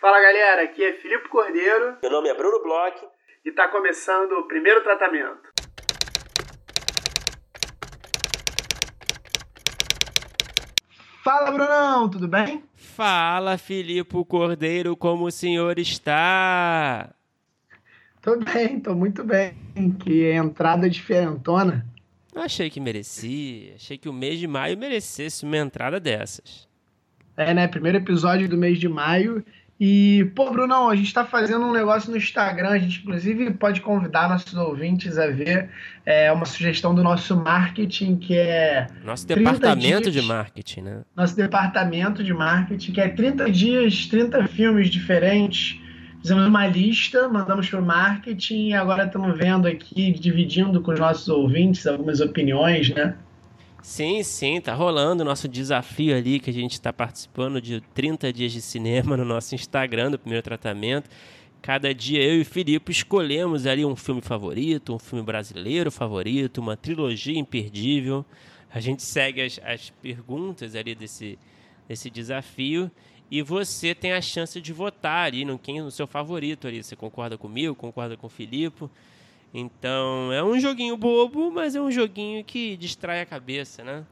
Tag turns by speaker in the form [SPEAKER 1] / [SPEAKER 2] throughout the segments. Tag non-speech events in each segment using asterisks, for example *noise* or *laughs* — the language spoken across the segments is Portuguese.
[SPEAKER 1] Fala galera, aqui é Filipe Cordeiro.
[SPEAKER 2] Meu nome é Bruno Bloch.
[SPEAKER 1] E está começando o primeiro tratamento. Fala Brunão, tudo bem?
[SPEAKER 2] Fala Filipe Cordeiro, como o senhor está?
[SPEAKER 1] Tô bem, tô muito bem. Que entrada diferentona.
[SPEAKER 2] Achei que merecia, achei que o mês de maio merecesse uma entrada dessas.
[SPEAKER 1] É, né? Primeiro episódio do mês de maio e, pô, Brunão, a gente está fazendo um negócio no Instagram, a gente inclusive pode convidar nossos ouvintes a ver é, uma sugestão do nosso marketing, que é.
[SPEAKER 2] Nosso departamento dias, de marketing, né?
[SPEAKER 1] Nosso departamento de marketing, que é 30 dias, 30 filmes diferentes. Fizemos uma lista, mandamos para o marketing e agora estamos vendo aqui, dividindo com os nossos ouvintes algumas opiniões, né?
[SPEAKER 2] Sim, sim, tá rolando o nosso desafio ali que a gente está participando de 30 dias de cinema no nosso Instagram do primeiro tratamento. Cada dia eu e o Filipe escolhemos ali um filme favorito, um filme brasileiro favorito, uma trilogia imperdível. A gente segue as, as perguntas ali desse, desse desafio e você tem a chance de votar ali no, quem, no seu favorito ali. Você concorda comigo, concorda com o Filipe? Então, é um joguinho bobo, mas é um joguinho que distrai a cabeça, né?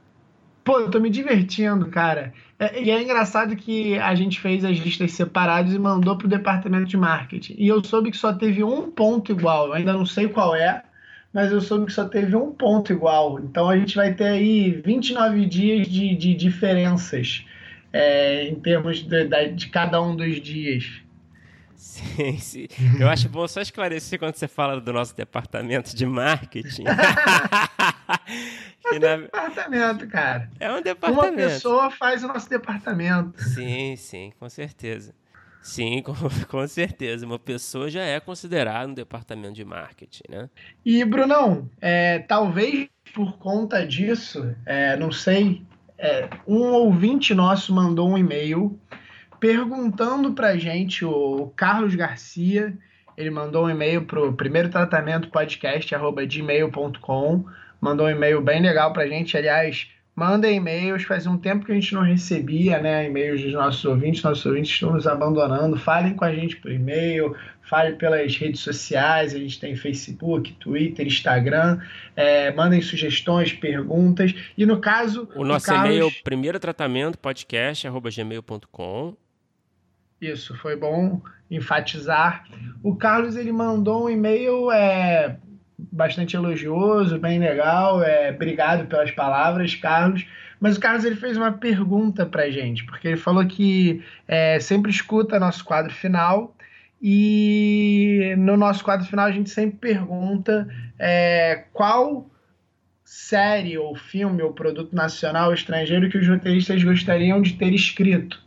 [SPEAKER 1] Pô, eu tô me divertindo, cara. É, e é engraçado que a gente fez as listas separadas e mandou pro departamento de marketing. E eu soube que só teve um ponto igual. Eu ainda não sei qual é, mas eu soube que só teve um ponto igual. Então a gente vai ter aí 29 dias de, de diferenças é, em termos de, de, de cada um dos dias.
[SPEAKER 2] Sim, sim. Eu acho bom só esclarecer quando você fala do nosso departamento de marketing. *laughs*
[SPEAKER 1] é um na... departamento, cara.
[SPEAKER 2] É um departamento.
[SPEAKER 1] Uma pessoa faz o nosso departamento.
[SPEAKER 2] Sim, sim, com certeza. Sim, *laughs* com, com certeza. Uma pessoa já é considerada um departamento de marketing, né?
[SPEAKER 1] E, Brunão, é, talvez por conta disso, é, não sei, é, um ouvinte nosso mandou um e-mail perguntando pra gente, o Carlos Garcia, ele mandou um e-mail pro primeiro tratamento podcast gmail.com, mandou um e-mail bem legal pra gente, aliás, manda e-mails, faz um tempo que a gente não recebia, né, e-mails dos nossos ouvintes, nossos ouvintes estão nos abandonando, falem com a gente por e-mail, fale pelas redes sociais, a gente tem Facebook, Twitter, Instagram, é, mandem sugestões, perguntas, e no caso...
[SPEAKER 2] O nosso Carlos... e-mail, primeiro tratamento podcast, arroba gmail.com,
[SPEAKER 1] isso, foi bom enfatizar. O Carlos ele mandou um e-mail é, bastante elogioso, bem legal. É, obrigado pelas palavras, Carlos. Mas o Carlos ele fez uma pergunta para gente, porque ele falou que é, sempre escuta nosso quadro final e no nosso quadro final a gente sempre pergunta é, qual série ou filme ou produto nacional ou estrangeiro que os roteiristas gostariam de ter escrito.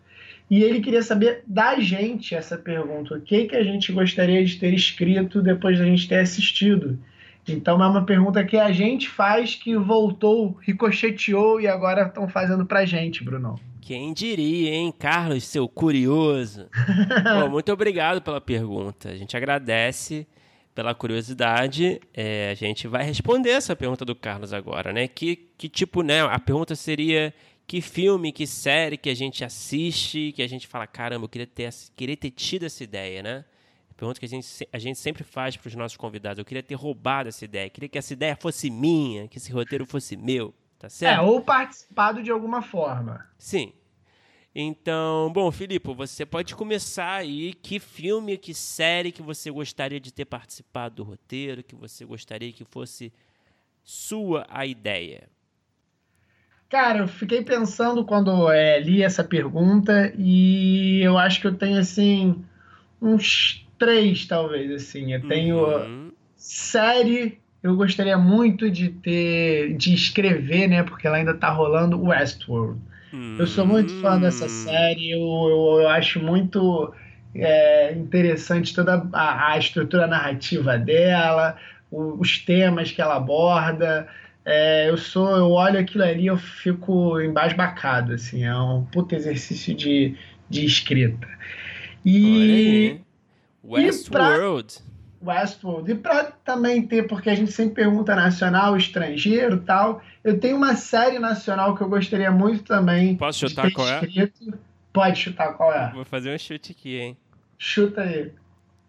[SPEAKER 1] E ele queria saber da gente essa pergunta: o que, que a gente gostaria de ter escrito depois da gente ter assistido? Então é uma pergunta que a gente faz que voltou, ricocheteou e agora estão fazendo pra gente, Bruno.
[SPEAKER 2] Quem diria, hein, Carlos, seu curioso? *laughs* Bom, muito obrigado pela pergunta. A gente agradece pela curiosidade. É, a gente vai responder essa pergunta do Carlos agora, né? Que, que tipo, né? A pergunta seria que filme, que série que a gente assiste, que a gente fala, caramba, eu queria ter, queria ter tido essa ideia, né? Pergunta que a gente, a gente sempre faz para os nossos convidados. Eu queria ter roubado essa ideia, queria que essa ideia fosse minha, que esse roteiro fosse meu, tá certo?
[SPEAKER 1] É, ou participado de alguma forma.
[SPEAKER 2] Sim. Então, bom, Filipe, você pode começar aí. Que filme, que série que você gostaria de ter participado do roteiro, que você gostaria que fosse sua a ideia?
[SPEAKER 1] Cara, eu fiquei pensando quando é, li essa pergunta e eu acho que eu tenho, assim, uns três, talvez, assim. Eu tenho uhum. série, eu gostaria muito de ter, de escrever, né, porque ela ainda tá rolando, Westworld. Uhum. Eu sou muito fã dessa hum. série, eu, eu, eu acho muito é, interessante toda a, a, estrutura narrativa dela, os temas que ela aborda, é, eu sou, eu olho aquilo ali eu fico embasbacado, assim, é um puto exercício de, de escrita.
[SPEAKER 2] E. Westworld.
[SPEAKER 1] Westworld. E para também ter, porque a gente sempre pergunta nacional, estrangeiro tal, eu tenho uma série nacional que eu gostaria muito também.
[SPEAKER 2] Posso chutar qual
[SPEAKER 1] escrito. é? Pode chutar qual é.
[SPEAKER 2] Vou fazer um chute aqui, hein?
[SPEAKER 1] Chuta aí.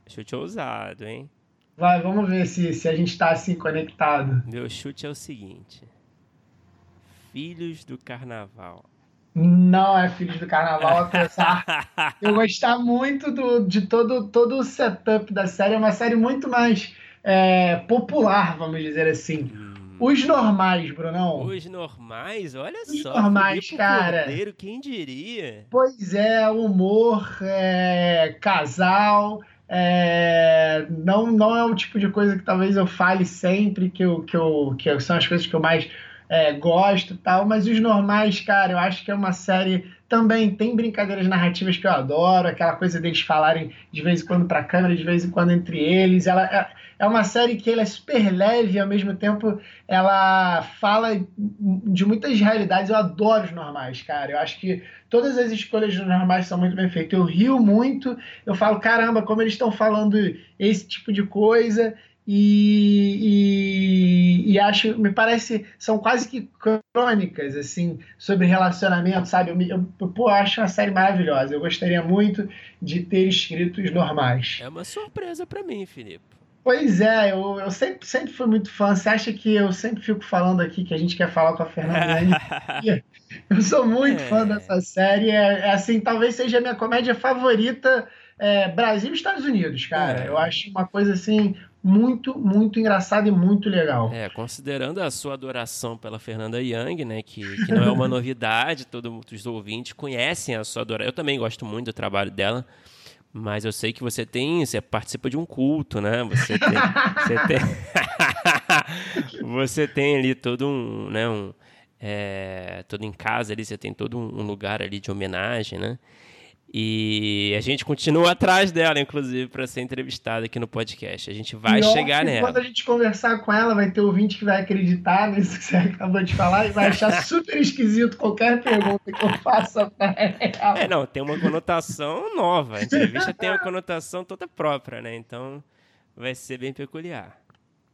[SPEAKER 2] Chute ousado, hein?
[SPEAKER 1] Vai, vamos ver se, se a gente tá assim conectado.
[SPEAKER 2] Meu chute é o seguinte: Filhos do Carnaval.
[SPEAKER 1] Não é Filhos do Carnaval, apesar *laughs* eu gostar muito do, de todo, todo o setup da série. É uma série muito mais é, popular, vamos dizer assim.
[SPEAKER 2] Hum.
[SPEAKER 1] Os normais, Brunão.
[SPEAKER 2] Os normais, olha
[SPEAKER 1] Os
[SPEAKER 2] só.
[SPEAKER 1] normais,
[SPEAKER 2] Filipe
[SPEAKER 1] cara.
[SPEAKER 2] Cordeiro, quem diria?
[SPEAKER 1] Pois é, humor, é, casal. É, não, não é o tipo de coisa que talvez eu fale sempre, que, eu, que, eu, que são as coisas que eu mais é, gosto tal, mas os normais, cara, eu acho que é uma série. Também tem brincadeiras narrativas que eu adoro, aquela coisa deles falarem de vez em quando pra câmera, de vez em quando entre eles. Ela é, é uma série que ela é super leve e ao mesmo tempo ela fala de muitas realidades. Eu adoro os normais, cara. Eu acho que todas as escolhas dos normais são muito bem feitas. Eu rio muito, eu falo, caramba, como eles estão falando esse tipo de coisa. E, e, e acho, me parece, são quase que crônicas, assim, sobre relacionamento, sabe? Eu, me- eu, pô, eu acho uma série maravilhosa. Eu gostaria muito de ter escrito os normais.
[SPEAKER 2] É uma surpresa pra mim, Filipe.
[SPEAKER 1] Pois é, eu, eu sempre, sempre fui muito fã. Você acha que eu sempre fico falando aqui que a gente quer falar com a Fernanda? *laughs* Eu sou muito
[SPEAKER 2] É.
[SPEAKER 1] fã dessa série. É, é assim, talvez seja a minha comédia favorita é, Brasil e Estados Unidos, cara.
[SPEAKER 2] É.
[SPEAKER 1] Eu acho uma coisa assim muito, muito engraçada e muito legal.
[SPEAKER 2] É, considerando a sua adoração pela Fernanda Young, né, que, que não é uma *laughs* novidade, todos os ouvintes conhecem a sua adoração. Eu também gosto muito do trabalho dela, mas eu sei que você tem, você participa de um culto, né? Você tem, *laughs* você tem, *laughs* você tem ali todo um, né, um, é, todo em casa ali, você tem todo um lugar ali de homenagem, né? E a gente continua atrás dela, inclusive, para ser entrevistada aqui no podcast. A gente vai
[SPEAKER 1] Pior
[SPEAKER 2] chegar nela.
[SPEAKER 1] Quando a gente conversar com ela, vai ter ouvinte que vai acreditar nisso que você *laughs* acabou de falar e vai achar *laughs* super esquisito qualquer pergunta que eu faça pra ela.
[SPEAKER 2] É, não, tem uma conotação nova. A entrevista tem uma conotação toda própria, né? Então vai ser bem peculiar.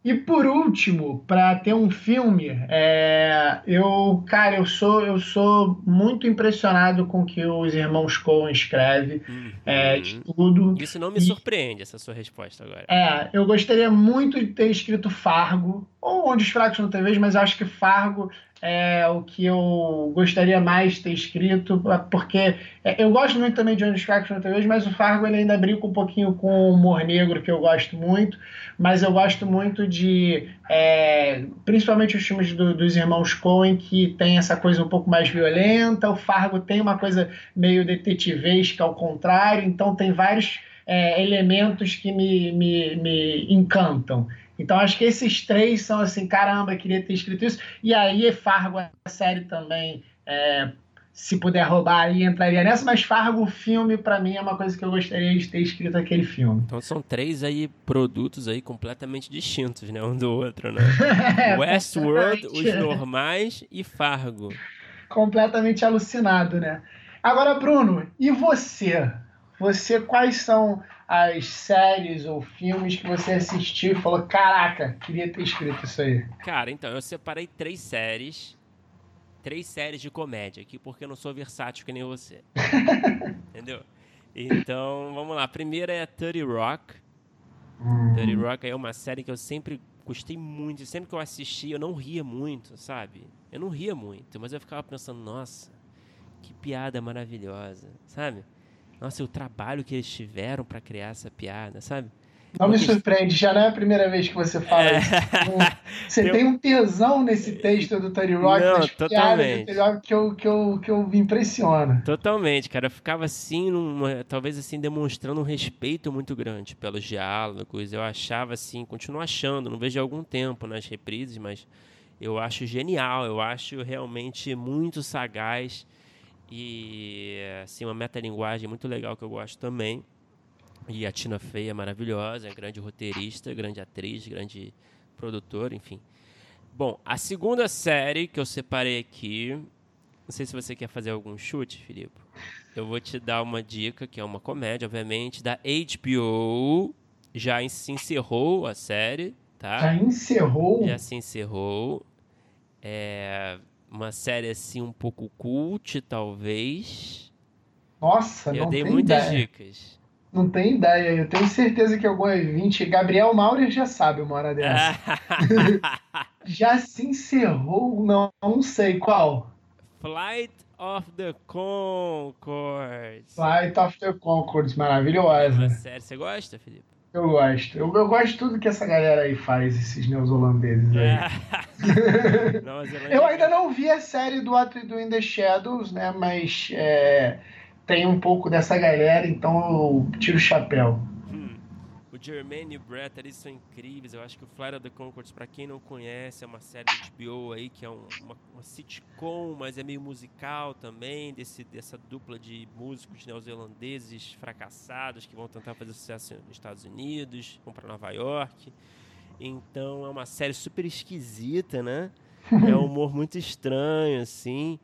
[SPEAKER 1] E por último, para ter um filme, é, eu, cara, eu sou, eu sou muito impressionado com o que os irmãos Coen escrevem, é, de tudo.
[SPEAKER 2] Uhum. Isso não me surpreende, essa sua resposta agora.
[SPEAKER 1] É, eu gostaria muito de ter escrito Fargo, ou Onde os Fracos Não Tem Vez, mas eu acho que Fargo é o que eu gostaria mais de ter escrito, porque é, eu gosto muito também de Fracos Não Tem Vez, mas o Fargo ele ainda brinca um pouquinho com o humor negro, que eu gosto muito, mas eu gosto muito de, é, principalmente os filmes do- dos irmãos Coen, que tem essa coisa um pouco mais violenta, o Fargo tem uma coisa meio detetivesca ao contrário, então tem vários é, elementos que me, me, me encantam. Então acho que esses três são assim, caramba, queria ter escrito isso. E aí Fargo, a série também, é, se puder roubar aí, entraria nessa, mas Fargo, o filme, pra mim, é uma coisa que eu gostaria de ter escrito aquele filme.
[SPEAKER 2] Então são três aí produtos aí completamente distintos, né? Um do outro, né? *laughs*
[SPEAKER 1] É,
[SPEAKER 2] Westworld, os normais e Fargo.
[SPEAKER 1] completamente alucinado, né? Agora, Bruno, e você? Você, quais são as séries ou filmes que você assistiu e falou, caraca, queria ter escrito isso aí?
[SPEAKER 2] Cara, então, eu separei três séries. Três séries de comédia aqui, porque eu não sou versátil que nem você. *laughs* Entendeu? Então, vamos lá. A primeira é 30 Rock. 30 Rock é uma série que eu sempre gostei muito. Sempre que eu assisti, eu não ria muito, sabe? Eu não ria muito, mas eu ficava pensando, nossa, que piada maravilhosa, sabe? Nossa, o trabalho que eles tiveram pra criar essa piada, sabe?
[SPEAKER 1] Não me
[SPEAKER 2] Porque-
[SPEAKER 1] surpreende, já não é a primeira vez que você fala
[SPEAKER 2] É.
[SPEAKER 1] isso. Você
[SPEAKER 2] Tem-
[SPEAKER 1] tem um tesão nesse texto do Tony Rock,
[SPEAKER 2] Não,
[SPEAKER 1] piadas
[SPEAKER 2] totalmente.
[SPEAKER 1] Rock que eu, que, eu, que eu me impressiona.
[SPEAKER 2] Totalmente, cara. Eu ficava assim, numa- talvez assim, demonstrando um respeito muito grande pelos diálogos. Eu achava assim, continuo achando, não vejo há algum tempo nas reprises, mas eu acho genial, eu acho realmente muito sagaz e assim, uma metalinguagem muito legal que eu gosto também. E a Tina Fey é maravilhosa, é grande roteirista, grande atriz, grande produtora, enfim. Bom, a segunda série que eu separei aqui, não sei se você quer fazer algum chute, Filipe. Eu vou te dar uma dica, que é uma comédia, obviamente, da HBO. Já se encerrou a série, tá?
[SPEAKER 1] Já encerrou?
[SPEAKER 2] Já se encerrou. É uma série assim um pouco cult, talvez.
[SPEAKER 1] Nossa,
[SPEAKER 2] Eu
[SPEAKER 1] não
[SPEAKER 2] dei
[SPEAKER 1] tem
[SPEAKER 2] muitas
[SPEAKER 1] ideia.
[SPEAKER 2] dicas.
[SPEAKER 1] Não tem ideia. Eu tenho certeza que algum 20. Gabriel Maurer já sabe uma hora dessa. *laughs* já se encerrou, não, não sei qual.
[SPEAKER 2] Flight of the Concords.
[SPEAKER 1] Flight of the Concords, maravilhosa.
[SPEAKER 2] Sério, você gosta, Felipe?
[SPEAKER 1] Eu gosto. Eu, eu, gosto de tudo que essa galera aí faz, esses neozelandeses aí. *laughs* eu ainda não vi a série do What We Do in the Shadows, né? Mas é, tem um pouco dessa galera, então eu tiro o chapéu.
[SPEAKER 2] O Jermaine e o Brett, eles são incríveis. Eu acho que o Flight of the Concords, para quem não conhece, é uma série de HBO aí, que é um, uma, uma, sitcom, mas é meio musical também, desse, dessa dupla de músicos neozelandeses fracassados que vão tentar fazer sucesso nos Estados Unidos, vão para Nova York. Então é uma série super esquisita, né? *laughs* É um humor muito estranho, assim,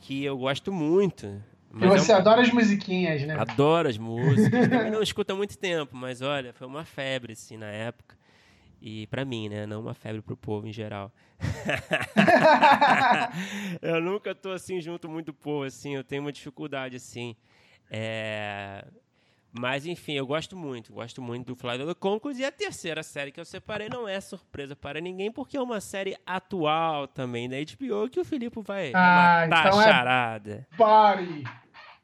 [SPEAKER 2] que eu gosto muito.
[SPEAKER 1] Mas e você é um... adora as musiquinhas, né?
[SPEAKER 2] Adoro as músicas. Também *laughs* não escuto há muito tempo, mas olha, foi uma febre, assim, na época. E para mim, né? Não uma febre pro povo em geral. *laughs* eu nunca tô assim junto muito povo, assim. Eu tenho uma dificuldade, assim. É... Mas, enfim, eu gosto muito. Gosto muito do Fly the Concords. E a terceira série que eu separei não é surpresa para ninguém, porque é uma série atual também da HBO que o Filipe vai ah, matar então a é charada.
[SPEAKER 1] É Barry!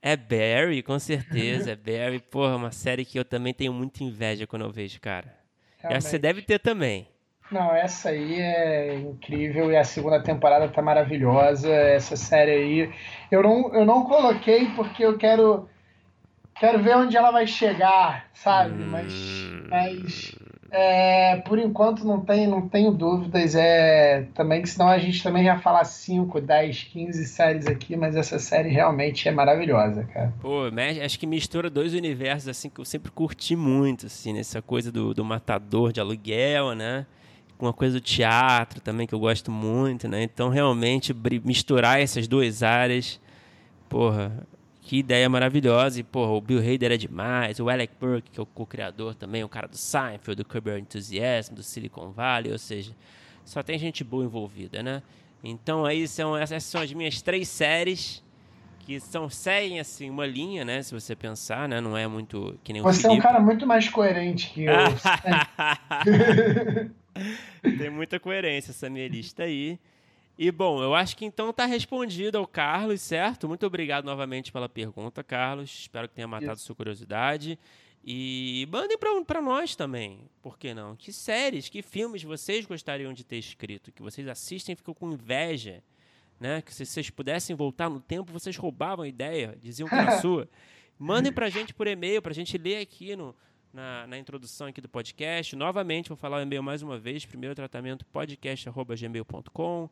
[SPEAKER 2] É Barry, com certeza. É Barry. Porra, uma série que eu também tenho muita inveja quando eu vejo, cara. Realmente. Essa você deve ter também.
[SPEAKER 1] Não, essa aí é incrível e a segunda temporada tá maravilhosa. Essa série aí. Eu não, eu não coloquei porque eu quero. Quero ver onde ela vai chegar, sabe? Hum... Mas. mas é, por enquanto não, tem, não tenho dúvidas. É, também que senão a gente também ia falar 5, 10, 15 séries aqui, mas essa série realmente é maravilhosa, cara.
[SPEAKER 2] Pô, acho que mistura dois universos assim que eu sempre curti muito, assim, nessa coisa do, do matador de aluguel, né? Com uma coisa do teatro também que eu gosto muito, né? Então realmente misturar essas duas áreas, porra, que ideia maravilhosa. E, porra, o Bill Hader é demais. O Alec Burke, que é o co-criador também, o cara do Seinfeld, do Curb Your Enthusiasm, do Silicon Valley. Ou seja, só tem gente boa envolvida, né? Então, aí são, essas são as minhas três séries que são seguem assim uma linha, né? Se você pensar, né? Não é muito que nem
[SPEAKER 1] o Você é um cara muito mais coerente que eu. *laughs*
[SPEAKER 2] Tem muita coerência essa minha lista aí. E bom, eu acho que então está respondido ao Carlos, certo? Muito obrigado novamente pela pergunta, Carlos. Espero que tenha matado Isso. sua curiosidade. E mandem para nós também, por que não? Que séries, que filmes vocês gostariam de ter escrito, que vocês assistem e ficam com inveja, né? Que se vocês pudessem voltar no tempo, vocês roubavam a ideia, diziam que era *laughs* sua. Mandem para a gente por e-mail, para a gente ler aqui no, na, na, introdução aqui do podcast. Novamente, vou falar o e-mail mais uma vez, primeiro tratamento podcast.gmail.com.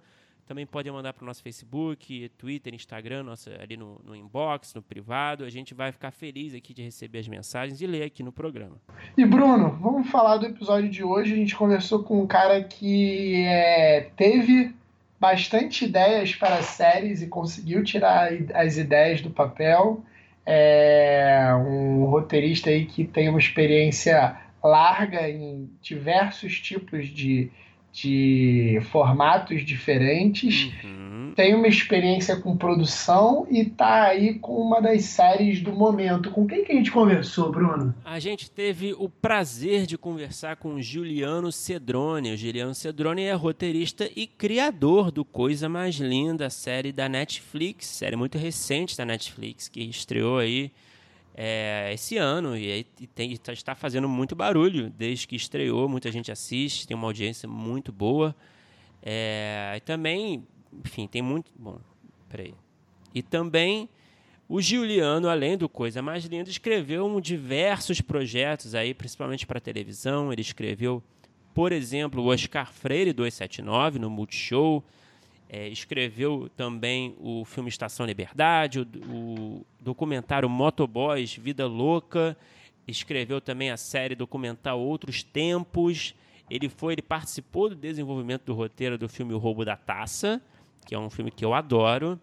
[SPEAKER 2] Também pode mandar para o nosso Facebook, Twitter, Instagram, nossa, ali no, no, inbox, no privado. A gente vai ficar feliz aqui de receber as mensagens e ler aqui no programa.
[SPEAKER 1] E Bruno, vamos falar do episódio de hoje. A gente conversou com um cara que é, teve bastante ideias para séries e conseguiu tirar as ideias do papel. É um roteirista aí que tem uma experiência larga em diversos tipos de de formatos diferentes, uhum. tem uma experiência com produção e tá aí com uma das séries do momento. Com quem que a gente conversou, Bruno?
[SPEAKER 2] A gente teve o prazer de conversar com o Juliano Cedrone. O Juliano Cedrone é roteirista e criador do Coisa Mais Linda, série da Netflix, série muito recente da Netflix, que estreou aí é, esse ano e, e tem, tá, está fazendo muito barulho desde que estreou. Muita gente assiste, tem uma audiência muito boa. É, e também, enfim, tem muito. Bom, peraí. E também o Giuliano, além do Coisa Mais Linda, escreveu diversos projetos aí, principalmente para televisão. Ele escreveu, por exemplo, o Oscar Freire 279 no Multishow. É, escreveu também o filme Estação Liberdade, o, o, documentário Motoboys Vida Louca, escreveu também a série documental Outros Tempos. Ele foi, ele participou do desenvolvimento do roteiro do filme O Roubo da Taça, que é um filme que eu adoro.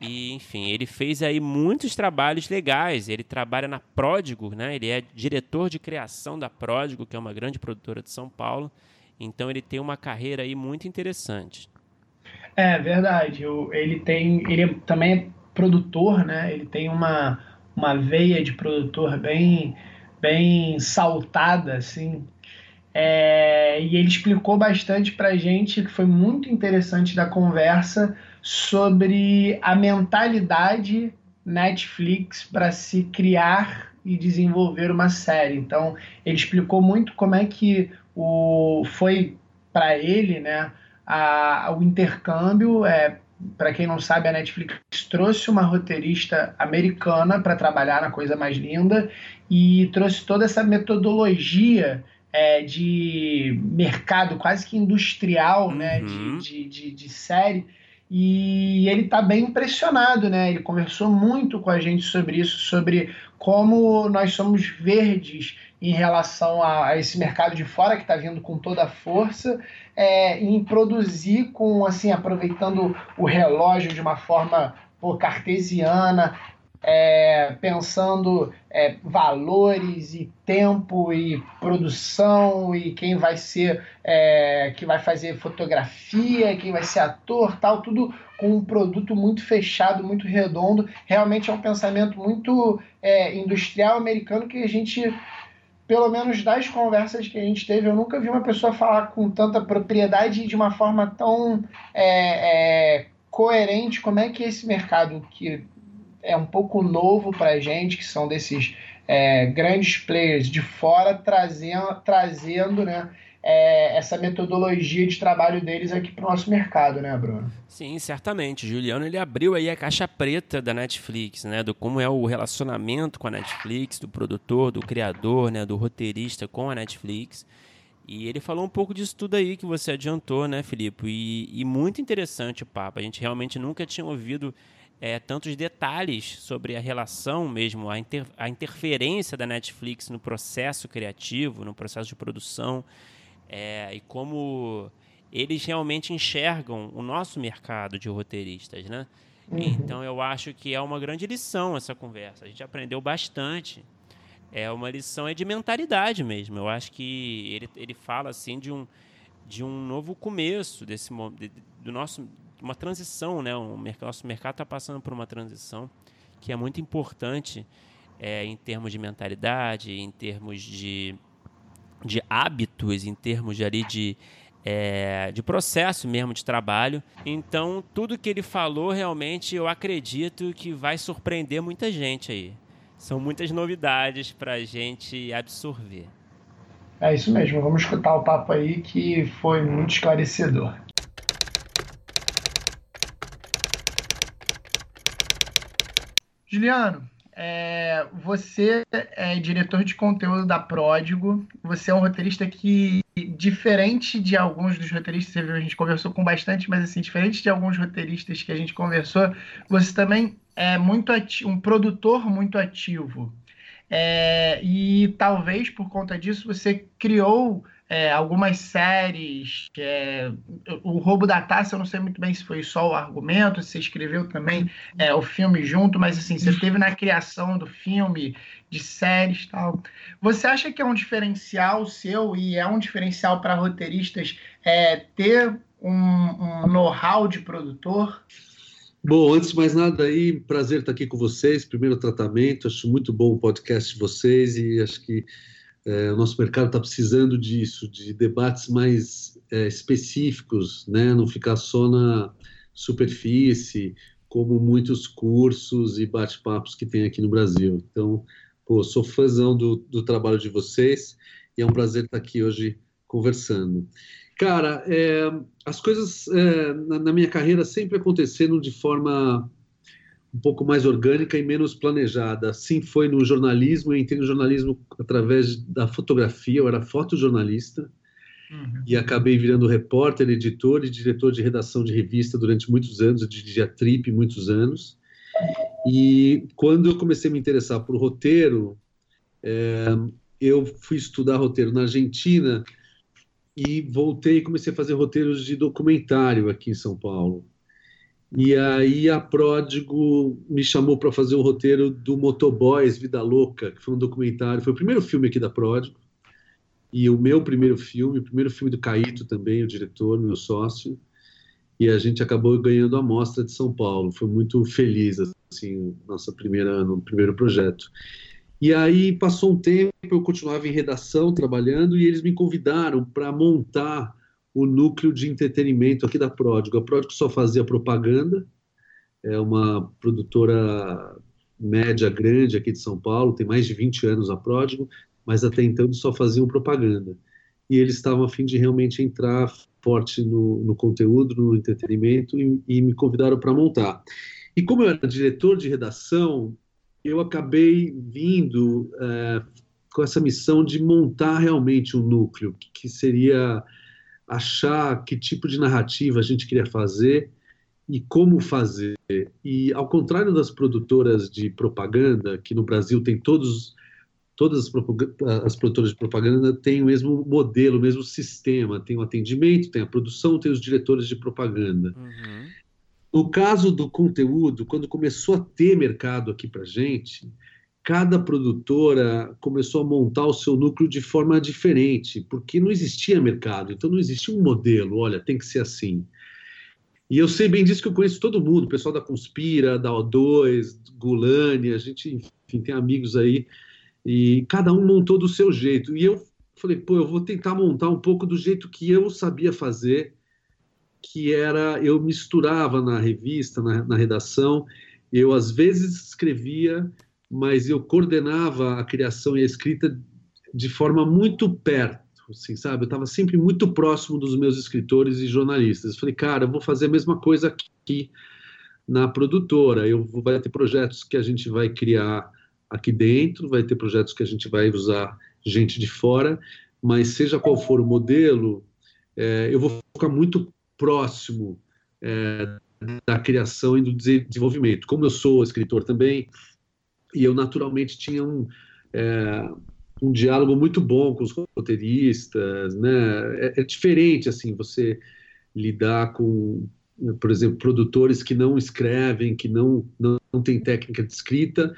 [SPEAKER 2] E, enfim, ele fez aí muitos trabalhos legais. Ele trabalha na Pródigo, né? Ele é diretor de criação da Pródigo, que é uma grande produtora de São Paulo. Então ele tem uma carreira aí muito interessante.
[SPEAKER 1] É verdade. ele tem, ele também é produtor, né? Ele tem uma uma veia de produtor bem, bem saltada, assim. É, e ele explicou bastante para gente, que foi muito interessante da conversa, sobre a mentalidade Netflix para se criar e desenvolver uma série. Então, ele explicou muito como é que o, foi para ele né, a, o intercâmbio. É, para quem não sabe, a Netflix trouxe uma roteirista americana para trabalhar na Coisa Mais Linda e trouxe toda essa metodologia é, de mercado quase que industrial né, uhum. de, de, de, de série e ele está bem impressionado, né? Ele conversou muito com a gente sobre isso, sobre como nós somos verdes em relação a, a esse mercado de fora que está vindo com toda a força, é, em produzir com assim aproveitando o relógio de uma forma pô, cartesiana, é, pensando é, valores e tempo e produção e quem vai ser é, que vai fazer fotografia, quem vai ser ator, tal, tudo com um produto muito fechado, muito redondo. Realmente é um pensamento muito é, industrial americano que a gente pelo menos das conversas que a gente teve, eu nunca vi uma pessoa falar com tanta propriedade e de uma forma tão é, é, coerente. Como é que esse mercado que é um pouco novo para a gente, que são desses é, grandes players de fora, trazendo, trazendo né, é, essa metodologia de trabalho deles aqui para o nosso mercado, né, Bruno?
[SPEAKER 2] Sim, certamente. Juliano ele abriu aí a caixa preta da Netflix, né, do como é o relacionamento com a Netflix, do produtor, do criador, né, do roteirista com a Netflix. E ele falou um pouco disso tudo aí que você adiantou, né, Filipe? E, e muito interessante o papo. A gente realmente nunca tinha ouvido é, tantos detalhes sobre a relação mesmo, a, inter, a interferência da Netflix no processo criativo, no processo de produção, é, e como eles realmente enxergam o nosso mercado de roteiristas, né? Uhum. Então eu acho que é uma grande lição essa conversa. A gente aprendeu bastante. É uma lição é de mentalidade mesmo. Eu acho que ele, ele fala assim de um de um novo começo desse de, do nosso uma transição, né? O nosso mercado está passando por uma transição que é muito importante é, em termos de mentalidade, em termos de, de hábitos, em termos de, ali de, é, de processo mesmo de trabalho. Então, tudo que ele falou, realmente, eu acredito que vai surpreender muita gente aí. São muitas novidades para a gente absorver.
[SPEAKER 1] É isso mesmo, vamos escutar o papo aí que foi muito esclarecedor. Juliano, é, você é diretor de conteúdo da Pródigo. Você é um roteirista que, diferente de alguns dos roteiristas, você viu, a gente conversou com bastante, mas assim, diferente de alguns roteiristas que a gente conversou, você também é muito ativo, um produtor muito ativo. É, e talvez por conta disso você criou é, algumas séries. É, o Roubo da Taça, eu não sei muito bem se foi só o argumento, se você escreveu também é, o filme junto, mas assim, você teve na criação do filme, de séries tal. Você acha que é um diferencial seu e é um diferencial para roteiristas é, ter um, um know-how de produtor?
[SPEAKER 3] Bom, antes de mais nada aí, prazer estar aqui com vocês, primeiro tratamento, acho muito bom o podcast de vocês e acho que é, o nosso mercado está precisando disso, de debates mais é, específicos, né? não ficar só na superfície, como muitos cursos e bate-papos que tem aqui no Brasil. Então, pô, sou fãzão do, do trabalho de vocês e é um prazer estar aqui hoje conversando. Cara, é, as coisas é, na, na, minha carreira sempre aconteceram de forma um pouco mais orgânica e menos planejada. Assim foi no jornalismo, eu entrei no jornalismo através da fotografia, eu era fotojornalista uhum. e acabei virando repórter, editor e diretor de redação de revista durante muitos anos, eu dirigia Trip muitos anos. E quando eu comecei a me interessar por roteiro, é, eu fui estudar roteiro na Argentina e voltei e comecei a fazer roteiros de documentário aqui em São Paulo. E aí a Pródigo me chamou para fazer o roteiro do Motoboys Vida Louca, que foi um documentário, foi o primeiro filme aqui da Pródigo, e o meu primeiro filme, o primeiro filme do Caíto também, o diretor, meu sócio. e a gente acabou ganhando a mostra de São Paulo. Foi muito feliz, assim, nossa primeira, no primeiro projeto. E aí passou um tempo, eu continuava em redação trabalhando e eles me convidaram para montar o núcleo de entretenimento aqui da Pródigo. A Pródigo só fazia propaganda, é uma produtora média grande aqui de São Paulo, tem mais de 20 anos a Pródigo, mas até então eles só faziam propaganda. E eles estavam a fim de realmente entrar forte no, no conteúdo, no entretenimento, e, e me convidaram para montar. E como eu era diretor de redação, eu acabei vindo é, com essa missão de montar realmente um núcleo, que, que seria achar que tipo de narrativa a gente queria fazer e como fazer. E ao contrário das produtoras de propaganda, que no Brasil tem todos todas as, as produtoras de propaganda têm o mesmo modelo, o mesmo sistema, tem o atendimento, tem a produção, tem os diretores de propaganda. Uhum. No caso do conteúdo, quando começou a ter mercado aqui para gente, cada produtora começou a montar o seu núcleo de forma diferente, porque não existia mercado, então não existia um modelo, olha, tem que ser assim. E eu sei bem disso que eu conheço todo mundo, o pessoal da Conspira, da O2, Gulani, a gente, enfim, tem amigos aí, e cada um montou do seu jeito. E eu falei, pô, eu vou tentar montar um pouco do jeito que eu sabia fazer, que era eu misturava na revista, na, na redação, eu às vezes escrevia, mas eu coordenava a criação e a escrita de forma muito perto, assim, sabe? Eu estava sempre muito próximo dos meus escritores e jornalistas. Eu falei, cara, eu vou fazer a mesma coisa aqui na produtora. Eu vou, vai ter projetos que a gente vai criar aqui dentro, vai ter projetos que a gente vai usar gente de fora, mas seja qual for o modelo, é, eu vou ficar muito próximo é, da criação e do desenvolvimento. Como eu sou escritor também, e eu naturalmente tinha um, é, um diálogo muito bom com os roteiristas, né? É, é, diferente assim você lidar com, por exemplo, produtores que não escrevem, que não não, não têm técnica de escrita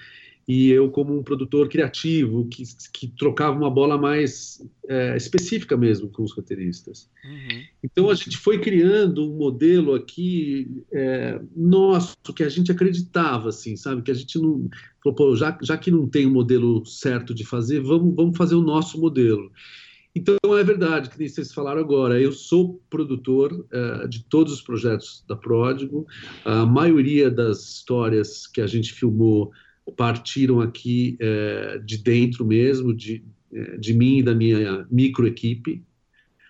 [SPEAKER 3] e eu como um produtor criativo que, que trocava uma bola mais é, específica mesmo com os roteiristas. Uhum. Então a gente foi criando um modelo aqui é, nosso que a gente acreditava, assim, sabe, que a gente não falou, já, já que não tem um modelo certo de fazer, vamos, vamos fazer o nosso modelo. Então é verdade, que nem vocês falaram agora, eu sou produtor uh, de todos os projetos da Pródigo, a maioria das histórias que a gente filmou partiram aqui é, de dentro mesmo, de, é, de mim e da minha microequipe.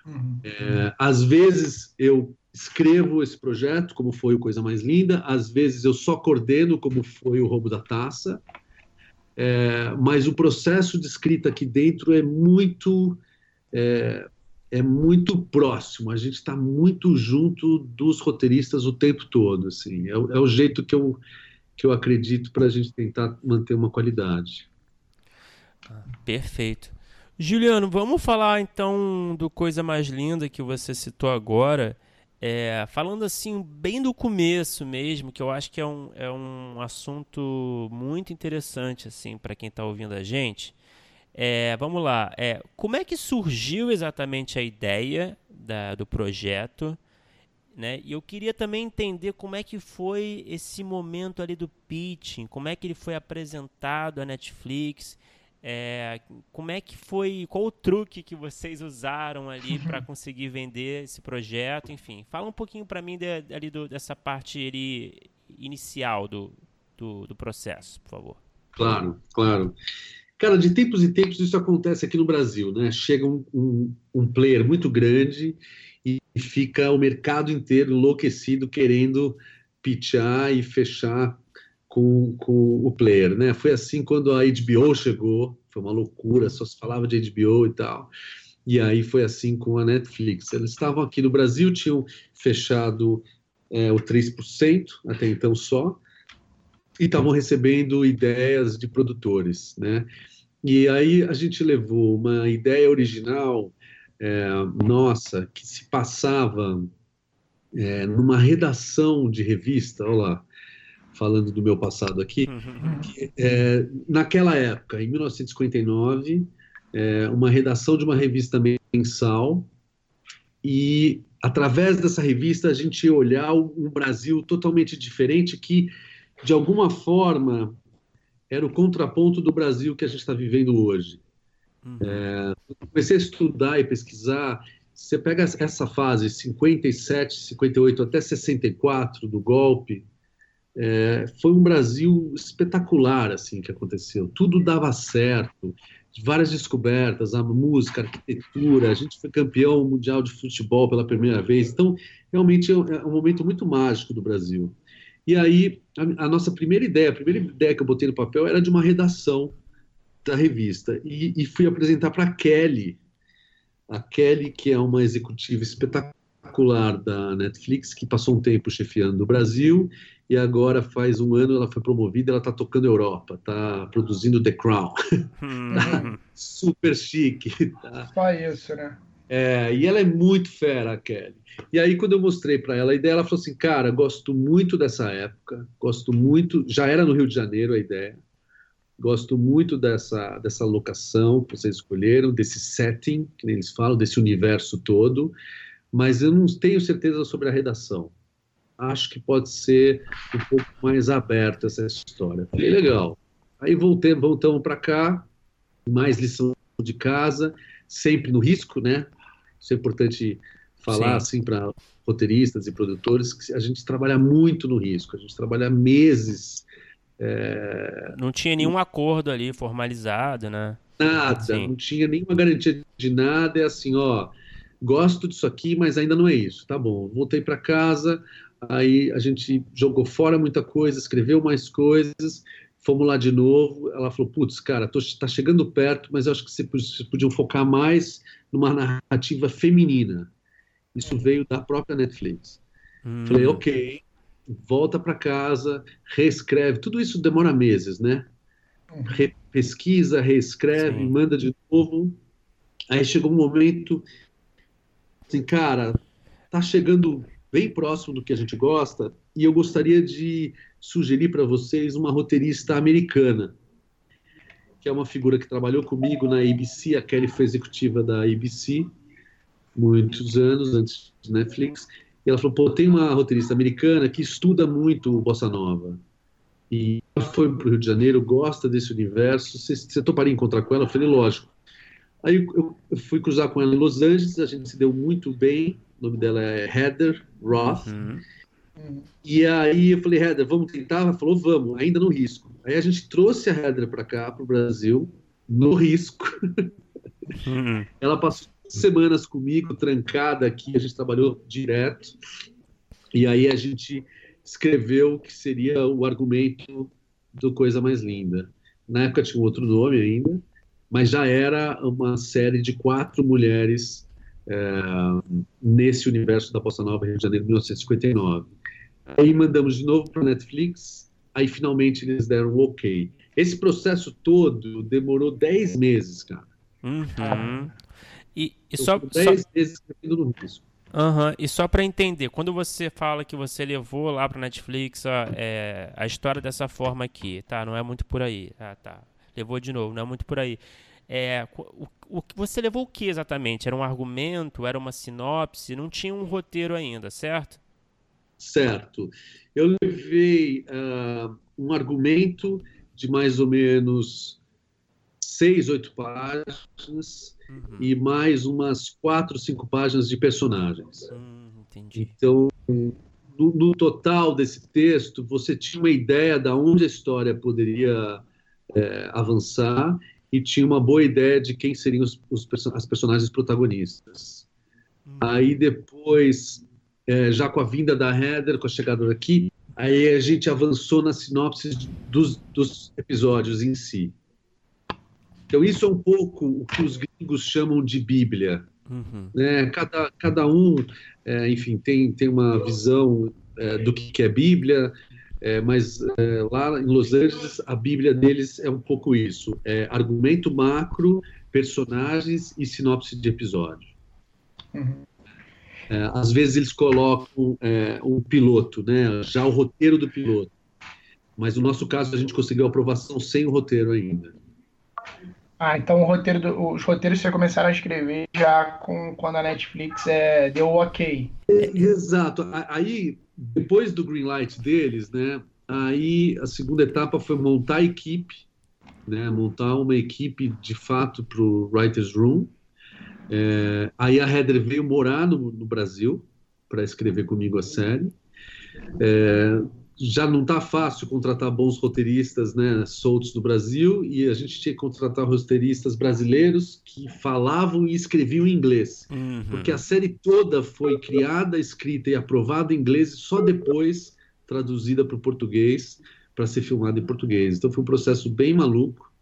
[SPEAKER 3] Uhum. É, às vezes eu escrevo esse projeto, como foi o Coisa Mais Linda, às vezes eu só coordeno, como foi o Roubo da Taça, é, mas o processo de escrita aqui dentro é muito é, é muito próximo, a gente está muito junto dos roteiristas o tempo todo, assim, é, é o jeito que eu que eu acredito para a gente tentar manter uma qualidade.
[SPEAKER 2] Perfeito. Juliano, vamos falar então do Coisa Mais Linda que você citou agora. É, falando assim, bem do começo mesmo, que eu acho que é um, é um assunto muito interessante assim para quem está ouvindo a gente. É, vamos lá, é, como é que surgiu exatamente a ideia da, do projeto? Né? E eu queria também entender como é que foi esse momento ali do pitching, como é que ele foi apresentado à Netflix, é, como é que foi, qual o truque que vocês usaram ali para conseguir vender esse projeto, enfim. Fala um pouquinho para mim de, ali do, dessa parte ali, inicial do, do, do processo, por favor.
[SPEAKER 3] Claro, claro. Cara, de tempos em tempos isso acontece aqui no Brasil, né? Chega um, um, um player muito grande e fica o mercado inteiro enlouquecido querendo pitchar e fechar com, com o player, né? Foi assim quando a HBO chegou, foi uma loucura, só se falava de HBO e tal. E aí foi assim com a Netflix. Eles estavam aqui no Brasil, tinham fechado é, o 3%, até então só, e estavam recebendo ideias de produtores, né? E aí a gente levou uma ideia original é, nossa que se passava é, numa redação de revista, olha lá, falando do meu passado aqui, que, é, naquela época, em 1959, é, uma redação de uma revista mensal e através dessa revista a gente ia olhar um Brasil totalmente diferente que, de alguma forma, era o contraponto do Brasil que a gente está vivendo hoje. Uhum. É, comecei a estudar e pesquisar. Você pega essa fase 57, 58 até 64 do golpe, é, foi um Brasil espetacular assim que aconteceu. Tudo dava certo, várias descobertas, a música, a arquitetura. A gente foi campeão mundial de futebol pela primeira vez. Então, realmente é um é momento muito mágico do Brasil. E aí, a, a nossa primeira ideia, a primeira ideia que eu botei no papel era de uma redação da revista e, e fui apresentar para a Kelly, a Kelly que é uma executiva espetacular da Netflix que passou um tempo chefiando o Brasil e agora faz um ano ela foi promovida, ela está tocando Europa, está produzindo The Crown, *laughs* tá super chique. Tá?
[SPEAKER 1] Só isso, né?
[SPEAKER 3] É, e ela é muito fera, a Kelly. E aí, quando eu mostrei para ela a ideia, ela falou assim: Cara, gosto muito dessa época, gosto muito. Já era no Rio de Janeiro a ideia, gosto muito dessa, dessa locação que vocês escolheram, desse setting, que eles falam, desse universo todo, mas eu não tenho certeza sobre a redação acho que pode ser um pouco mais aberta essa história. Falei, legal. Aí voltei, voltamos para cá, mais lição de casa, sempre no risco, né? Isso é importante falar Sim. assim para roteiristas e produtores que a gente trabalha muito no risco, a gente trabalha meses. É...
[SPEAKER 2] Não tinha nenhum acordo ali formalizado, né?
[SPEAKER 3] Nada, Sim. não tinha nenhuma garantia de nada. É assim, ó, gosto disso aqui, mas ainda não é isso. Tá bom, voltei para casa, Aí a gente jogou fora muita coisa, escreveu mais coisas, fomos lá de novo. Ela falou: Putz, cara, tô, tá chegando perto, mas eu acho que vocês podiam focar mais numa narrativa feminina. Isso é. veio da própria Netflix. Hum. Falei: Ok, volta para casa, reescreve. Tudo isso demora meses, né? Uhum. Re pesquisa, reescreve, Sim. manda de novo. Aí chegou um momento assim, cara, tá chegando bem próximo do que a gente gosta, e eu gostaria de sugerir para vocês uma roteirista americana, que é uma figura que trabalhou comigo na ABC, a Kelly foi executiva da ABC muitos anos antes de Netflix, ela falou, pô, tem uma roteirista americana que estuda muito Bossa Nova, e ela foi para o Rio de Janeiro, gosta desse universo, você, você toparia encontrar com ela? Eu falei, lógico. Aí eu fui cruzar com ela em Los Angeles, a gente se deu muito bem, o nome dela é Heather Roth. Uhum. E aí eu falei, Heather, vamos tentar? Ela falou, vamos, ainda no risco. Aí a gente trouxe a Heather para cá, para o Brasil, no risco. Uhum. *laughs* Ela passou semanas comigo, trancada aqui, a gente trabalhou direto. E aí a gente escreveu o que seria o argumento do Coisa Mais Linda. Na época tinha um outro nome ainda, mas já era uma série de quatro mulheres é, nesse universo da Bossa Nova Rio de Janeiro, 1959. Aí mandamos de novo para Netflix, aí finalmente eles deram um ok. Esse processo todo demorou 10 meses, cara.
[SPEAKER 2] Uhum. E, e só
[SPEAKER 3] 10 só... meses no risco.
[SPEAKER 2] Uhum. E só para entender, quando você fala que você levou lá para Netflix ó, é, a história dessa forma aqui, tá? Não é muito por aí. Ah, tá. Levou de novo, não é muito por aí. É, o, o, você levou o que exatamente? Era um argumento? Era uma sinopse? Não tinha um roteiro ainda, certo?
[SPEAKER 3] Certo. Eu levei uh, um argumento de mais ou menos seis, oito páginas uhum. e mais umas quatro, cinco páginas de personagens.
[SPEAKER 2] Hum, entendi.
[SPEAKER 3] Então, no, no, total desse texto, você tinha uma ideia de onde a história poderia é, avançar e tinha uma boa ideia de quem seriam os, os as personagens protagonistas. Hum. Aí depois, é, já com a vinda da Heather, com a chegada daqui, aí a gente avançou na sinopse dos, dos episódios em si. Então isso é um pouco o que os gringos chamam de Bíblia. Uhum. Né? Cada, cada um, é, enfim, tem, tem uma visão é, do que é Bíblia, é, mas é, lá em Los Angeles, a Bíblia deles é um pouco isso: é argumento macro, personagens e sinopse de episódio. Uhum. É, às vezes eles colocam é, um piloto, né, já o roteiro do piloto. Mas no nosso caso, a gente conseguiu aprovação sem o roteiro ainda.
[SPEAKER 1] Ah, então roteiro do, os roteiros você começaram a escrever já com quando a Netflix é, deu o ok.
[SPEAKER 3] É, exato. Aí, depois do green light deles, né? Aí a segunda etapa foi montar a equipe, né? Montar uma equipe de fato para o Writers Room. É, aí a Heather veio morar no, no Brasil para escrever comigo a série. É, já não está fácil contratar bons roteiristas né, soltos do Brasil e a gente tinha que contratar roteiristas brasileiros que falavam e escreviam em inglês. Uhum. Porque a série toda foi criada, escrita e aprovada em inglês e só depois traduzida para o português para ser filmada em português. Então foi um processo bem maluco,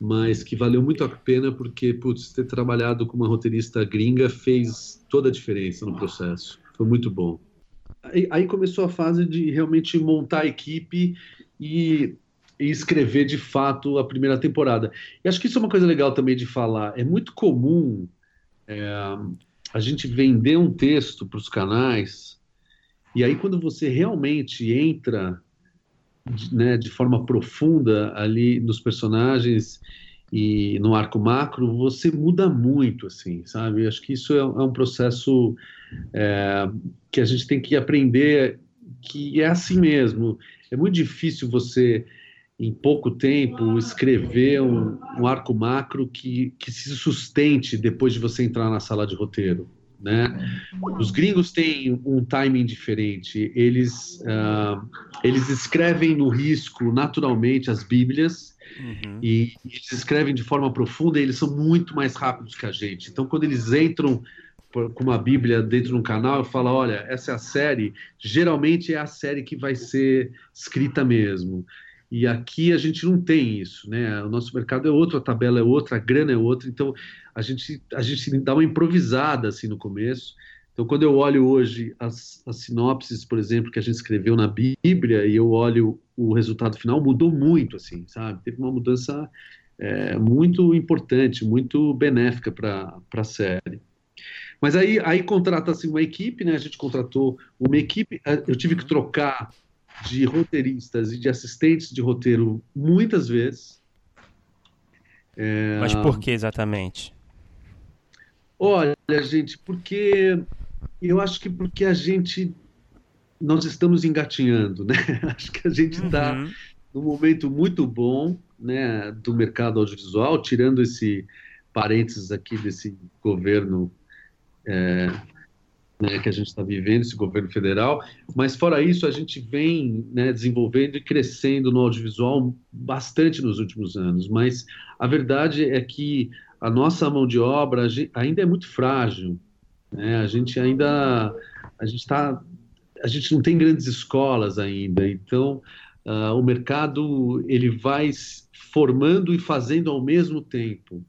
[SPEAKER 3] mas que valeu muito a pena porque, putz, ter trabalhado com uma roteirista gringa fez toda a diferença no processo. Foi muito bom aí começou a fase de realmente montar a equipe e, e, escrever de fato a primeira temporada. E acho que isso é uma coisa legal também de falar. É muito comum é, a gente vender um texto para os canais e aí quando você realmente entra né, de forma profunda ali nos personagens e no arco macro, você muda muito, assim, sabe? Acho que isso é, é um processo é, que a gente tem que aprender que é assim mesmo. É muito difícil você, em pouco tempo, escrever um, um arco macro que, que se sustente depois de você entrar na sala de roteiro. Né? Os gringos têm um timing diferente. Eles, uh, eles escrevem no risco naturalmente as Bíblias uhum. e eles escrevem de forma profunda. E eles são muito mais rápidos que a gente. Então, quando eles entram com uma Bíblia dentro de um canal e fala, olha, essa é a série, geralmente é a série que vai ser escrita mesmo. E aqui a gente não tem isso, né? O nosso mercado é outro, a tabela é outra, a grana é outra, então a gente, a gente dá uma improvisada assim no começo. Então, quando eu olho hoje as, as sinopses, por exemplo, que a gente escreveu na Bíblia, e eu olho o resultado final, mudou muito, assim, sabe? Teve uma mudança é, muito importante, muito benéfica para a série. Mas aí, aí contrata-se uma equipe, né? A gente contratou uma equipe. Eh, eu tive que trocar de roteiristas e de assistentes de roteiro muitas vezes.
[SPEAKER 2] É... Mas por que exatamente?
[SPEAKER 3] Olha, gente, porque eu acho que porque a gente nós estamos engatinhando, né? *laughs* Acho que a gente está uhum. num momento muito bom, né, do mercado audiovisual, tirando esse parênteses aqui desse governo é, né, que a gente está vivendo, esse governo federal, mas fora isso, a gente vem né, desenvolvendo e crescendo no audiovisual bastante nos últimos anos, mas a verdade é que a nossa mão de obra ainda é muito frágil, né? a gente ainda, a gente está, a gente não tem grandes escolas ainda, então uh, o mercado ele vai formando e fazendo ao mesmo tempo,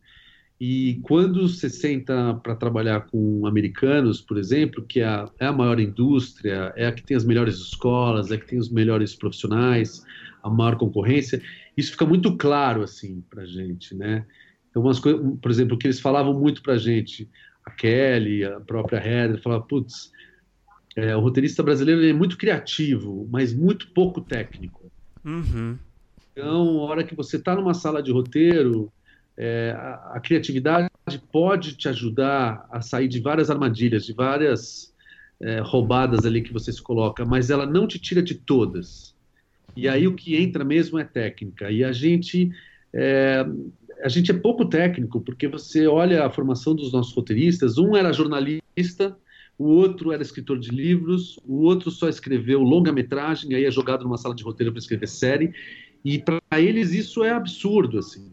[SPEAKER 3] e quando você senta para trabalhar com americanos, por exemplo, que é a, é a, maior indústria, é a que tem as melhores escolas, é a que tem os melhores profissionais, a maior concorrência, isso fica muito claro assim para gente, né? Então, umas coisas, por exemplo, o que eles falavam muito para gente, a Kelly, a própria Heather, falava, putz, é, o roteirista brasileiro é muito criativo, mas muito pouco técnico. Uhum. Então, a hora que você está numa sala de roteiro, é, a, a, criatividade pode te ajudar a sair de várias armadilhas, de várias é, roubadas ali que você se coloca, mas ela não te tira de todas. E aí o que entra mesmo é técnica. E a gente é, a gente é pouco técnico, porque você olha a formação dos nossos roteiristas, um era jornalista, o outro era escritor de livros, o outro só escreveu longa-metragem, aí é jogado numa sala de roteiro para escrever série, e para eles isso é absurdo, assim.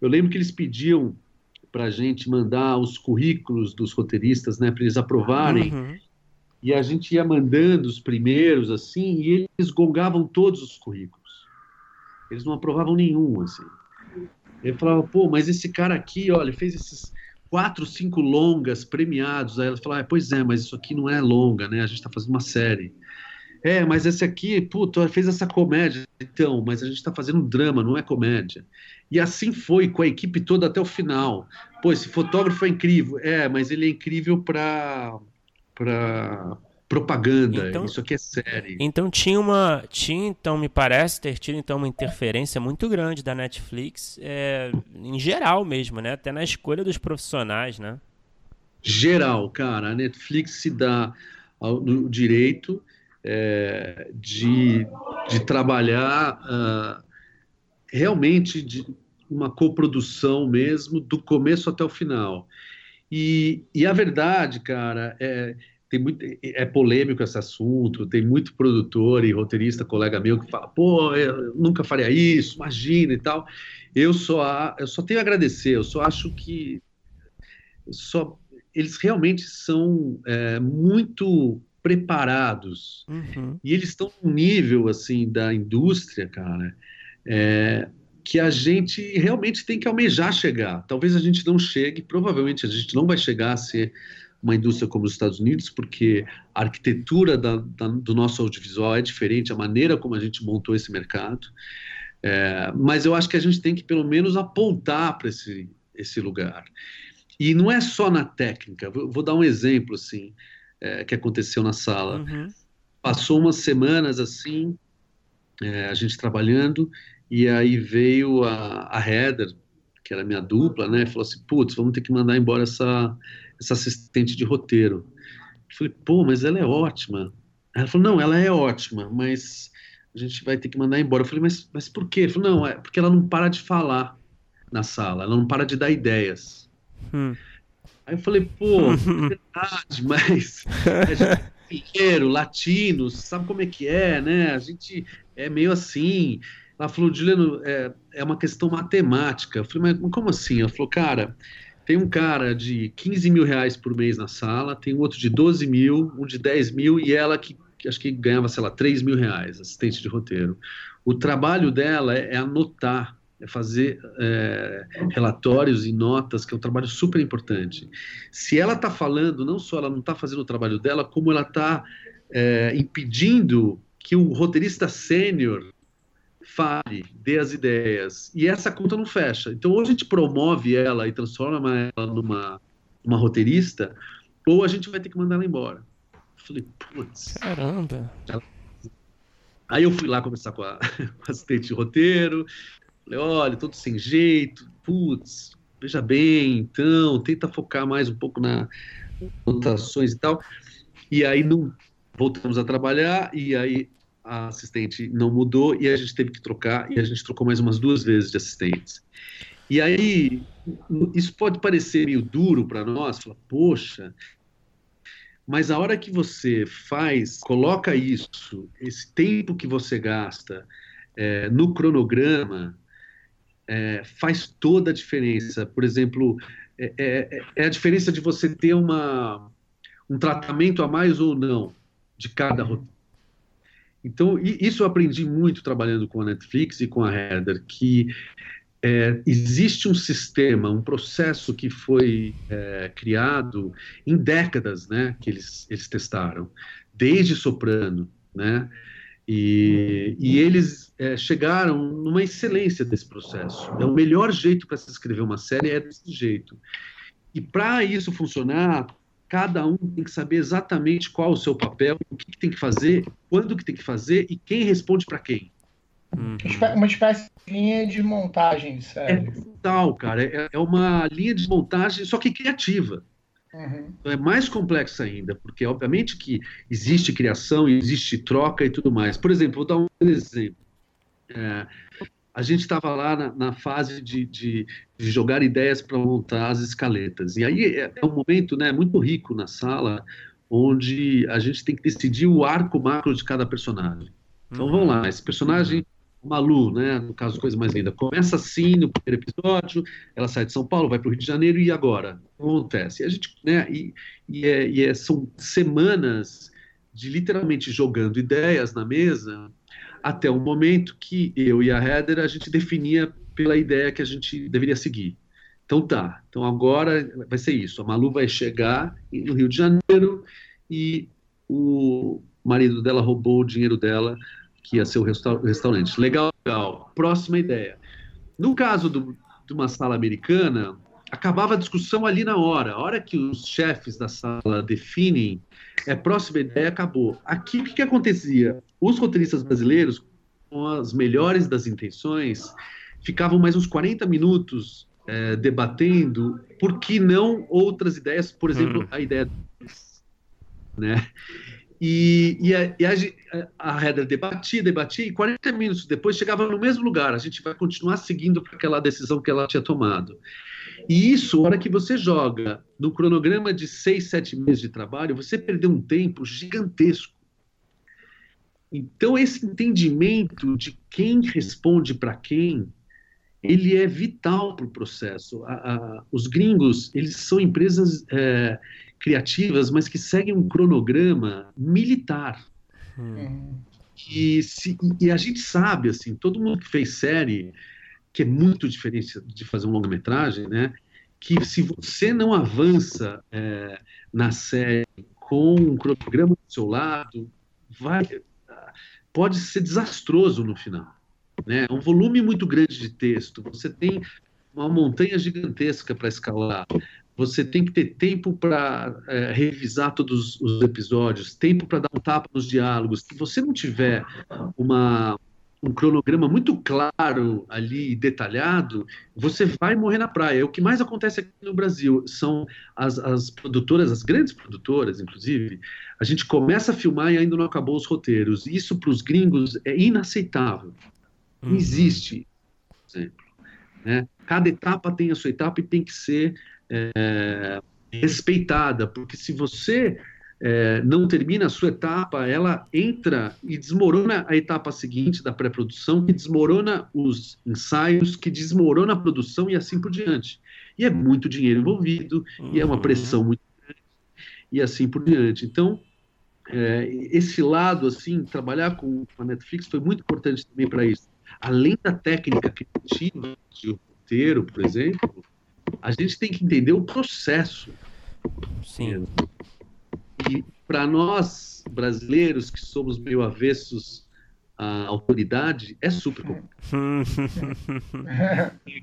[SPEAKER 3] Eu lembro que eles pediam para a gente mandar os currículos dos roteiristas, né, para eles aprovarem. Uhum. E a gente ia mandando os primeiros, assim, e eles gongavam todos os currículos. Eles não aprovavam nenhum, assim. Ele falava, pô, mas esse cara aqui, olha, fez esses quatro, cinco longas premiados. Aí ela falava, ah, pois é, mas isso aqui não é longa, né? A gente está fazendo uma série. É, mas esse aqui, puto, fez essa comédia. Então, mas a gente está fazendo um drama, não é comédia. E assim foi com a equipe toda até o final. Pô, esse fotógrafo é incrível. É, mas ele é incrível para propaganda, então, isso aqui é série.
[SPEAKER 2] Então tinha uma, tinha então me parece ter tido então uma interferência muito grande da Netflix, é, em geral mesmo, né? Até na escolha dos profissionais, né?
[SPEAKER 3] Geral, cara, a Netflix se dá o direito é, de, de trabalhar uh, realmente de uma coprodução mesmo do começo até o final. E, e a verdade, cara, é tem muito, é polêmico esse assunto, tem muito produtor e roteirista, colega meu, que fala, pô, eu nunca faria isso, imagina e tal. Eu só, eu só tenho a agradecer, eu só acho que só, eles realmente são é, muito preparados uhum. e eles estão num nível assim da indústria, cara, é, que a gente realmente tem que almejar chegar. Talvez a gente não chegue, provavelmente a gente não vai chegar a ser uma indústria como os Estados Unidos, porque a arquitetura da, da, do nosso audiovisual é diferente, a maneira como a gente montou esse mercado. É, mas eu acho que a gente tem que, pelo menos, apontar para esse, esse lugar. E não é só na técnica. Vou, vou dar um exemplo assim é, que aconteceu na sala. Uhum. Passou umas semanas assim, é, a gente trabalhando, e aí veio a, a Heather, que era minha dupla, né? Falou assim: putz, vamos ter que mandar embora essa, essa assistente de roteiro. Eu falei, pô, mas ela é ótima. Ela falou, não, ela é ótima, mas a gente vai ter que mandar embora. Eu falei, mas, mas por quê? Ele falou, não, é porque ela não para de falar na sala, ela não para de dar ideias. Hum. Aí eu falei, pô, é *laughs* verdade, mas a gente é latino, sabe como é que é, né? A gente é meio assim. Ela falou, Juliano, é, é uma questão matemática. Eu falei, mas como assim? Ela falou, cara, tem um cara de 15 mil reais por mês na sala, tem outro de 12 mil, um de 10 mil e ela que, que acho que ganhava, sei lá, 3 mil reais, assistente de roteiro. O trabalho dela é, é anotar, é fazer é, relatórios e notas, que é um trabalho super importante. Se ela está falando, não só ela não está fazendo o trabalho dela, como ela está é, impedindo que o roteirista sênior fale, dê as ideias. E essa conta não fecha. Então, ou a gente promove ela e transforma ela numa, numa roteirista, ou a gente vai ter que mandar ela embora. Eu falei, putz.
[SPEAKER 2] Caramba.
[SPEAKER 3] Aí eu fui lá conversar com a, *laughs* com a assistente de roteiro. Falei, olha, todo sem jeito, putz, veja bem, então, tenta focar mais um pouco na anotações e tal. E aí não voltamos a trabalhar, e aí a assistente não mudou e a gente teve que trocar, e a gente trocou mais umas duas vezes de assistentes. E aí, isso pode parecer meio duro para nós, falar, poxa, mas a hora que você faz, coloca isso, esse tempo que você gasta é, no cronograma, é, faz toda a diferença. Por exemplo, é, é, é, a diferença de você ter uma, um tratamento a mais ou não de cada roteiro então, isso eu aprendi muito trabalhando com a Netflix e com a Heather, que é, existe um sistema, um processo que foi é, criado em décadas, né, que eles, eles testaram, desde Soprano, né, e, e eles é, chegaram numa excelência desse processo. É o melhor jeito para se escrever uma série é desse jeito. E para isso funcionar, cada um tem que saber exatamente qual o seu papel, o que, que tem que fazer, quando que tem que fazer e quem responde para quem.
[SPEAKER 1] Uhum. Uma espécie de linha de montagem, sério.
[SPEAKER 3] É total, cara. É, é uma linha de montagem, só que criativa. Uhum. Então é mais complexa ainda, porque obviamente que existe criação, existe troca e tudo mais. Por exemplo, vou dar um exemplo. É, a gente estava lá na, na fase de, de, de, jogar ideias para montar as escaletas. E aí é, é, um momento né, muito rico na sala, onde a gente tem que decidir o arco macro de cada personagem. Então uhum. vamos lá, esse personagem, Malu, né, no caso Coisa Mais Linda, começa assim no primeiro episódio, ela sai de São Paulo, vai para o Rio de Janeiro, e agora? O que acontece? E a gente, né, e, e, é, e é, são semanas de literalmente jogando ideias na mesa, até o momento que eu e a Heather a gente definia pela ideia que a gente deveria seguir. Então tá, então agora vai ser isso. A Malu vai chegar no Rio de Janeiro e o marido dela roubou o dinheiro dela, que ia ser o restaurante. Legal, legal. Próxima ideia. No caso do, de uma sala americana, acabava a discussão ali na hora. A hora que os chefes da sala definem, é próxima ideia, acabou. Aqui, o que, que acontecia? Os roteiristas brasileiros, com as melhores das intenções, ficavam mais uns 40 minutos é, debatendo por que não outras ideias, por exemplo, hum. a ideia né? E, e, a, e a, a Heather debatia, debatia, e 40 minutos depois chegava no mesmo lugar. A gente vai continuar seguindo aquela decisão que ela tinha tomado. E isso, a hora que você joga no cronograma de seis, sete meses de trabalho, você perdeu um tempo gigantesco. Então, esse entendimento de quem responde para quem, ele é vital para o processo. A, a, os gringos, eles são empresas é, criativas, mas que seguem um cronograma militar. Hum. E, se, e a gente sabe, assim, todo mundo que fez série que é muito diferente de fazer um longa-metragem, né? Que se você não avança é, na série com um cronograma do seu lado, vai, pode ser desastroso no final. Né? É um volume muito grande de texto. Você tem uma montanha gigantesca para escalar. Você tem que ter tempo para é, revisar todos os episódios, tempo para dar um tapa nos diálogos. Se você não tiver uma, um cronograma muito claro ali, detalhado, você vai morrer na praia. O que mais acontece aqui no Brasil são as, as produtoras, as grandes produtoras, inclusive, a gente começa a filmar e ainda não acabou os roteiros. Isso para os gringos é inaceitável. Não uhum. existe, por exemplo. Né? Cada etapa tem a sua etapa e tem que ser é, respeitada, porque se você é, não termina a sua etapa, ela entra e desmorona a etapa seguinte da pré-produção, que desmorona os ensaios, que desmorona a produção e assim por diante. E é muito dinheiro envolvido, uhum. e é uma uhum. pressão muito grande, e assim por diante. Então, é, esse lado, assim, trabalhar com a Netflix foi muito importante também para isso. Além da técnica criativa de roteiro, por exemplo, a gente tem que entender o processo.
[SPEAKER 2] Sim.
[SPEAKER 3] Para nós, brasileiros, que somos meio avessos à autoridade, é super *laughs*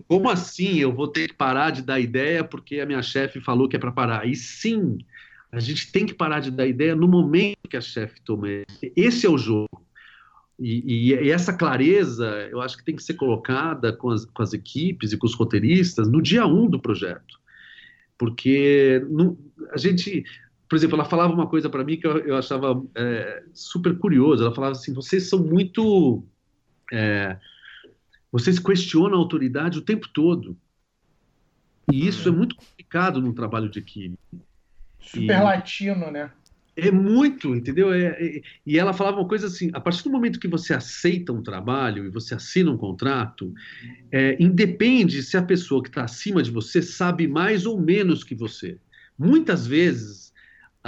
[SPEAKER 3] Como assim eu vou ter que parar de dar ideia porque a minha chefe falou que é para parar? E sim, a gente tem que parar de dar ideia no momento que a chefe toma. Esse é o jogo. E, e, e, essa clareza, eu acho que tem que ser colocada com as, com as equipes e com os roteiristas no dia um do projeto. Porque a gente, por exemplo, ela falava uma coisa para mim que eu, eu achava é, super curioso. Ela falava assim: vocês são muito. É, vocês questionam a autoridade o tempo todo. E isso é muito complicado no trabalho de equipe.
[SPEAKER 1] Super e, latino, né?
[SPEAKER 3] É muito, entendeu? É, é, e ela falava uma coisa assim: a partir do momento que você aceita um trabalho e você assina um contrato, é, independe se a pessoa que está acima de você sabe mais ou menos que você. Muitas vezes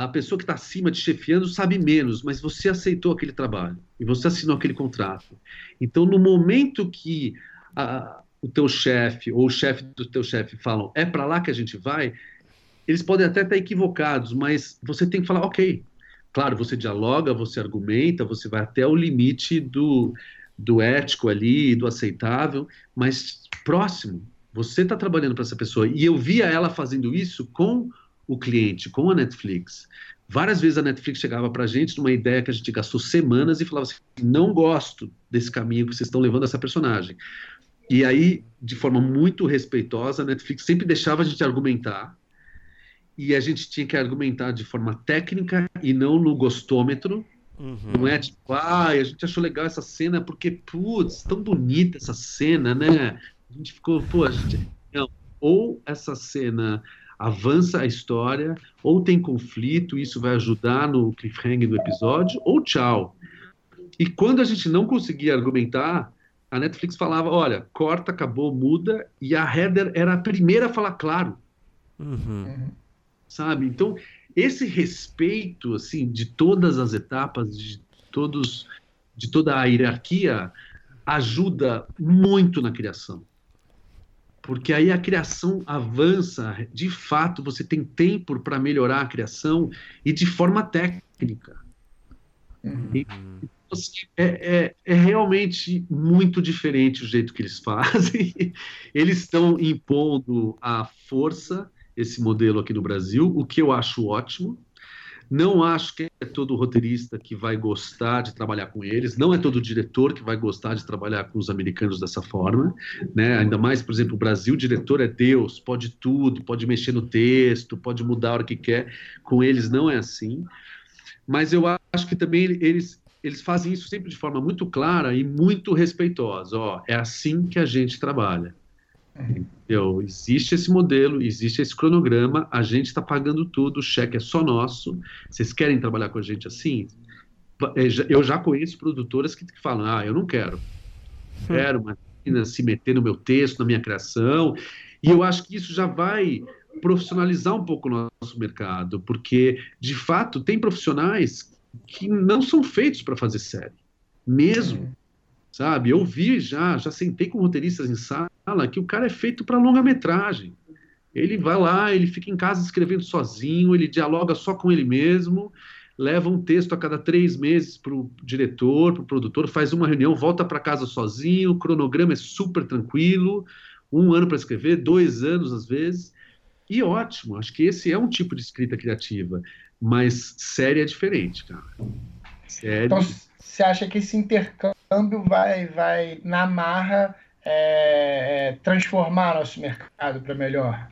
[SPEAKER 3] a pessoa que está acima de chefiando sabe menos, mas você aceitou aquele trabalho e você assinou aquele contrato. Então, no momento que a, o teu chefe ou o chefe do teu chefe falam é para lá que a gente vai, eles podem até estar equivocados, mas você tem que falar ok. Claro, você dialoga, você argumenta, você vai até o limite do, do ético ali, do aceitável, mas próximo. Você está trabalhando para essa pessoa. E eu via ela fazendo isso com o cliente com a Netflix. Várias vezes a Netflix chegava para a gente numa ideia que a gente gastou semanas e falava assim: não gosto desse caminho que vocês estão levando essa personagem. E aí, de forma muito respeitosa, a Netflix sempre deixava a gente argumentar. E a gente tinha que argumentar de forma técnica e não no gostômetro. Uhum. Não é tipo, ah, a gente achou legal essa cena porque, putz, tão bonita essa cena, né? A gente ficou, pô, a gente. Não. Ou essa cena avança a história, ou tem conflito, isso vai ajudar no cliffhanger do episódio, ou tchau. E quando a gente não conseguia argumentar, a Netflix falava: olha, corta, acabou, muda, e a Heather era a primeira a falar claro. Uhum. Sabe? Então, esse respeito assim de todas as etapas, de todos, de toda a hierarquia, ajuda muito na criação porque aí a criação avança, de fato, você tem tempo para melhorar a criação e de forma técnica. Uhum. E, assim, é, é, é, realmente muito diferente o jeito que eles *laughs* fazem. Eles estão impondo a força esse modelo aqui no Brasil, o que eu acho ótimo. Não acho que é todo roteirista que vai gostar de trabalhar com eles, não é todo diretor que vai gostar de trabalhar com os americanos dessa forma, né? Ainda mais, por exemplo, o Brasil, o diretor é Deus, pode tudo, pode mexer no texto, pode mudar a hora que quer. Com eles não é assim. Mas eu acho que também eles eles fazem isso sempre de forma muito clara e muito respeitosa. Ó, é assim que a gente trabalha. Entendeu? Existe esse modelo, existe esse cronograma, a gente está pagando tudo, o cheque é só nosso. Vocês querem trabalhar com a gente assim? É, eu já conheço produtoras que falam: ah, eu não quero. Quero uma se meter no meu texto, na minha criação. E eu acho que isso já vai profissionalizar um pouco o nosso mercado, porque, de fato, tem profissionais que não são feitos para fazer série, mesmo sabe? Eu vi já, já sentei com roteiristas em sala que o cara é feito para longa-metragem. Ele vai lá, ele fica em casa escrevendo sozinho, ele dialoga só com ele mesmo, leva um texto a cada três meses para o diretor, para o produtor, faz uma reunião, volta para casa sozinho, o cronograma é super tranquilo, um ano para escrever, dois anos às vezes, e ótimo. Acho que esse é um tipo de escrita criativa, mas série é diferente, cara.
[SPEAKER 1] Série... Então, você acha que esse intercâmbio vai, vai na marra, é, é transformar nosso mercado para melhor?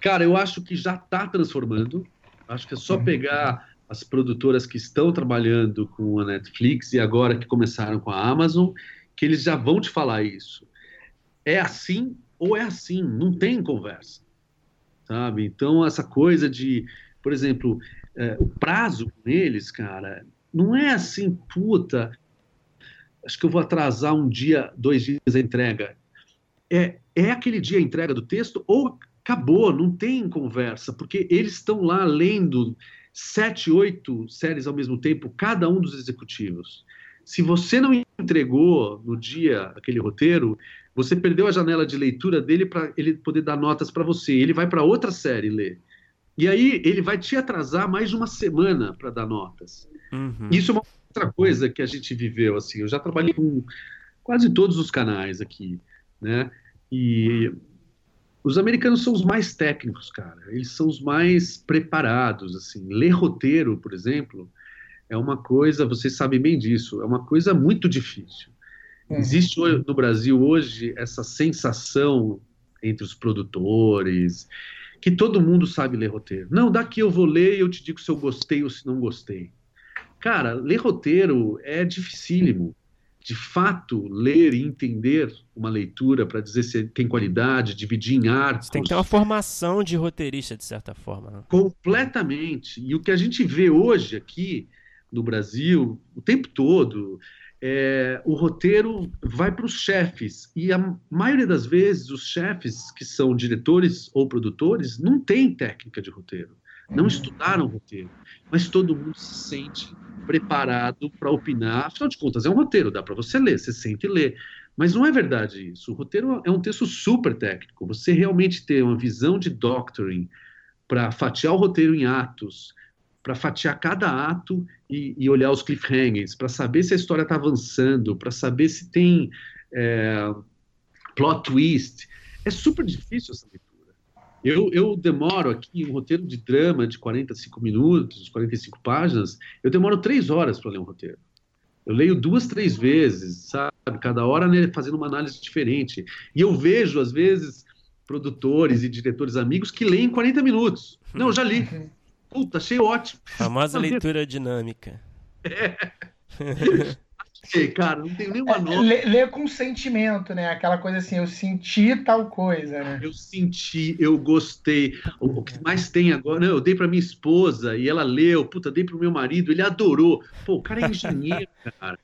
[SPEAKER 3] Cara, eu acho que já está transformando. Acho que é só uhum. pegar as produtoras que estão trabalhando com a Netflix e agora que começaram com a Amazon, que eles já vão te falar isso. É assim ou é assim, não tem conversa, sabe? Então essa coisa de, por exemplo, é, o prazo com eles, cara, não é assim, puta, acho que eu vou atrasar um dia, dois dias a entrega. É, é aquele dia a entrega do texto ou acabou, não tem conversa, porque eles estão lá lendo sete, oito séries ao mesmo tempo, cada um dos executivos. Se você não entregou no dia aquele roteiro, você perdeu a janela de leitura dele para ele poder dar notas para você. Ele vai para outra série ler. E aí ele vai te atrasar mais uma semana para dar notas. Uhum. Isso é uma outra coisa que a gente viveu, assim, eu já trabalhei com quase todos os canais aqui, né, e os americanos são os mais técnicos, cara, eles são os mais preparados, assim, ler roteiro, por exemplo, é uma coisa, vocês sabem bem disso, é uma coisa muito difícil. Uhum. Existe no Brasil hoje essa sensação entre os produtores que todo mundo sabe ler roteiro. Não, daqui eu vou ler e eu te digo se eu gostei ou se não gostei. Cara, ler roteiro é dificílimo. De fato, ler e entender uma leitura para dizer se tem qualidade, dividir em arcos. Você
[SPEAKER 2] tem que ter uma formação de roteirista, de certa forma. Né?
[SPEAKER 3] Completamente. E o que a gente vê hoje aqui no Brasil, o tempo todo, é, o roteiro vai para os chefes. E a maioria das vezes, os chefes, que são diretores ou produtores, não têm técnica de roteiro. Não estudaram roteiro. Mas todo mundo se sente preparado para opinar. Afinal de contas, é um roteiro, dá para você ler, você sente ler. Mas não é verdade isso. O roteiro é um texto super técnico. Você realmente ter uma visão de doctoring para fatiar o roteiro em atos, para fatiar cada ato e, e olhar os cliffhangers, para saber se a história está avançando, para saber se tem é, plot twist. É super difícil. Eu, eu demoro aqui um roteiro de drama de 45 minutos, 45 páginas, eu demoro três horas para ler um roteiro. Eu leio duas, três vezes, sabe? Cada hora né, fazendo uma análise diferente. E eu vejo, às vezes, produtores e diretores amigos que leem 40 minutos. Não, eu já li. Puta, achei ótimo.
[SPEAKER 2] Famosa *laughs* leitura dinâmica.
[SPEAKER 3] É. *laughs* cara, não tenho nenhuma é, nota.
[SPEAKER 1] Lê, lê, com sentimento, né? Aquela coisa assim, eu senti tal coisa, né?
[SPEAKER 3] Eu senti, eu gostei. O, que mais tem agora, né? eu dei para minha esposa e ela leu, puta, dei pro meu marido, ele adorou. Pô, o cara é engenheiro, *laughs* cara.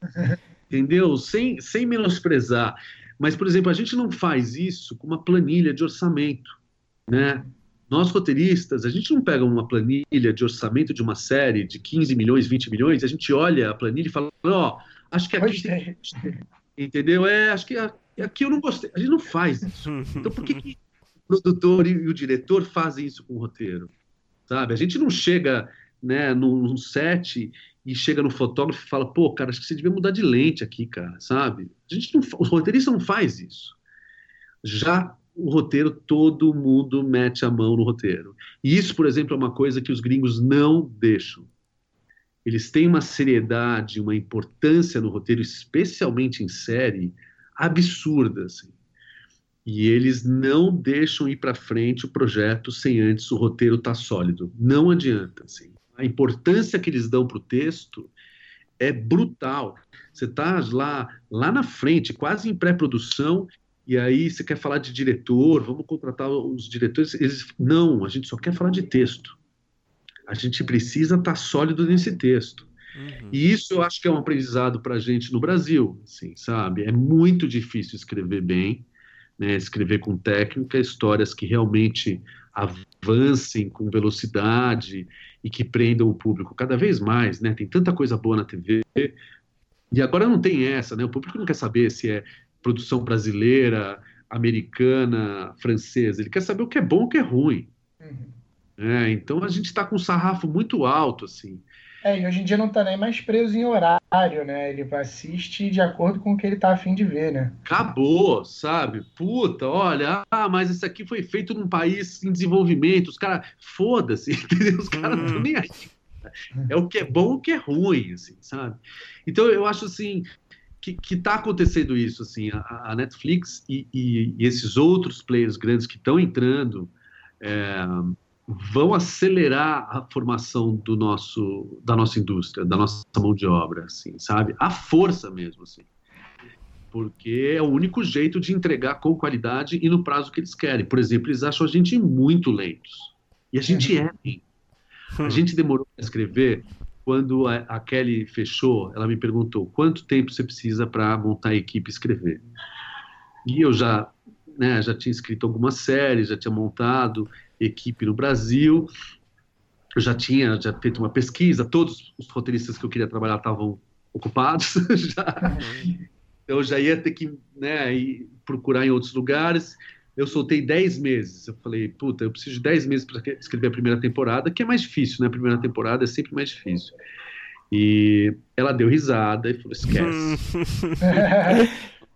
[SPEAKER 3] Entendeu? Sem, sem menosprezar. Mas, por exemplo, a gente não faz isso com uma planilha de orçamento, né? Nós, roteiristas, a gente não pega uma planilha de orçamento de uma série de 15 milhões, 20 milhões, a gente olha a planilha e fala, ó, oh, Acho que aqui tem... Entendeu? É, acho que aqui eu não gostei. A gente não faz isso. *laughs* Então por que, que o produtor e o diretor fazem isso com o roteiro? Sabe? A gente não chega né, num set e chega no fotógrafo e fala, pô, cara, acho que você devia mudar de lente aqui, cara, sabe? A gente não, o roteirista não faz isso. Já o roteiro, todo mundo mete a mão no roteiro. E isso, por exemplo, é uma coisa que os gringos não deixam. Eles têm uma seriedade, uma importância no roteiro, especialmente em série, absurda, assim. E eles não deixam ir para frente o projeto sem antes o roteiro estar tá sólido. Não adianta, assim a importância que eles dão para o texto é brutal. Você está lá, lá na frente, quase em pré-produção, e aí você quer falar de diretor, vamos contratar os diretores. Eles, não, a gente só quer falar de texto. A gente precisa estar tá sólido nesse texto. Uhum. E isso eu acho que é um aprendizado para a gente no Brasil, assim, sabe? É muito difícil escrever bem, né? escrever com técnica, histórias que realmente avancem com velocidade e que prendam o público cada vez mais, né? Tem tanta coisa boa na TV. E agora não tem essa, né? O público não quer saber se é produção brasileira, americana, francesa. Ele quer saber o que é bom e o que é ruim. Uhum. É, então a gente está com um sarrafo muito alto, assim.
[SPEAKER 1] É, e hoje em dia não está nem mais preso em horário, né? Ele assiste de acordo com o que ele está afim de ver, né?
[SPEAKER 3] Acabou, sabe? Puta, olha, ah, mas isso aqui foi feito num país em desenvolvimento. Os caras, foda-se, *laughs* entendeu? Os caras não estão nem aí. É o que é bom e o que é ruim, assim, sabe? Então eu acho assim que, está acontecendo isso, assim, a, a Netflix e, e, e, esses outros players grandes que estão entrando. É, vão acelerar a formação do nosso, da nossa indústria, da nossa mão de obra, assim, sabe? A força mesmo, assim. Porque é o único jeito de entregar com qualidade e no prazo que eles querem. Por exemplo, eles acham a gente muito lentos. E a gente é. A gente demorou para escrever. Quando a, a Kelly fechou, ela me perguntou quanto tempo você precisa para montar a equipe e escrever. E eu já, né, já tinha escrito algumas séries, já tinha montado, equipe no Brasil. Eu já tinha já feito uma pesquisa, todos os roteiristas que eu queria trabalhar estavam ocupados. *laughs* já. Então eu já ia ter que né, ir procurar em outros lugares. Eu soltei 10 meses. Eu falei, puta, eu preciso de 10 meses para escrever a primeira temporada, que é mais difícil, né? A primeira temporada é sempre mais difícil. E ela deu risada e falou: esquece.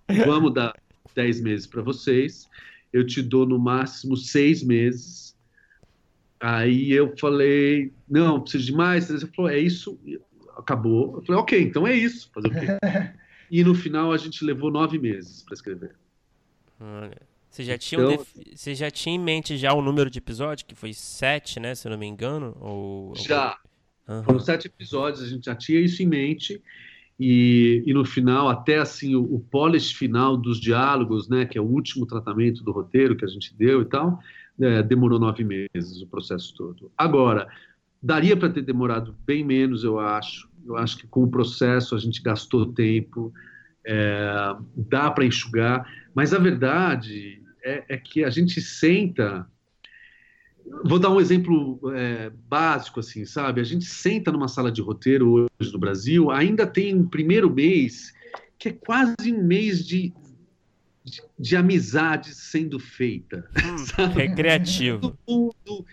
[SPEAKER 3] *laughs* Vamos dar 10 meses para vocês. Eu te dou no máximo seis meses Aí eu falei, não, preciso de mais. Ele falou, é isso, acabou. Eu falei, ok, então é isso. Fazer o quê? *laughs* e no final a gente levou nove meses para escrever.
[SPEAKER 2] Olha. Você já, tinha então, um Você já tinha em mente já o número de episódios, que foi sete, né? Se eu não me engano? Ou...
[SPEAKER 3] Já. Uhum. Foram sete episódios, a gente já tinha isso em mente. E, e no final, até assim, o, o polish final dos diálogos, né? Que é o último tratamento do roteiro que a gente deu e tal é, demorou nove meses o processo todo. Agora, daria para ter demorado bem menos, eu acho. Eu acho que com o processo a gente gastou tempo, é, dá para enxugar, mas a verdade é, é, que a gente senta. Vou dar um exemplo é, básico, assim, sabe? A gente senta numa sala de roteiro hoje no Brasil, ainda tem um primeiro mês que é quase um mês de de, de amizade sendo feita.
[SPEAKER 2] Hum, *laughs* recreativo.
[SPEAKER 3] Todo mundo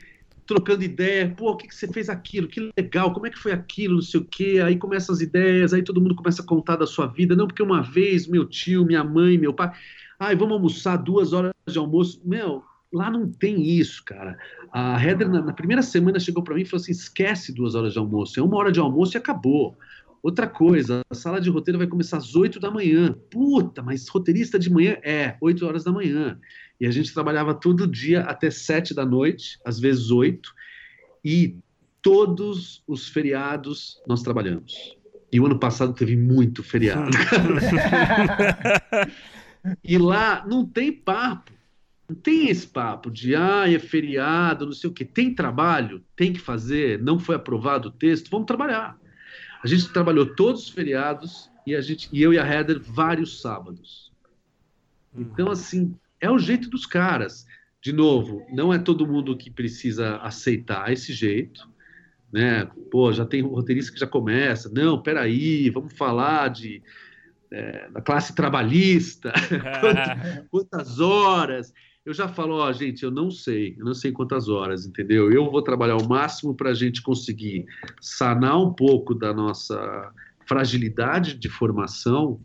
[SPEAKER 3] trocando ideia, pô, o que, que você fez aquilo? Que legal, como é que foi aquilo, não sei o quê. Aí começam as ideias, aí todo mundo começa a contar da sua vida. Não, porque uma vez meu tio, minha mãe, meu pai. Ai, vamos almoçar duas horas de almoço. Meu, lá não tem isso, cara. A Heather, na, na primeira semana, chegou para mim e falou assim: esquece duas horas de almoço, é uma hora de almoço e acabou. Outra coisa, a sala de roteiro vai começar às 8 da manhã. Puta, mas roteirista de manhã é 8 horas da manhã. E a gente trabalhava todo dia até 7 da noite, às vezes 8, e todos os feriados nós trabalhamos. E o ano passado teve muito feriado. *laughs* e lá não tem papo. Não tem esse papo de, ah, é feriado, não sei o quê. Tem trabalho, tem que fazer, não foi aprovado o texto, vamos trabalhar. A gente trabalhou todos os feriados e, a gente, e eu e a Heather vários sábados. Então, uhum. assim, é o jeito dos caras. De novo, não é todo mundo que precisa aceitar esse jeito. Né? Pô, já tem roteirista que já começa. Não, peraí, vamos falar de é, da classe trabalhista, quantas, *laughs* *laughs* quantas horas. Eu já falo, ó, gente, eu não sei, eu não sei quantas horas, entendeu? Eu vou trabalhar o máximo para a gente conseguir sanar um pouco da nossa fragilidade de formação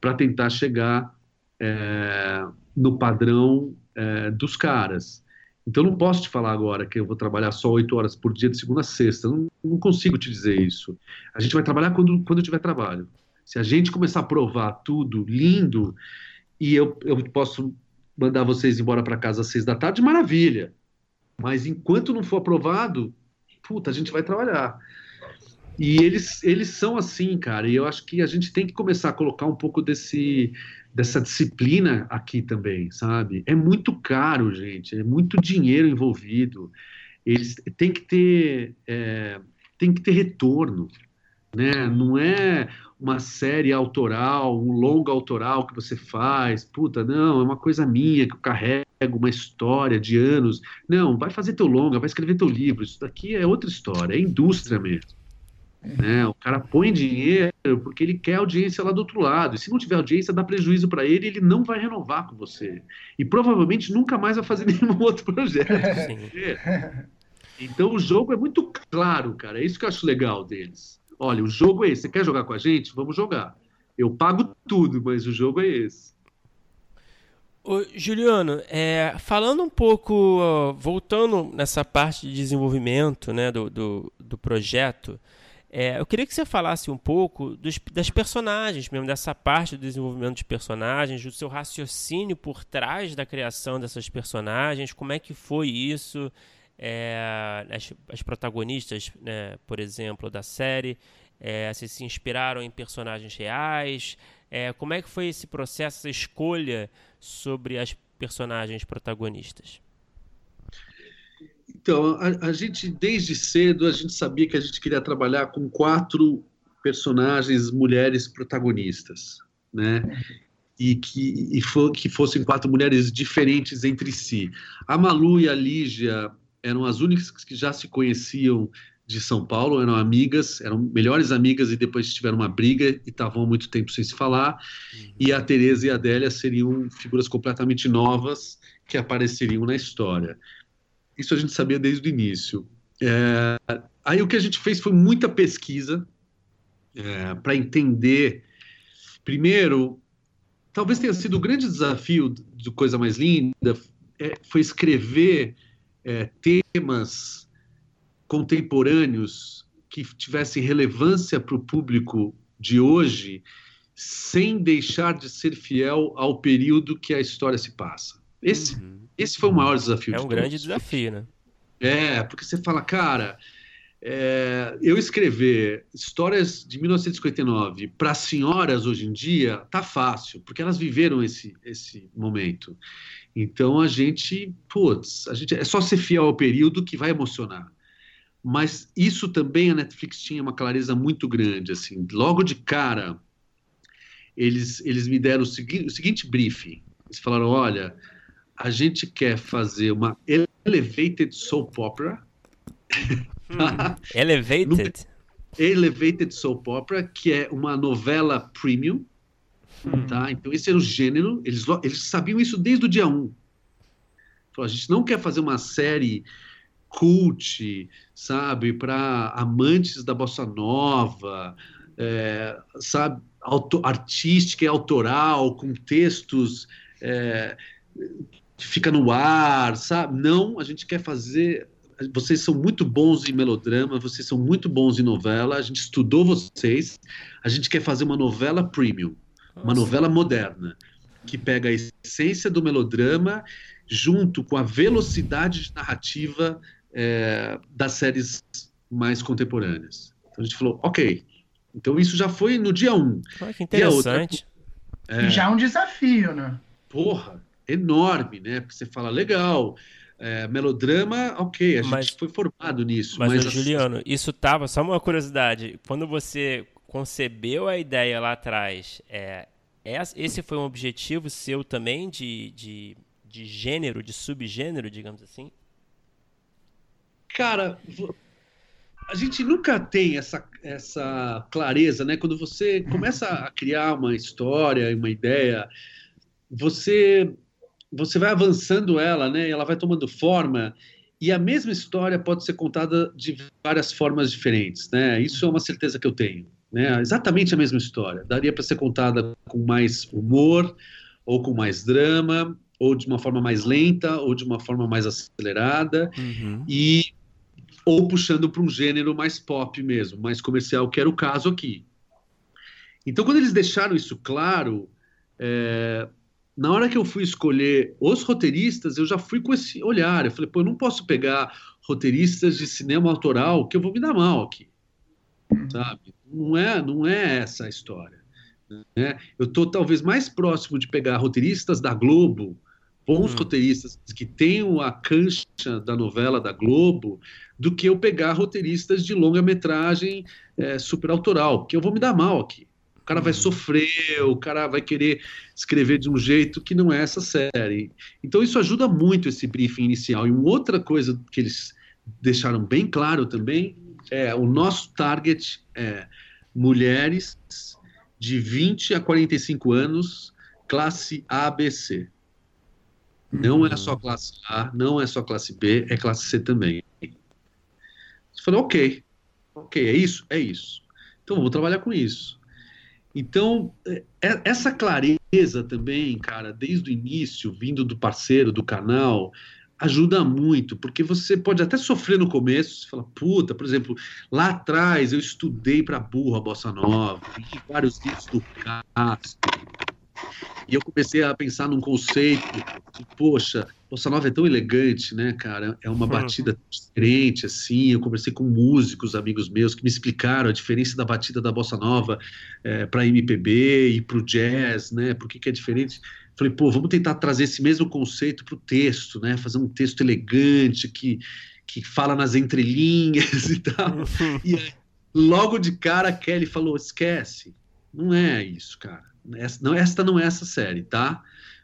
[SPEAKER 3] para tentar chegar é, no padrão é, dos caras. Então, não posso te falar agora que eu vou trabalhar só oito horas por dia, de segunda a sexta. Não, não, consigo te dizer isso. A gente vai trabalhar quando, quando tiver trabalho. Se a gente começar a provar tudo lindo, e eu, eu posso mandar vocês embora para casa às seis da tarde, maravilha. Mas enquanto não for aprovado, puta, a gente vai trabalhar. E eles, eles são assim, cara. E eu acho que a gente tem que começar a colocar um pouco desse, dessa disciplina aqui também, sabe? É muito caro, gente. É muito dinheiro envolvido. Eles têm que ter, é, tem que ter retorno, né? Não é uma série autoral, um longo autoral que você faz, puta, não, é uma coisa minha que eu carrego uma história de anos. Não, vai fazer teu longa, vai escrever teu livro. Isso daqui é outra história, é indústria mesmo. Né? O cara põe dinheiro porque ele quer audiência lá do outro lado. E se não tiver audiência, dá prejuízo para ele, ele não vai renovar com você. E provavelmente nunca mais vai fazer *laughs* nenhum outro projeto. Então o jogo é muito claro, cara. É isso que eu acho legal deles. Olha, o jogo é esse. Você quer jogar com a gente? Vamos jogar. Eu pago tudo, mas o jogo é esse.
[SPEAKER 2] Ô, Juliano, é, falando um pouco, voltando nessa parte de desenvolvimento né, do, do, do projeto, é, eu queria que você falasse um pouco dos, das personagens, mesmo dessa parte do desenvolvimento de personagens, do seu raciocínio por trás da criação dessas personagens, como é que foi isso, é, as, as, protagonistas, né, por exemplo, da série, é, se se inspiraram em personagens reais, é, como é que foi esse processo, essa escolha sobre as personagens protagonistas?
[SPEAKER 3] Então, a, a, gente, desde cedo, a gente sabia que a gente queria trabalhar com quatro personagens mulheres protagonistas, né? E que, e que fossem quatro mulheres diferentes entre si. A Malu e a Lígia eram as únicas que já se conheciam de São Paulo, eram amigas, eram melhores amigas e depois tiveram uma briga e estavam há muito tempo sem se falar. Uhum. E a Teresa e a Adélia seriam figuras completamente novas que apareceriam na história. Isso a gente sabia desde o início. É, aí o que a gente fez foi muita pesquisa é, para entender, primeiro, talvez tenha sido o grande desafio de Coisa Mais Linda, é, foi escrever é, temas contemporâneos que tivessem relevância para o público de hoje, sem deixar de ser fiel ao período que a história se passa. Esse, uhum. esse foi o maior desafio.
[SPEAKER 2] É um de grande desafio, né?
[SPEAKER 3] É, porque você fala, cara, é, eu escrever histórias de 1959 para senhoras hoje em dia tá fácil, porque elas viveram esse, esse momento. Então a gente, putz, a gente, é só ser fiel ao período que vai emocionar. Mas isso também a Netflix tinha uma clareza muito grande, assim. Logo de cara, eles, eles me deram o, segui o seguinte briefing. Eles falaram, olha, a gente quer fazer uma elevated soap opera. *laughs*
[SPEAKER 2] Hum, elevated? *laughs*
[SPEAKER 3] elevated soap opera, que é uma novela premium. Hum. Tá? Então, esse era o gênero. Eles, eles sabiam isso desde o dia 1. a gente não quer fazer uma série cult, sabe, para amantes da bossa nova, é, sabe, auto, artística e autoral, com textos é, que fica no ar, sabe? Não, a gente quer fazer. Vocês são muito bons em melodrama, vocês são muito bons em novela, a gente estudou vocês, a gente quer fazer uma novela premium, uma novela moderna, que pega a essência do melodrama junto com a velocidade de narrativa é, das séries mais contemporâneas. Então a gente falou, ok. Então isso já foi no dia 1. Um.
[SPEAKER 2] Ah, que interessante.
[SPEAKER 1] E, outra, é, e já é um desafio, né?
[SPEAKER 3] Porra, enorme, né? Porque você fala, legal, é, melodrama, ok, a gente mas, foi formado nisso.
[SPEAKER 2] Mas, mas Juliano, isso tava, só uma curiosidade, quando você concebeu a ideia lá atrás, é, esse foi um objetivo seu também de, de, de gênero, de subgênero, digamos assim?
[SPEAKER 3] Cara, a gente nunca tem essa, essa clareza, né? Quando você começa a criar uma história, uma ideia, você você vai avançando ela, né? Ela vai tomando forma e a mesma história pode ser contada de várias formas diferentes, né? Isso é uma certeza que eu tenho, né? Exatamente a mesma história. Daria para ser contada com mais humor ou com mais drama ou de uma forma mais lenta ou de uma forma mais acelerada uhum. e ou puxando para um gênero mais pop mesmo, mais comercial, que era o caso aqui. Então, quando eles deixaram isso claro, é, na hora que eu fui escolher os roteiristas, eu já fui com esse olhar. Eu falei, pô, eu não posso pegar roteiristas de cinema autoral que eu vou me dar mal aqui, sabe? Não é, não é essa a história. Né? Eu estou talvez mais próximo de pegar roteiristas da Globo, bons hum. roteiristas que tenham a cancha da novela da Globo, do que eu pegar roteiristas de longa-metragem é, super autoral, porque eu vou me dar mal aqui. O cara vai uhum. sofrer, o cara vai querer escrever de um jeito que não é essa série. Então isso ajuda muito esse briefing inicial. E uma outra coisa que eles deixaram bem claro também é o nosso target é mulheres de 20 a 45 anos, classe ABC. Não é só classe A, não é só classe B, é classe C também. Você falou, ok, ok, é isso? É isso. Então, vou trabalhar com isso. Então, é, é, essa clareza também, cara, desde o início, vindo do parceiro, do canal, ajuda muito, porque você pode até sofrer no começo, você fala, puta, por exemplo, lá atrás eu estudei para burro a bossa nova, li vários livros do Castro, e eu comecei a pensar num conceito de, poxa, Bossa Nova é tão elegante, né, cara? É uma batida diferente, assim. Eu conversei com músicos, amigos meus, que me explicaram a diferença da batida da Bossa Nova é, para MPB e para o jazz, né? Por que, que é diferente? Falei, pô, vamos tentar trazer esse mesmo conceito para o texto, né? Fazer um texto elegante que, que fala nas entrelinhas *laughs* e tal. E logo de cara, a Kelly falou: esquece, não é isso, cara essa não, esta não é essa série, tá?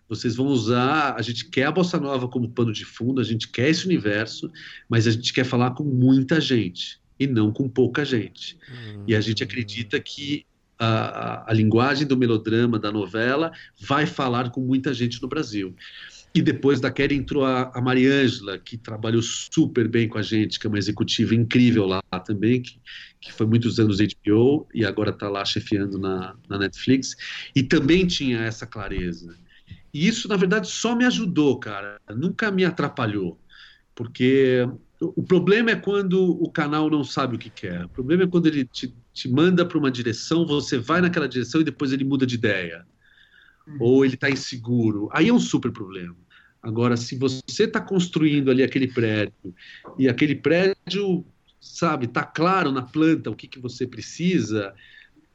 [SPEAKER 3] Vocês vão usar. A gente quer a bossa nova como pano de fundo, a gente quer esse universo, mas a gente quer falar com muita gente e não com pouca gente. Hum. E a gente acredita que a, a, linguagem do melodrama, da novela, vai falar com muita gente no Brasil. E depois da Kelly entrou a, a Mariângela, que trabalhou super bem com a gente, que é uma executiva incrível lá também, que, que foi muitos anos HBO e agora está lá chefiando na, na Netflix. E também tinha essa clareza. E isso, na verdade, só me ajudou, cara. Nunca me atrapalhou. Porque o problema é quando o canal não sabe o que quer. O problema é quando ele te, te manda para uma direção, você vai naquela direção e depois ele muda de ideia. Uhum. Ou ele está inseguro. Aí é um super problema. Agora, se você está construindo ali aquele prédio e aquele prédio, sabe, está claro na planta o que, que você precisa,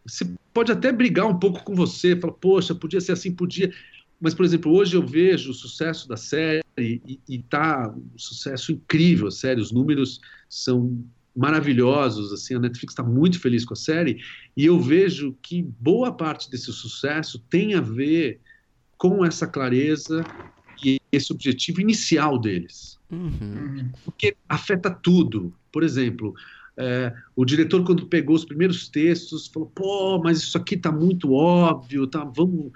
[SPEAKER 3] você pode até brigar um pouco com você, falar, poxa, podia ser assim, podia. Mas, por exemplo, hoje eu vejo o sucesso da série e, está um sucesso incrível, a série, os números são maravilhosos, assim, a Netflix está muito feliz com a série, e eu vejo que boa parte desse sucesso tem a ver com essa clareza e esse objetivo inicial deles. Uhum. Porque afeta tudo. Por exemplo, é, o diretor, quando pegou os primeiros textos, falou: pô, mas isso aqui está muito óbvio, tá? Vamos.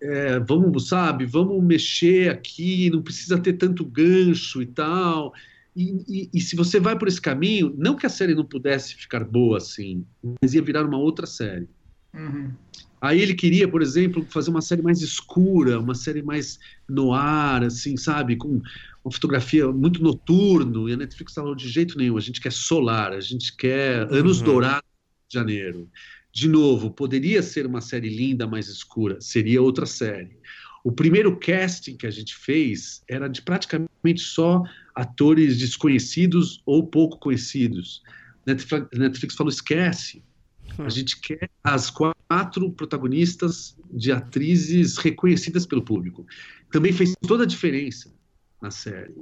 [SPEAKER 3] É, vamos, sabe, vamos mexer aqui, não precisa ter tanto gancho e tal. E, e, e, se você vai por esse caminho, não que a série não pudesse ficar boa assim, mas ia virar uma outra série. Uhum. Aí ele queria, por exemplo, fazer uma série mais escura, uma série mais no ar, assim, sabe? Com uma fotografia muito noturno. E a Netflix falou de jeito nenhum, a gente quer solar, a gente quer anos uhum. dourados de janeiro. De novo, poderia ser uma série linda, mais escura, seria outra série. O primeiro casting que a gente fez era de praticamente só atores desconhecidos ou pouco conhecidos. Netflix, Netflix falou: esquece, a hum. gente quer as quatro protagonistas de atrizes reconhecidas pelo público. Também fez toda a diferença na série.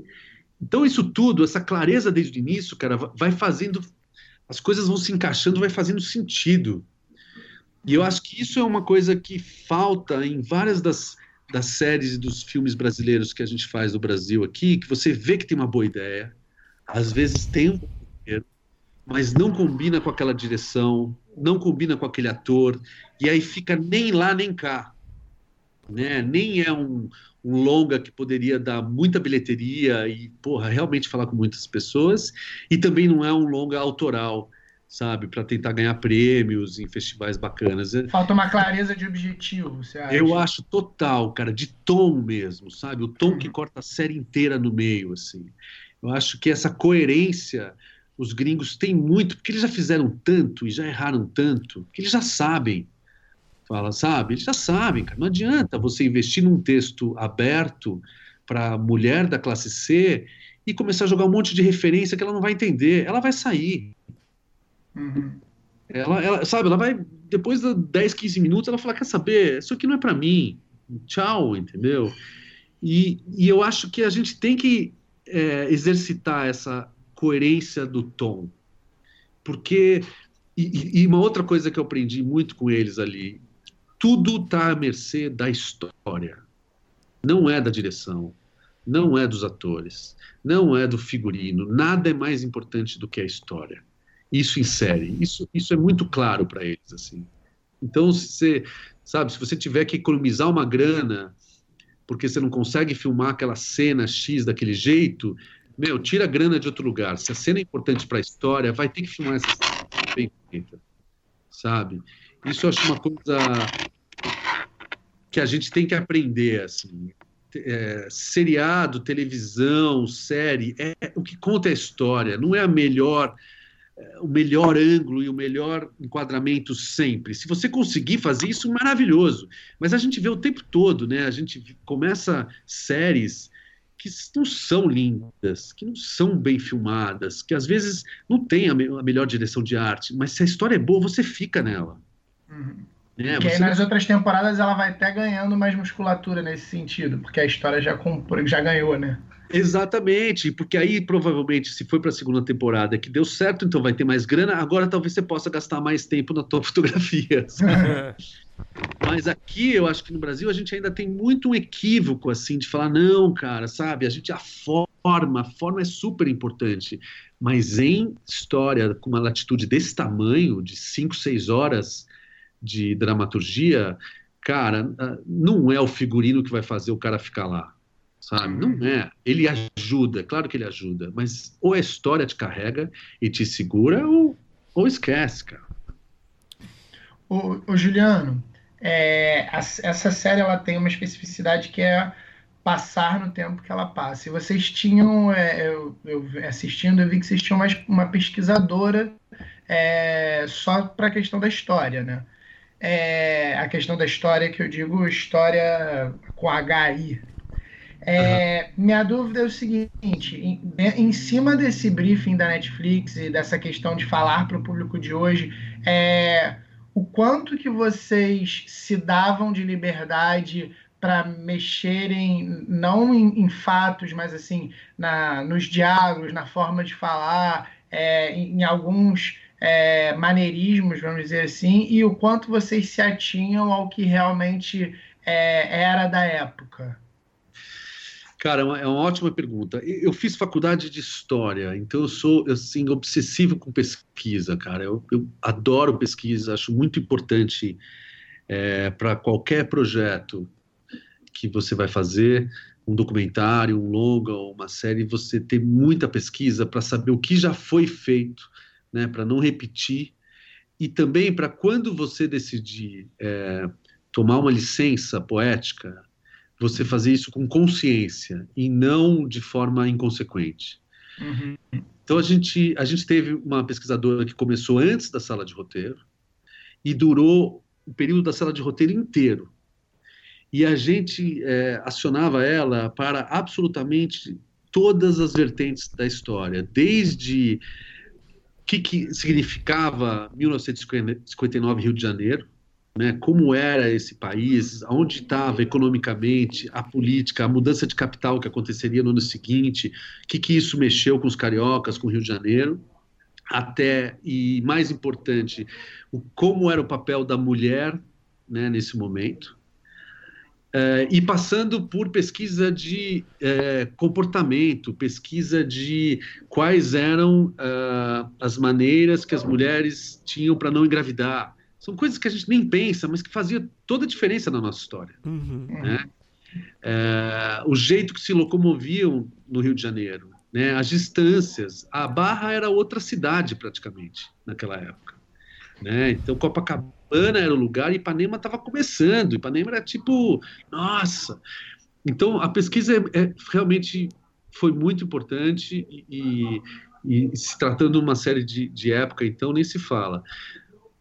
[SPEAKER 3] Então, isso tudo, essa clareza desde o início, cara, vai fazendo. As coisas vão se encaixando, vai fazendo sentido. E eu acho que isso é uma coisa que falta em várias das, das séries e dos filmes brasileiros que a gente faz no Brasil aqui, que você vê que tem uma boa ideia, às vezes tem um roteiro, mas não combina com aquela direção, não combina com aquele ator, e aí fica nem lá nem cá. né? Nem é um, um longa que poderia dar muita bilheteria e, porra, realmente falar com muitas pessoas, e também não é um longa autoral, sabe, para tentar ganhar prêmios em festivais bacanas.
[SPEAKER 1] Falta uma clareza de objetivo, você acha?
[SPEAKER 3] Eu acho total, cara, de tom mesmo, sabe? O tom que uhum. corta a série inteira no meio, assim. Eu acho que essa coerência os gringos têm muito, porque eles já fizeram tanto e já erraram tanto, que eles já sabem Fala, sabe? Eles já sabem, cara. Não adianta você investir num texto aberto para mulher da classe C e começar a jogar um monte de referência que ela não vai entender. Ela vai sair. Uhum. Ela, ela, sabe, ela vai, depois de 10, 15 minutos, ela fala: Quer saber? Isso aqui não é para mim. Tchau, entendeu? E, e eu acho que a gente tem que é, exercitar essa coerência do tom. Porque. E, e, uma outra coisa que eu aprendi muito com eles ali, tudo está à mercê da história. Não é da direção, não é dos atores, não é do figurino. Nada é mais importante do que a história. Isso série. Isso, isso é muito claro para eles. assim. Então, se você, sabe, se você tiver que economizar uma grana porque você não consegue filmar aquela cena X daquele jeito, meu, tira a grana de outro lugar. Se a cena é importante para a história, vai ter que filmar essa cena bem feita, sabe? Isso eu acho uma coisa que a gente tem que aprender, assim. É, seriado, televisão, série, é, o que conta é a história, não é a melhor, o melhor ângulo e o melhor enquadramento sempre. Se você conseguir fazer isso, maravilhoso. Mas a gente vê o tempo todo, né? A gente começa séries que não são lindas, que não são bem filmadas, que às vezes não tem a, me a melhor direção de arte, mas se a história é boa, você fica nela.
[SPEAKER 1] Uhum. É, que você... nas outras temporadas ela vai até ganhando mais musculatura nesse sentido, porque a história já, já ganhou, né?
[SPEAKER 3] Exatamente, porque aí provavelmente, se foi para a segunda temporada que deu certo, então vai ter mais grana, agora talvez você possa gastar mais tempo na tua *laughs* fotografia. *laughs* Mas aqui, eu acho que no Brasil, a gente ainda tem muito um equívoco, assim, de falar, não, cara, sabe, a gente, a forma, a forma é super importante, mas em história com uma latitude desse tamanho, de 5, 6 horas, de dramaturgia, cara, ah, não é o figurino que vai fazer o cara ficar lá, sabe? Não é. Ele ajuda, claro que ele ajuda, mas ou a história te carrega e te segura, ou, ou esquece, cara.
[SPEAKER 1] Ô, ô Juliano, é, a, essa série ela tem uma especificidade que é passar no tempo que ela passa. E vocês tinham, é, eu, eu, assistindo, eu vi que vocês tinham uma, uma pesquisadora é, só para a questão da história, né? é, a questão da história, que eu digo história com HI. É, uhum. Minha dúvida é o seguinte: em, em, cima desse briefing da Netflix e dessa questão de falar para o público de hoje, é, o quanto que vocês se davam de liberdade para mexerem não em, em, fatos, mas assim na, nos diálogos, na forma de falar, é, em, em alguns é, maneirismos, vamos dizer assim, e o quanto vocês se atinham ao que realmente é, era da época?
[SPEAKER 3] Cara, é uma, é uma ótima pergunta. Eu fiz faculdade de história, então eu sou assim obsessivo com pesquisa, cara. Eu, eu adoro pesquisa, acho muito importante é, para qualquer projeto que você vai fazer, um documentário, um longa, uma série, você ter muita pesquisa para saber o que já foi feito né, para não repetir, e também para quando você decidir é, tomar uma licença poética, você fazer isso com consciência e não de forma inconsequente. Uhum. Então a gente, a gente teve uma pesquisadora que começou antes da sala de roteiro e durou o período da sala de roteiro inteiro. E a gente é, acionava ela para absolutamente todas as vertentes da história, desde que, que significava 1959 Rio de Janeiro, né, como era esse país, onde estava economicamente, a política, a mudança de capital que aconteceria no ano seguinte, o que, que isso mexeu com os cariocas, com o Rio de Janeiro, até, e mais importante, o, como era o papel da mulher né, nesse momento, Uh, e passando por pesquisa de uh, comportamento, pesquisa de quais eram uh, as maneiras que as mulheres tinham para não engravidar, São coisas que a gente nem pensa, mas que faziam toda a diferença na nossa história. Uhum. Né? É, o jeito que se locomoviam no Rio de Janeiro, né? as distâncias. A Barra era outra cidade, praticamente, naquela época. Né? Então, Copacabana era o lugar e Ipanema estava começando. Ipanema era tipo, nossa. Então, a pesquisa é, é, realmente foi muito importante e, e, e, se tratando de uma série de, de época, então, nem se fala.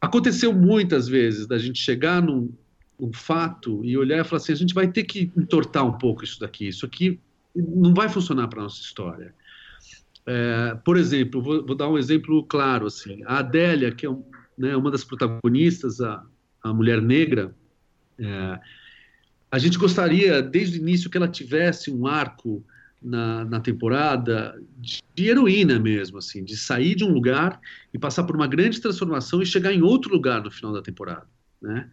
[SPEAKER 3] Aconteceu muitas vezes da gente chegar num, num fato e olhar e falar assim: a gente vai ter que entortar um pouco isso daqui. Isso aqui não vai funcionar para nossa história. É, por exemplo, vou, vou, dar um exemplo claro assim. A Adélia, que é um, né, uma das protagonistas, a, a mulher negra, é, a gente gostaria desde o início que ela tivesse um arco na, na, temporada de, de heroína mesmo, assim, de sair de um lugar e passar por uma grande transformação e chegar em outro lugar no final da temporada, né?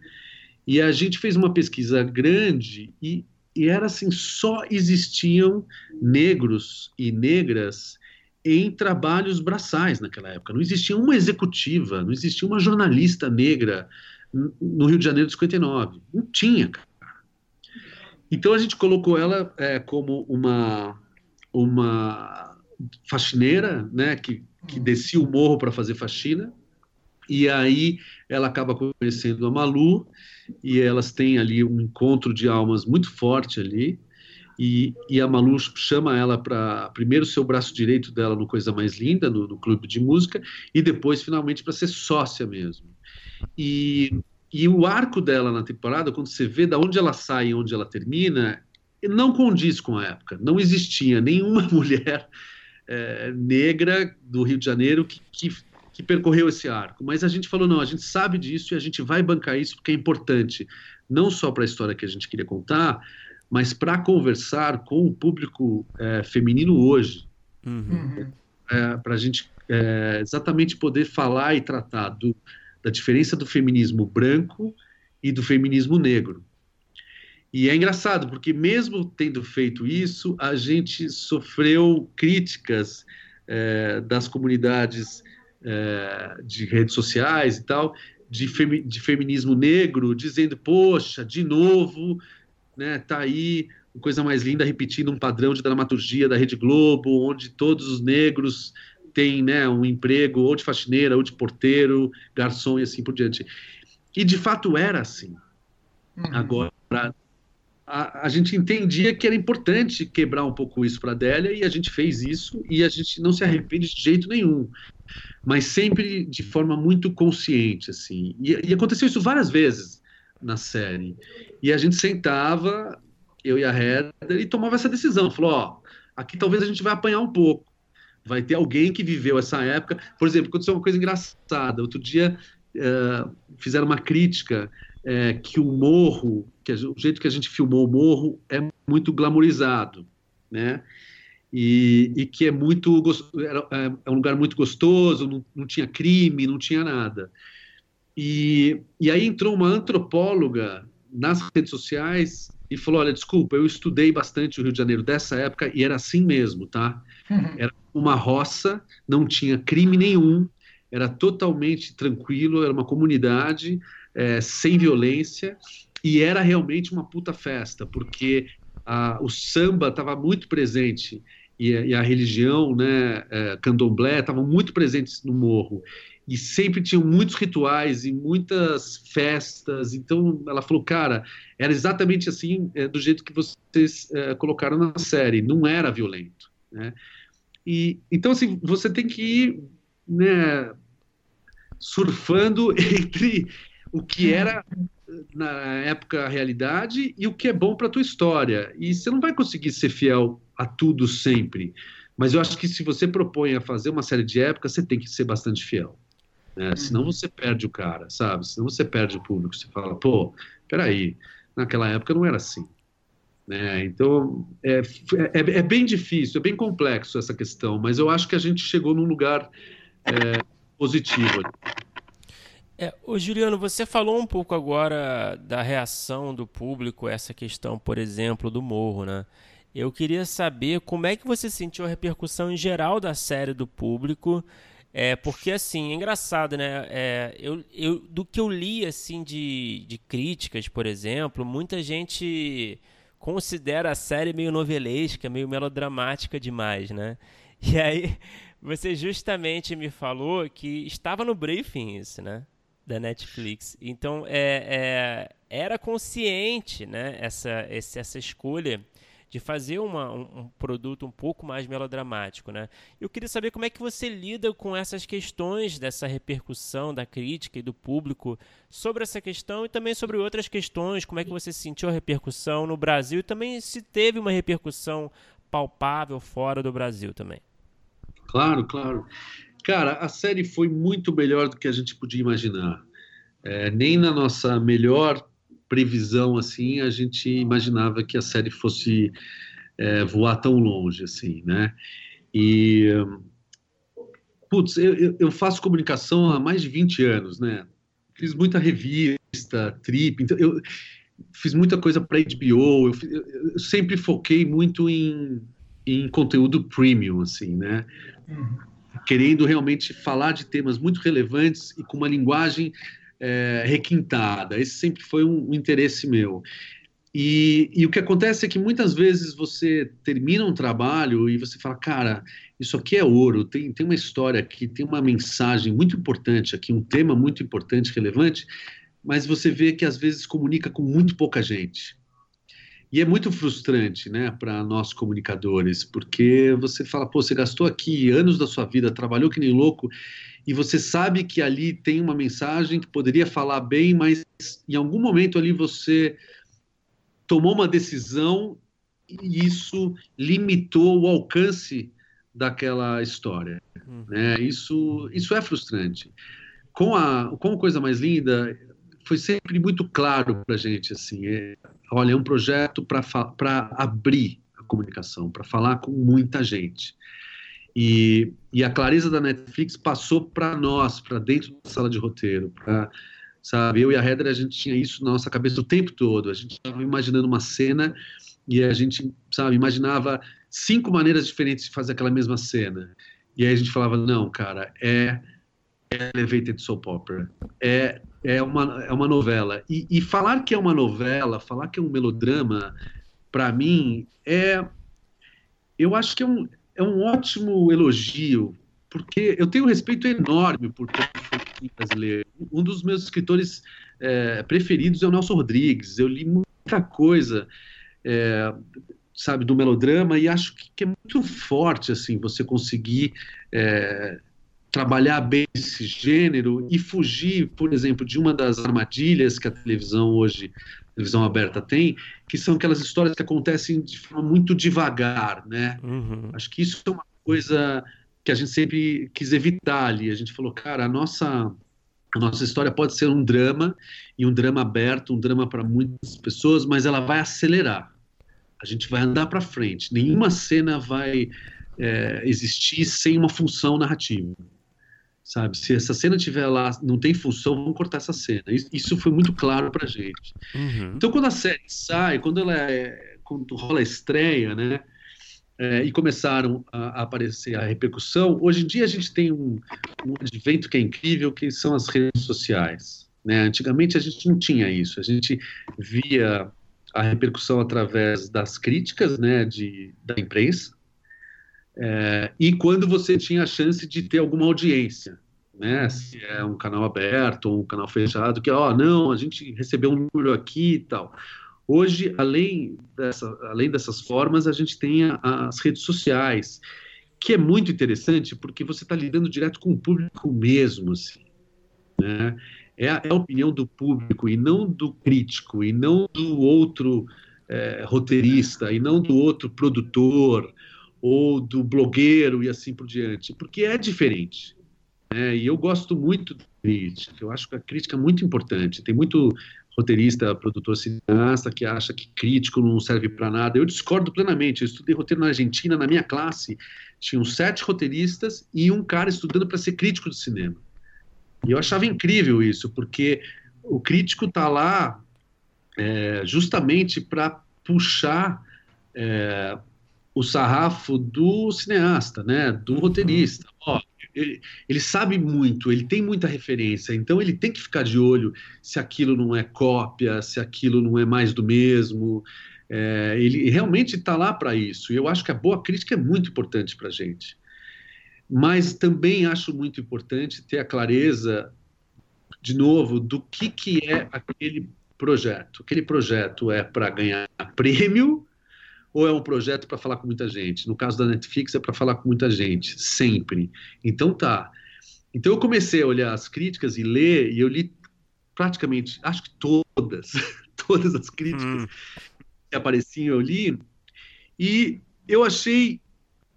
[SPEAKER 3] E a gente fez uma pesquisa grande e, e era assim, só existiam negros e negras em trabalhos braçais naquela época. Não existia uma executiva, não existia uma jornalista negra no Rio de Janeiro de 59. Não tinha, cara. Então a gente colocou ela é, como uma uma faxineira, né, que, que descia o morro para fazer faxina, e aí ela acaba conhecendo a Malu, e elas têm ali um encontro de almas muito forte ali, e, e a Malu chama ela para primeiro ser o braço direito dela no Coisa Mais Linda, no, no clube de música, e depois finalmente para ser sócia mesmo. E, e o arco dela na temporada, quando você vê da onde ela sai e onde ela termina, não condiz com a época. Não existia nenhuma *laughs* mulher é, negra do Rio de Janeiro que, que, que, percorreu esse arco. Mas a gente falou: não, a gente sabe disso e a gente vai bancar isso porque é importante, não só para a história que a gente queria contar, mas para conversar com o público é, feminino hoje. Uhum. É, para a gente é, exatamente poder falar e tratar do, da diferença do feminismo branco e do feminismo negro. E é engraçado, porque mesmo tendo feito isso, a gente sofreu críticas é, das comunidades é, de redes sociais e tal, de, femi de, feminismo negro, dizendo, poxa, de novo, né, tá aí coisa mais linda repetindo um padrão de dramaturgia da Rede Globo, onde todos os negros têm né, um emprego ou de faxineira, ou de porteiro, garçom e assim por diante. E de fato era assim. Uhum. Agora, a, gente entendia que era importante quebrar um pouco isso para a Adélia e a gente fez isso e a gente não se arrepende de jeito nenhum, mas sempre de forma muito consciente, assim. E, e aconteceu isso várias vezes na série. E a gente sentava, eu e a Heather, e tomava essa decisão. Falou, ó, aqui talvez a gente vai apanhar um pouco. Vai ter alguém que viveu essa época. Por exemplo, aconteceu uma coisa engraçada. Outro dia uh, fizeram uma crítica é, que o morro, que a, o jeito que a gente filmou o morro é muito glamorizado, né? E, e que é muito é, é um lugar muito gostoso, não, não tinha crime, não tinha nada. E, e aí entrou uma antropóloga nas redes sociais e falou: Olha, desculpa, eu estudei bastante o Rio de Janeiro dessa época e era assim mesmo, tá? Uhum. Era uma roça, não tinha crime nenhum, era totalmente tranquilo, era uma comunidade é, sem violência, e era realmente uma puta festa, porque a, o samba estava muito presente e, e, a religião, né, é, candomblé, estavam muito presentes no morro. E sempre tinham muitos rituais e muitas festas. Então ela falou, cara, era exatamente assim, é, do jeito que vocês é, colocaram na série. Não era violento. Né? E, então, assim, você tem que ir né, surfando *laughs* entre o que era na época a realidade e o que é bom para a tua história. E você não vai conseguir ser fiel a tudo sempre. Mas eu acho que se você propõe a fazer uma série de época, você tem que ser bastante fiel. Né? Uhum. Senão você perde o cara, sabe? Senão você perde o público. Você fala, pô, peraí, naquela época não era assim. Né? Então, é, é, é, bem difícil, é bem complexo essa questão, mas eu acho que a gente chegou num lugar é, positivo.
[SPEAKER 2] É, ô Juliano, você falou um pouco agora da reação do público a essa questão, por exemplo, do morro, né? Eu queria saber como é que você sentiu a repercussão em geral da série do público É, porque assim, é engraçado, né? É, eu, eu, do que eu li assim de, de críticas, por exemplo, muita gente considera a série meio novelesca, meio melodramática demais, né? E aí, *laughs* você justamente me falou que estava no briefing isso, né? Da Netflix. Então, é, é era consciente, né? Essa, essa escolha de fazer uma, um, um, produto um pouco mais melodramático, né? Eu queria saber como é que você lida com essas questões dessa repercussão da crítica e do público sobre essa questão e também sobre outras questões, como é que você sentiu a repercussão no Brasil e também se teve uma repercussão palpável fora do Brasil também.
[SPEAKER 3] Claro, claro. Cara, a série foi muito melhor do que a gente podia imaginar. É, nem na nossa melhor previsão assim a gente imaginava que a série fosse é, voar tão longe assim, né? E putz, eu, eu, faço comunicação há mais de 20 anos, né? Fiz muita revista, trip, então eu fiz muita coisa para HBO. Eu, eu, sempre foquei muito em, em conteúdo premium, assim, né? Uhum. Querendo realmente falar de temas muito relevantes e com uma linguagem é, requintada. Esse sempre foi um, um interesse meu. E, e, o que acontece é que muitas vezes você termina um trabalho e você fala, cara, isso aqui é ouro, tem, tem uma história aqui, tem uma mensagem muito importante aqui, um tema muito importante, relevante, mas você vê que às vezes comunica com muito pouca gente. E é muito frustrante, né, para nós comunicadores, porque você fala, pô, você gastou aqui anos da sua vida, trabalhou que nem louco, e você sabe que ali tem uma mensagem que poderia falar bem, mas em algum momento ali você tomou uma decisão e isso limitou o alcance daquela história. Uhum. Né? Isso, isso é frustrante. Com a, com a coisa mais linda, foi sempre muito claro para gente assim, é, olha, é um projeto para abrir a comunicação, para falar com muita gente. E, e a clareza da Netflix passou para nós, para dentro da sala de roteiro, para sabe? Eu e a Heather, a gente tinha isso na nossa cabeça o tempo todo. A gente estava imaginando uma cena e a gente, sabe, imaginava cinco maneiras diferentes de fazer aquela mesma cena. E aí a gente falava, não, cara, é, é elevated soap opera, é, é, uma, é uma novela. E, e falar que é uma novela, falar que é um melodrama, para mim, é... Eu acho que é um, é um ótimo elogio, porque eu tenho um respeito enorme por todo o brasileiro. Um dos meus escritores é, preferidos é o Nelson Rodrigues. Eu li muita coisa, é, sabe, do melodrama e acho que, que, é muito forte, assim, você conseguir é, trabalhar bem esse gênero e fugir, por exemplo, de uma das armadilhas que a televisão hoje televisão aberta tem, que são aquelas histórias que acontecem de forma muito devagar, né? Uhum. Acho que isso é uma coisa que a gente sempre quis evitar ali. A gente falou, cara, a nossa a nossa história pode ser um drama e um drama aberto, um drama para muitas pessoas, mas ela vai acelerar. A gente vai andar para frente. Nenhuma cena vai é, existir sem uma função narrativa sabe? Se essa cena tiver lá, não tem função, vamos cortar essa cena. Isso foi muito claro pra gente. Uhum. Então, quando a série sai, quando ela é, quando rola a estreia, né? É, e começaram a, a, aparecer a repercussão. Hoje em dia a gente tem um, um advento que é incrível, que são as redes sociais. Né? Antigamente a gente não tinha isso. A gente via a repercussão através das críticas, né, de, da imprensa, é, e quando você tinha a chance de ter alguma audiência, né? Se é um canal aberto ou um canal fechado, que, ó, não, a gente recebeu um número aqui e tal. Hoje, além, dessa, além dessas formas, a gente tem a, as redes sociais, que é muito interessante porque você está lidando direto com o público mesmo, assim, né? É a, é a, opinião do público e não do crítico, e não do outro é, roteirista, e não do outro produtor, ou do blogueiro e assim por diante, porque é diferente. Né? E eu gosto muito da crítica, eu acho que a crítica é muito importante. Tem muito roteirista, produtor cineasta que acha que crítico não serve para nada. Eu discordo plenamente. Eu estudei roteiro na Argentina, na minha classe, tinham sete roteiristas e um cara estudando para ser crítico de cinema. E eu achava incrível isso, porque o crítico está lá é, justamente para puxar é, o sarrafo do cineasta, né, do roteirista. Ó, ele, ele, sabe muito, ele tem muita referência, então ele tem que ficar de olho se aquilo não é cópia, se aquilo não é mais do mesmo. É, ele realmente está lá para isso. E eu acho que a boa crítica é muito importante para a gente. Mas também acho muito importante ter a clareza, de novo, do que, que é aquele projeto. Aquele projeto é para ganhar prêmio ou é um projeto para falar com muita gente? No caso da Netflix, é para falar com muita gente, sempre. Então tá. Então eu comecei a olhar as críticas e ler, e eu li praticamente, acho que todas, *laughs* todas as críticas hum. que apareciam, eu li, e eu achei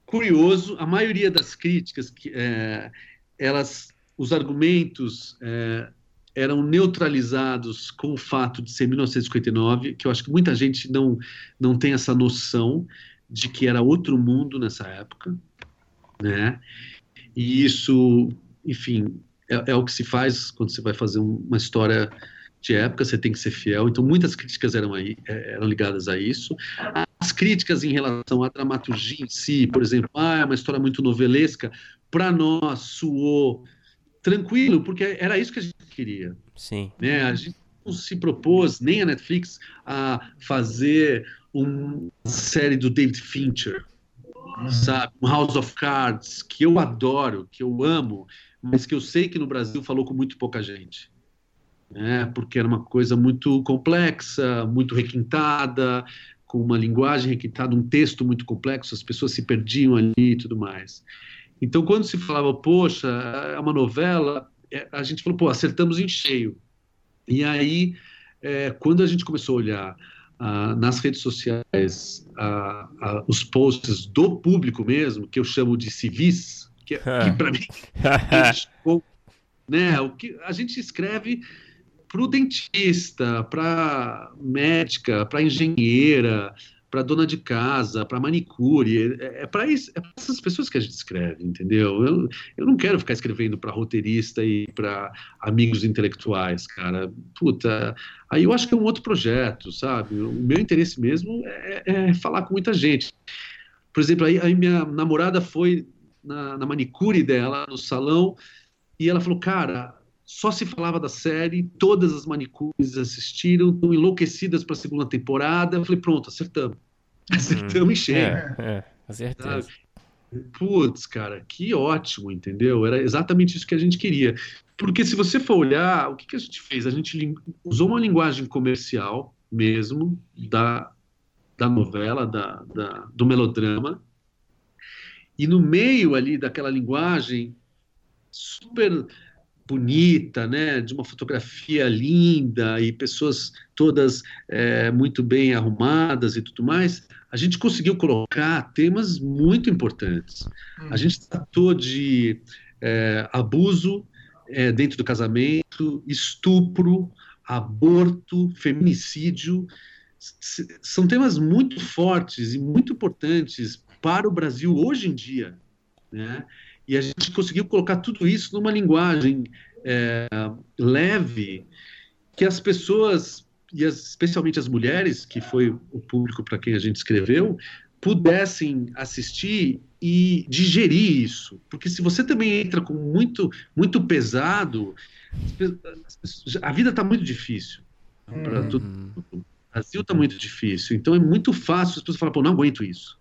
[SPEAKER 3] curioso, a maioria das críticas, que, é, elas, os argumentos é, eram neutralizados com o fato de ser 1959, que eu acho que muita gente não, não tem essa noção de que era outro mundo nessa época, né? E isso, enfim, é, é o que se faz quando você vai fazer uma história de época, você tem que ser fiel. Então, muitas críticas eram, aí, é, eram ligadas a isso. As críticas em relação à dramaturgia em si, por exemplo, ah, é uma história muito novelesca, para nós soou tranquilo, porque era isso que a gente queria.
[SPEAKER 2] Sim.
[SPEAKER 3] Né? A gente não se propôs, nem a Netflix, a fazer uma série do David Fincher, sabe? Um House of Cards, que eu adoro, que eu amo, mas que eu sei que no Brasil falou com muito pouca gente. Né? Porque era uma coisa muito complexa, muito requintada, com uma linguagem requintada, um texto muito complexo, as pessoas se perdiam ali e tudo mais. Então, quando se falava, poxa, é uma novela, é, a gente falou, pô, acertamos em cheio. E aí, é, quando a gente começou a olhar ah, nas redes sociais ah, ah, os posts do público mesmo, que eu chamo de civis, que, que *laughs* é. para mim, né, o que a gente escreve para o dentista, para médica, para engenheira, para dona de casa, para manicure, é, é para é essas pessoas que a gente escreve, entendeu? Eu, eu não quero ficar escrevendo para roteirista e para amigos intelectuais, cara. Puta, aí eu acho que é um outro projeto, sabe? O meu interesse mesmo é, é falar com muita gente. Por exemplo, aí, aí minha namorada foi na, na manicure dela, no salão, e ela falou, cara, só se falava da série, todas as manicures assistiram, estão enlouquecidas para a segunda temporada. Eu falei, pronto, acertamos. Acertamos hum, em cheio.
[SPEAKER 2] É, é, certeza.
[SPEAKER 3] Putz, cara, que ótimo, entendeu? Era exatamente isso que a gente queria. Porque se você for olhar, o que, que a gente fez? A gente usou uma linguagem comercial mesmo, da, da novela, da, da, do melodrama, e no meio ali daquela linguagem super bonita, né, de uma fotografia linda e pessoas todas é, muito bem arrumadas e tudo mais, a gente conseguiu colocar temas muito importantes. Uhum. A gente tratou de é, abuso é, dentro do casamento, estupro, aborto, feminicídio. São temas muito fortes e muito importantes para o Brasil hoje em dia. Né? E a gente conseguiu colocar tudo isso numa linguagem é, leve, que as pessoas, e as, especialmente as mulheres, que foi o público para quem a gente escreveu, pudessem assistir e digerir isso. Porque se você também entra com muito, muito pesado, a vida está muito difícil. Para uhum. tudo. O Brasil está muito difícil. Então é muito fácil as pessoas falarem, pô, não aguento isso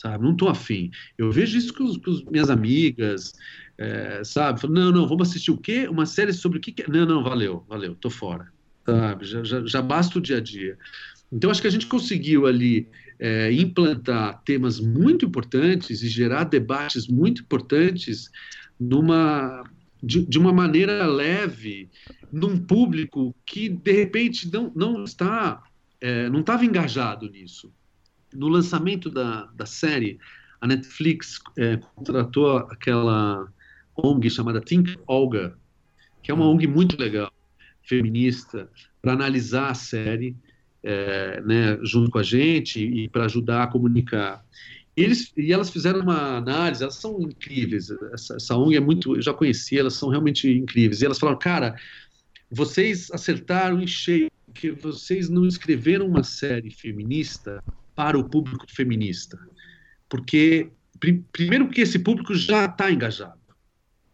[SPEAKER 3] sabe? Não estou afim. Eu vejo isso com, com as minhas amigas, é, sabe? Falo, não, não, vamos assistir o quê? Uma série sobre o que, que... Não, não, valeu, valeu, tô fora, sabe? Já, já, já basta o dia a dia. Então, acho que a gente conseguiu ali é, implantar temas muito importantes e gerar debates muito importantes numa de, de, uma maneira leve, num público que de repente não, não está é, não estava engajado nisso no lançamento da, da série, a Netflix é, contratou aquela ONG chamada Think Olga, que é uma ONG muito legal, feminista, para analisar a série é, né, junto com a gente e para ajudar a comunicar. Eles, e elas fizeram uma análise, elas são incríveis. Essa, essa ONG é muito, eu já conheci, elas são realmente incríveis. E elas falaram, cara, vocês acertaram em cheio, porque vocês não escreveram uma série feminista para o público feminista. porque primeiro que esse público já está engajado.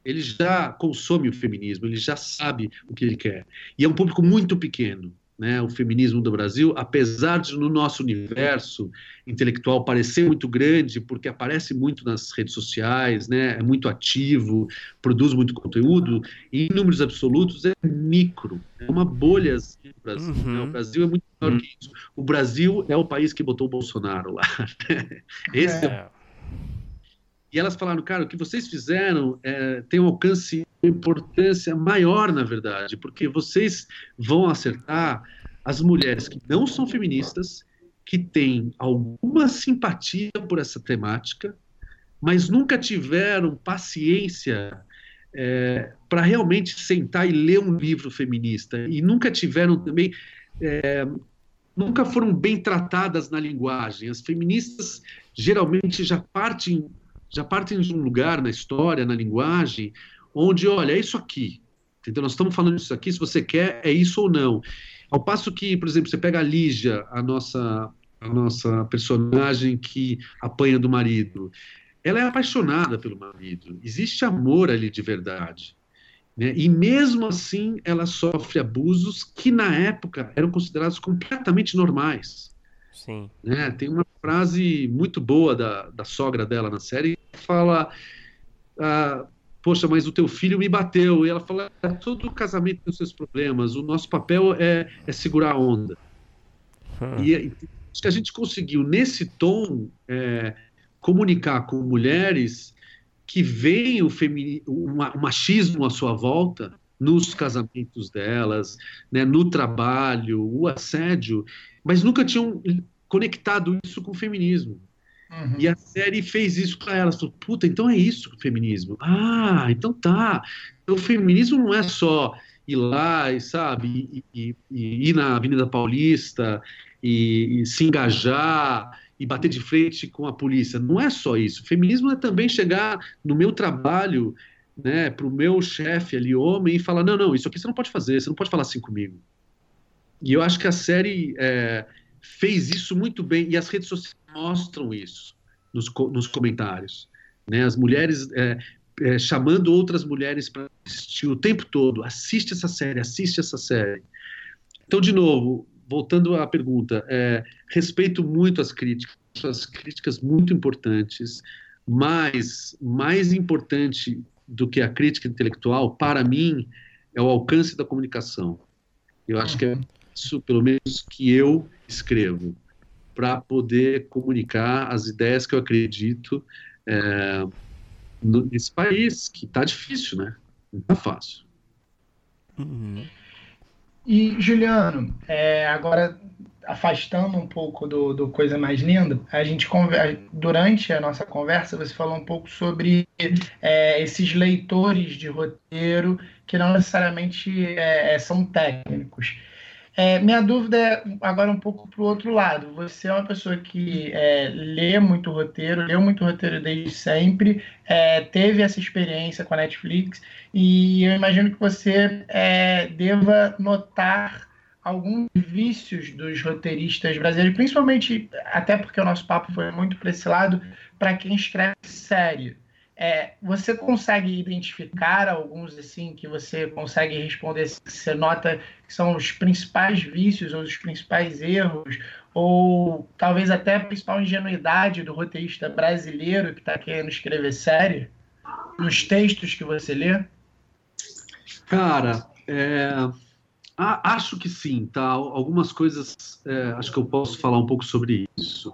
[SPEAKER 3] Ele já consome o feminismo, ele já sabe o que ele quer. E é um público muito pequeno né, o feminismo do Brasil, apesar de no nosso universo intelectual parecer muito grande, porque aparece muito nas redes sociais, né, é muito ativo, produz muito conteúdo, em números absolutos é micro, é uma bolha assim, no Brasil. Uhum. Né, o Brasil é muito maior uhum. que isso. O Brasil é o país que botou o Bolsonaro lá. *laughs* Né. Esse é. é e elas falaram, cara, o que vocês fizeram é, tem um alcance, uma importância maior, na verdade, porque vocês vão acertar as mulheres que não são feministas, que têm alguma simpatia por essa temática, mas nunca tiveram paciência é, para realmente sentar e ler um livro feminista, e nunca tiveram também. É, nunca foram bem tratadas na linguagem. As feministas geralmente já partem já partem de um lugar na história, na linguagem, onde, olha, é isso aqui. Entendeu? Nós estamos falando disso aqui, se você quer, é isso ou não. Ao passo que, por exemplo, você pega a Lígia, a nossa, a nossa personagem que apanha do marido, ela é apaixonada pelo marido, existe amor ali de verdade. Né? E mesmo assim, ela sofre abusos que na época eram considerados completamente normais.
[SPEAKER 2] Sim.
[SPEAKER 3] Né? Tem uma frase muito boa da, da sogra dela na série que fala: ah, Poxa, mas o teu filho me bateu. E ela fala: é, Todo casamento tem os seus problemas, o nosso papel é, é segurar a onda. Hum. E acho que a gente conseguiu, nesse tom, é, comunicar com mulheres que veem o, femini, o, o machismo à sua volta nos casamentos delas, né, no trabalho, o assédio, mas nunca tinham conectado isso com o feminismo. Uhum. E a série fez isso para elas. Falou, puta, então é isso o feminismo. Ah, então tá. O feminismo não é só ir lá e, sabe, e, e, e ir na Avenida Paulista e, e, se engajar e bater de frente com a polícia. Não é só isso. O feminismo é também chegar no meu trabalho né, para o meu chefe ali, homem, e falar: não, não, isso aqui você não pode fazer, você não pode falar assim comigo. E eu acho que a série é, fez isso muito bem, e as redes sociais mostram isso nos, nos comentários. Né? As mulheres é, é, chamando outras mulheres para assistir o tempo todo: assiste essa série, assiste essa série. Então, de novo, voltando à pergunta, é, respeito muito as críticas, as críticas muito importantes, mas mais importante do que a crítica intelectual, para mim, é o alcance da comunicação. Eu acho que é isso, pelo menos, que eu escrevo, para poder comunicar as ideias que eu acredito é, nesse país, que está difícil, né? Não está fácil.
[SPEAKER 1] Uhum. E, Juliano, é, agora afastando um pouco do, do Coisa Mais Linda, a gente durante a nossa conversa você falou um pouco sobre é, esses leitores de roteiro que não necessariamente é, é são técnicos. É, minha dúvida é agora um pouco para o outro lado. Você é uma pessoa que é, lê muito roteiro, leu muito roteiro desde sempre, é, teve essa experiência com a Netflix, e eu imagino que você é, deva notar alguns vícios dos roteiristas brasileiros, principalmente até porque o nosso papo foi muito para esse lado, para quem escreve série. É, você consegue identificar alguns assim que você consegue responder, você nota que são os principais vícios ou os principais erros, ou talvez até a principal ingenuidade do roteirista brasileiro que está querendo escrever série, nos textos que você lê?
[SPEAKER 3] Cara, é, acho que sim, tá? Algumas coisas, é, acho que eu posso falar um pouco sobre isso.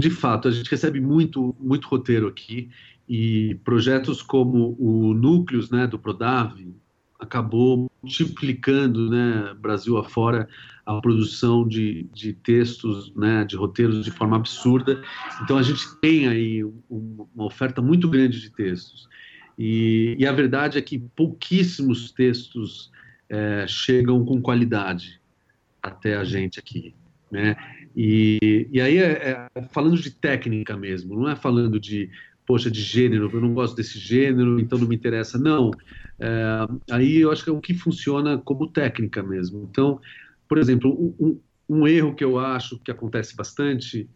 [SPEAKER 3] De fato, a gente recebe muito, muito roteiro aqui e projetos como o Núcleos, né, do Prodave, acabou multiplicando, né, Brasil afora, a produção de, de textos, né, de roteiros de forma absurda. Então a gente tem aí uma oferta muito grande de textos. E, e a verdade é que pouquíssimos textos é, chegam com qualidade até a gente aqui, né? E, e aí, é, é, falando de técnica mesmo, não é falando de, poxa, de gênero, eu não gosto desse gênero, então não me interessa. Não, é, aí eu acho que é o que funciona como técnica mesmo. Então, por exemplo, um, um erro que eu acho que acontece bastante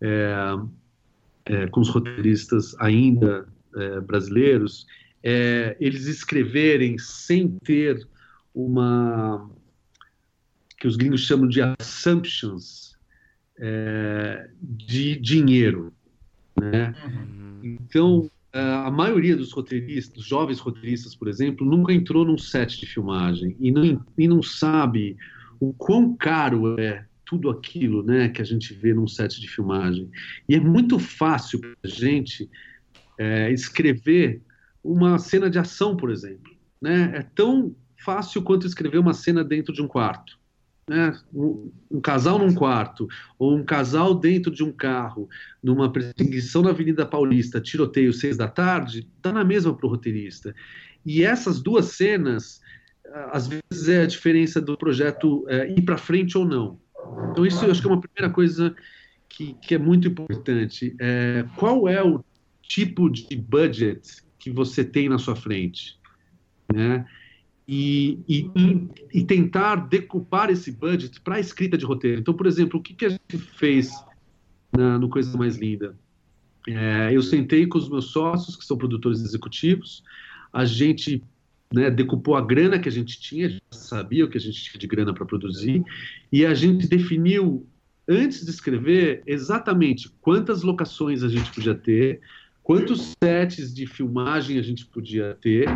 [SPEAKER 3] é, é, com os roteiristas ainda é, brasileiros é eles escreverem sem ter uma que os gringos chamam de assumptions é, de dinheiro, né? Uhum. Então a maioria dos roteiristas, dos jovens roteiristas, por exemplo, nunca entrou num set de filmagem e não, e não sabe o quão caro é tudo aquilo né, que a gente vê num set de filmagem. E é muito fácil para a gente é, escrever uma cena de ação, por exemplo. Né? É tão fácil quanto escrever uma cena dentro de um quarto. Né? Um, um, casal num quarto, ou um casal dentro de um carro, numa perseguição na Avenida Paulista, tiroteio seis da tarde, dá na mesma para o roteirista. E essas duas cenas, às vezes é a diferença do projeto é, ir para frente ou não. Então, isso eu acho que é uma primeira coisa que, que é muito importante. É, qual é o tipo de budget que você tem na sua frente? Né? E, e, e tentar decupar esse budget para a escrita de roteiro. Então, por exemplo, o que, que a gente fez na, no Coisa Mais Linda? É, eu sentei com os meus sócios, que são produtores executivos, a gente né, decupou a grana que a gente tinha, gente sabia o que a gente tinha de grana para produzir, e a gente definiu, antes de escrever, exatamente quantas locações a gente podia ter, quantos sets de filmagem a gente podia ter,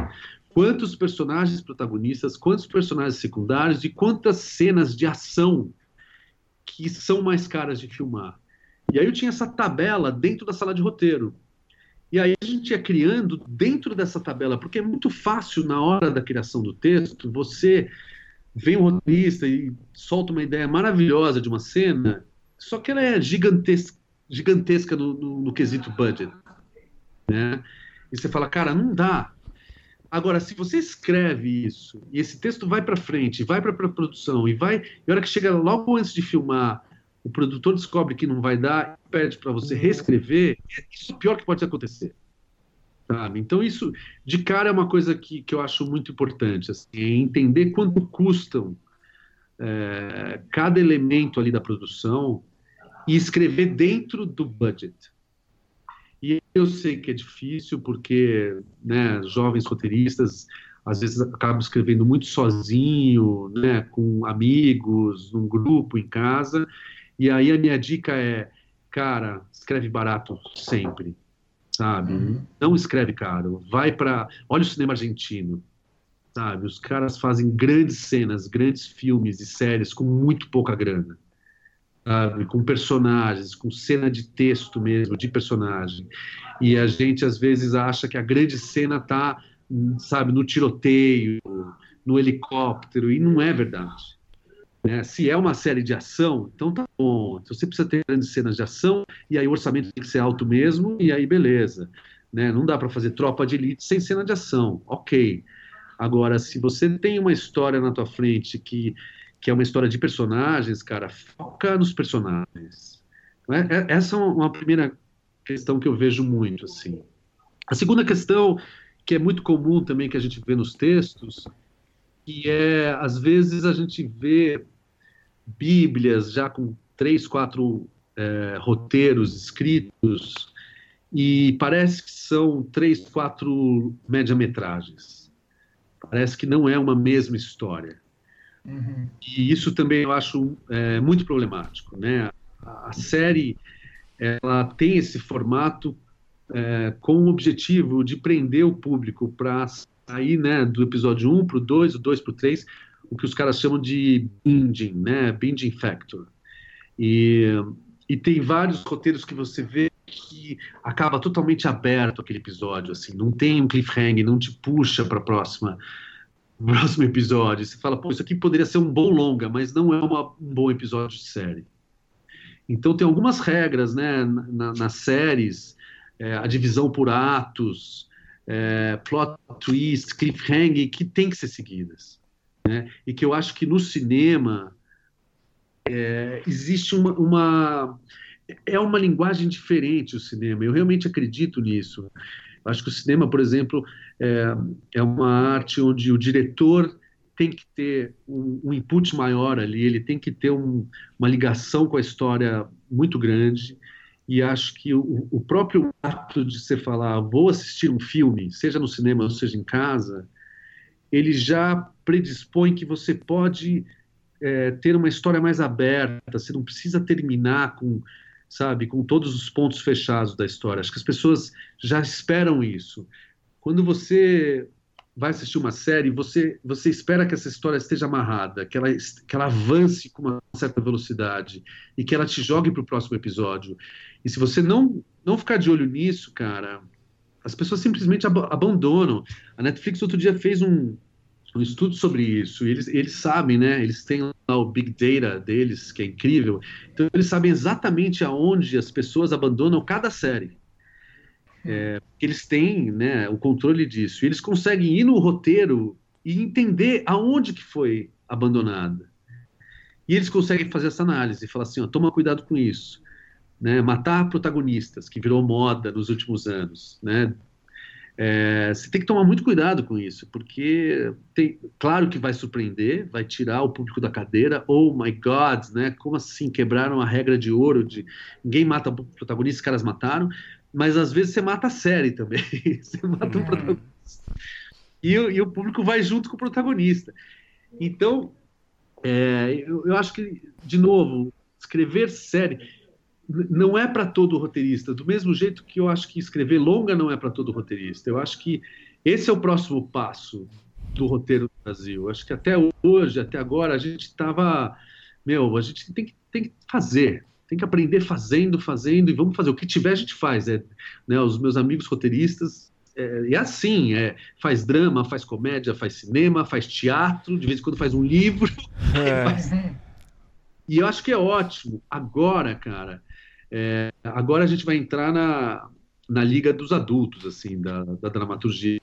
[SPEAKER 3] quantos personagens protagonistas, quantos personagens secundários e quantas cenas de ação que são mais caras de filmar. E aí eu tinha essa tabela dentro da sala de roteiro. E aí a gente ia criando dentro dessa tabela, porque é muito fácil na hora da criação do texto, você vem um roteirista e solta uma ideia maravilhosa de uma cena, só que ela é gigantesca, gigantesca no, no, no quesito budget. Né? E você fala, cara, não dá. Agora, se você escreve isso e esse texto vai para frente, vai para a produção e vai, e a hora que chega logo antes de filmar, o produtor descobre que não vai dar, pede para você reescrever, isso é o pior que pode acontecer. Sabe? Então, isso, de cara, é uma coisa que, que eu acho muito importante, assim, é entender quanto custam é, cada elemento ali da produção e escrever dentro do budget. Eu sei que é difícil, porque né, jovens roteiristas às vezes acabam escrevendo muito sozinho, né, com amigos, num grupo, em casa, e aí a minha dica é, cara, escreve barato sempre, sabe? Uhum. Não escreve caro. Vai para, olha o cinema argentino, sabe? Os caras fazem grandes cenas, grandes filmes e séries com muito pouca grana. Sabe, com personagens, com cena de texto mesmo, de personagem. E a gente às vezes acha que a grande cena está, sabe, no tiroteio, no helicóptero, e não é verdade. Né? Se é uma série de ação, então tá bom. Então você precisa ter grandes cenas de ação, e aí o orçamento tem que ser alto mesmo, e aí beleza. Né? Não dá para fazer tropa de elite sem cena de ação. Ok. Agora, se você tem uma história na tua frente que, que é uma história de personagens, cara, foca nos personagens. Né? Essa é uma primeira questão que eu vejo muito, assim. A segunda questão, que é muito comum também que a gente vê nos textos, que é, às vezes, a gente vê bíblias já com três, quatro é, roteiros escritos e parece que são três, quatro média-metragens. Parece que não é uma mesma história. Uhum. E isso também eu acho é, muito problemático. Né? A, a, série ela tem esse formato é, com o objetivo de prender o público para sair né, do episódio 1 para o 2, o 2 para o 3, o que os caras chamam de binging, né? Binging factor. E, e tem vários roteiros que você vê que acaba totalmente aberto aquele episódio, assim, não tem um cliffhanger, não te puxa para próxima próximo episódio. Você fala, pô, isso aqui poderia ser um bom longa, mas não é uma, um bom episódio de série. Então tem algumas regras, né, na, nas séries, é, a divisão por atos, é, plot twist, cliffhanger, que tem que ser seguidas né? e que eu acho que no cinema é, existe uma, uma, é uma linguagem diferente o cinema. Eu realmente acredito nisso. Acho que o cinema, por exemplo, é, é uma arte onde o diretor tem que ter um, um input maior ali, ele tem que ter um, uma ligação com a história muito grande. E acho que o, o, próprio ato de você falar, vou assistir um filme, seja no cinema ou seja em casa, ele já predispõe que você pode é, ter uma história mais aberta, você não precisa terminar com, sabe, com todos os pontos fechados da história. Acho que as pessoas já esperam isso. Quando você vai assistir uma série, você, você espera que essa história esteja amarrada, que ela, que ela avance com uma certa velocidade e que ela te jogue para o próximo episódio. E se você não, não ficar de olho nisso, cara, as pessoas simplesmente ab abandonam. A Netflix outro dia fez um, um estudo sobre isso, eles, eles sabem, né? Eles têm lá o Big Data deles, que é incrível. Então, eles sabem exatamente aonde as pessoas abandonam cada série. É, eles têm né, o controle disso. Eles conseguem ir no roteiro e entender aonde que foi abandonada. E eles conseguem fazer essa análise e falar assim, ó, toma cuidado com isso. Né? Matar protagonistas, que virou moda nos últimos anos. Né? É, você tem que tomar muito cuidado com isso, porque tem, claro que vai surpreender, vai tirar o público da cadeira. Oh my God, né? Como assim quebraram a regra de ouro de ninguém mata o protagonista, os caras mataram mas às vezes você mata a série também. *laughs* você mata o protagonista. E, e, o público vai junto com o protagonista. Então, é, eu, eu, acho que, de novo, escrever série não é para todo roteirista, do mesmo jeito que eu acho que escrever longa não é para todo roteirista. Eu acho que esse é o próximo passo do roteiro do Brasil. Eu acho que até hoje, até agora, a gente estava. Meu, a gente tem que, tem que fazer, tem que aprender fazendo, fazendo, e vamos fazer. O que tiver, a gente faz. É, né, os meus amigos roteiristas, é, é assim, é, faz drama, faz comédia, faz cinema, faz teatro, de vez em quando faz um livro. É. *laughs* Faz... E eu acho que é ótimo. Agora, cara, é, agora a gente vai entrar na, na liga dos adultos, assim, da, da dramaturgia.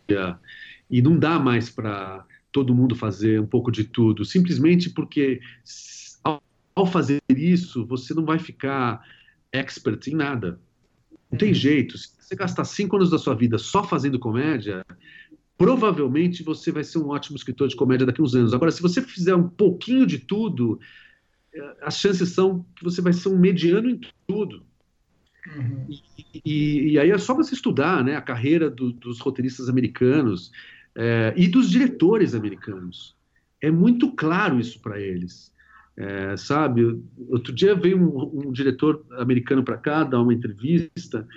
[SPEAKER 3] E não dá mais para todo mundo fazer um pouco de tudo, simplesmente porque ao fazer isso, você não vai ficar expert em nada. Não tem uhum. jeito. Se você gastar cinco anos da sua vida só fazendo comédia, provavelmente você vai ser um ótimo escritor de comédia daqui a uns anos. Agora, se você fizer um pouquinho de tudo, as chances são que você vai ser um mediano em tudo. Uhum. E, e, e, aí é só você estudar né, a carreira do, dos roteiristas americanos é, e dos diretores americanos. É muito claro isso para eles. É, sabe, outro dia veio um, um diretor americano para cá dar uma entrevista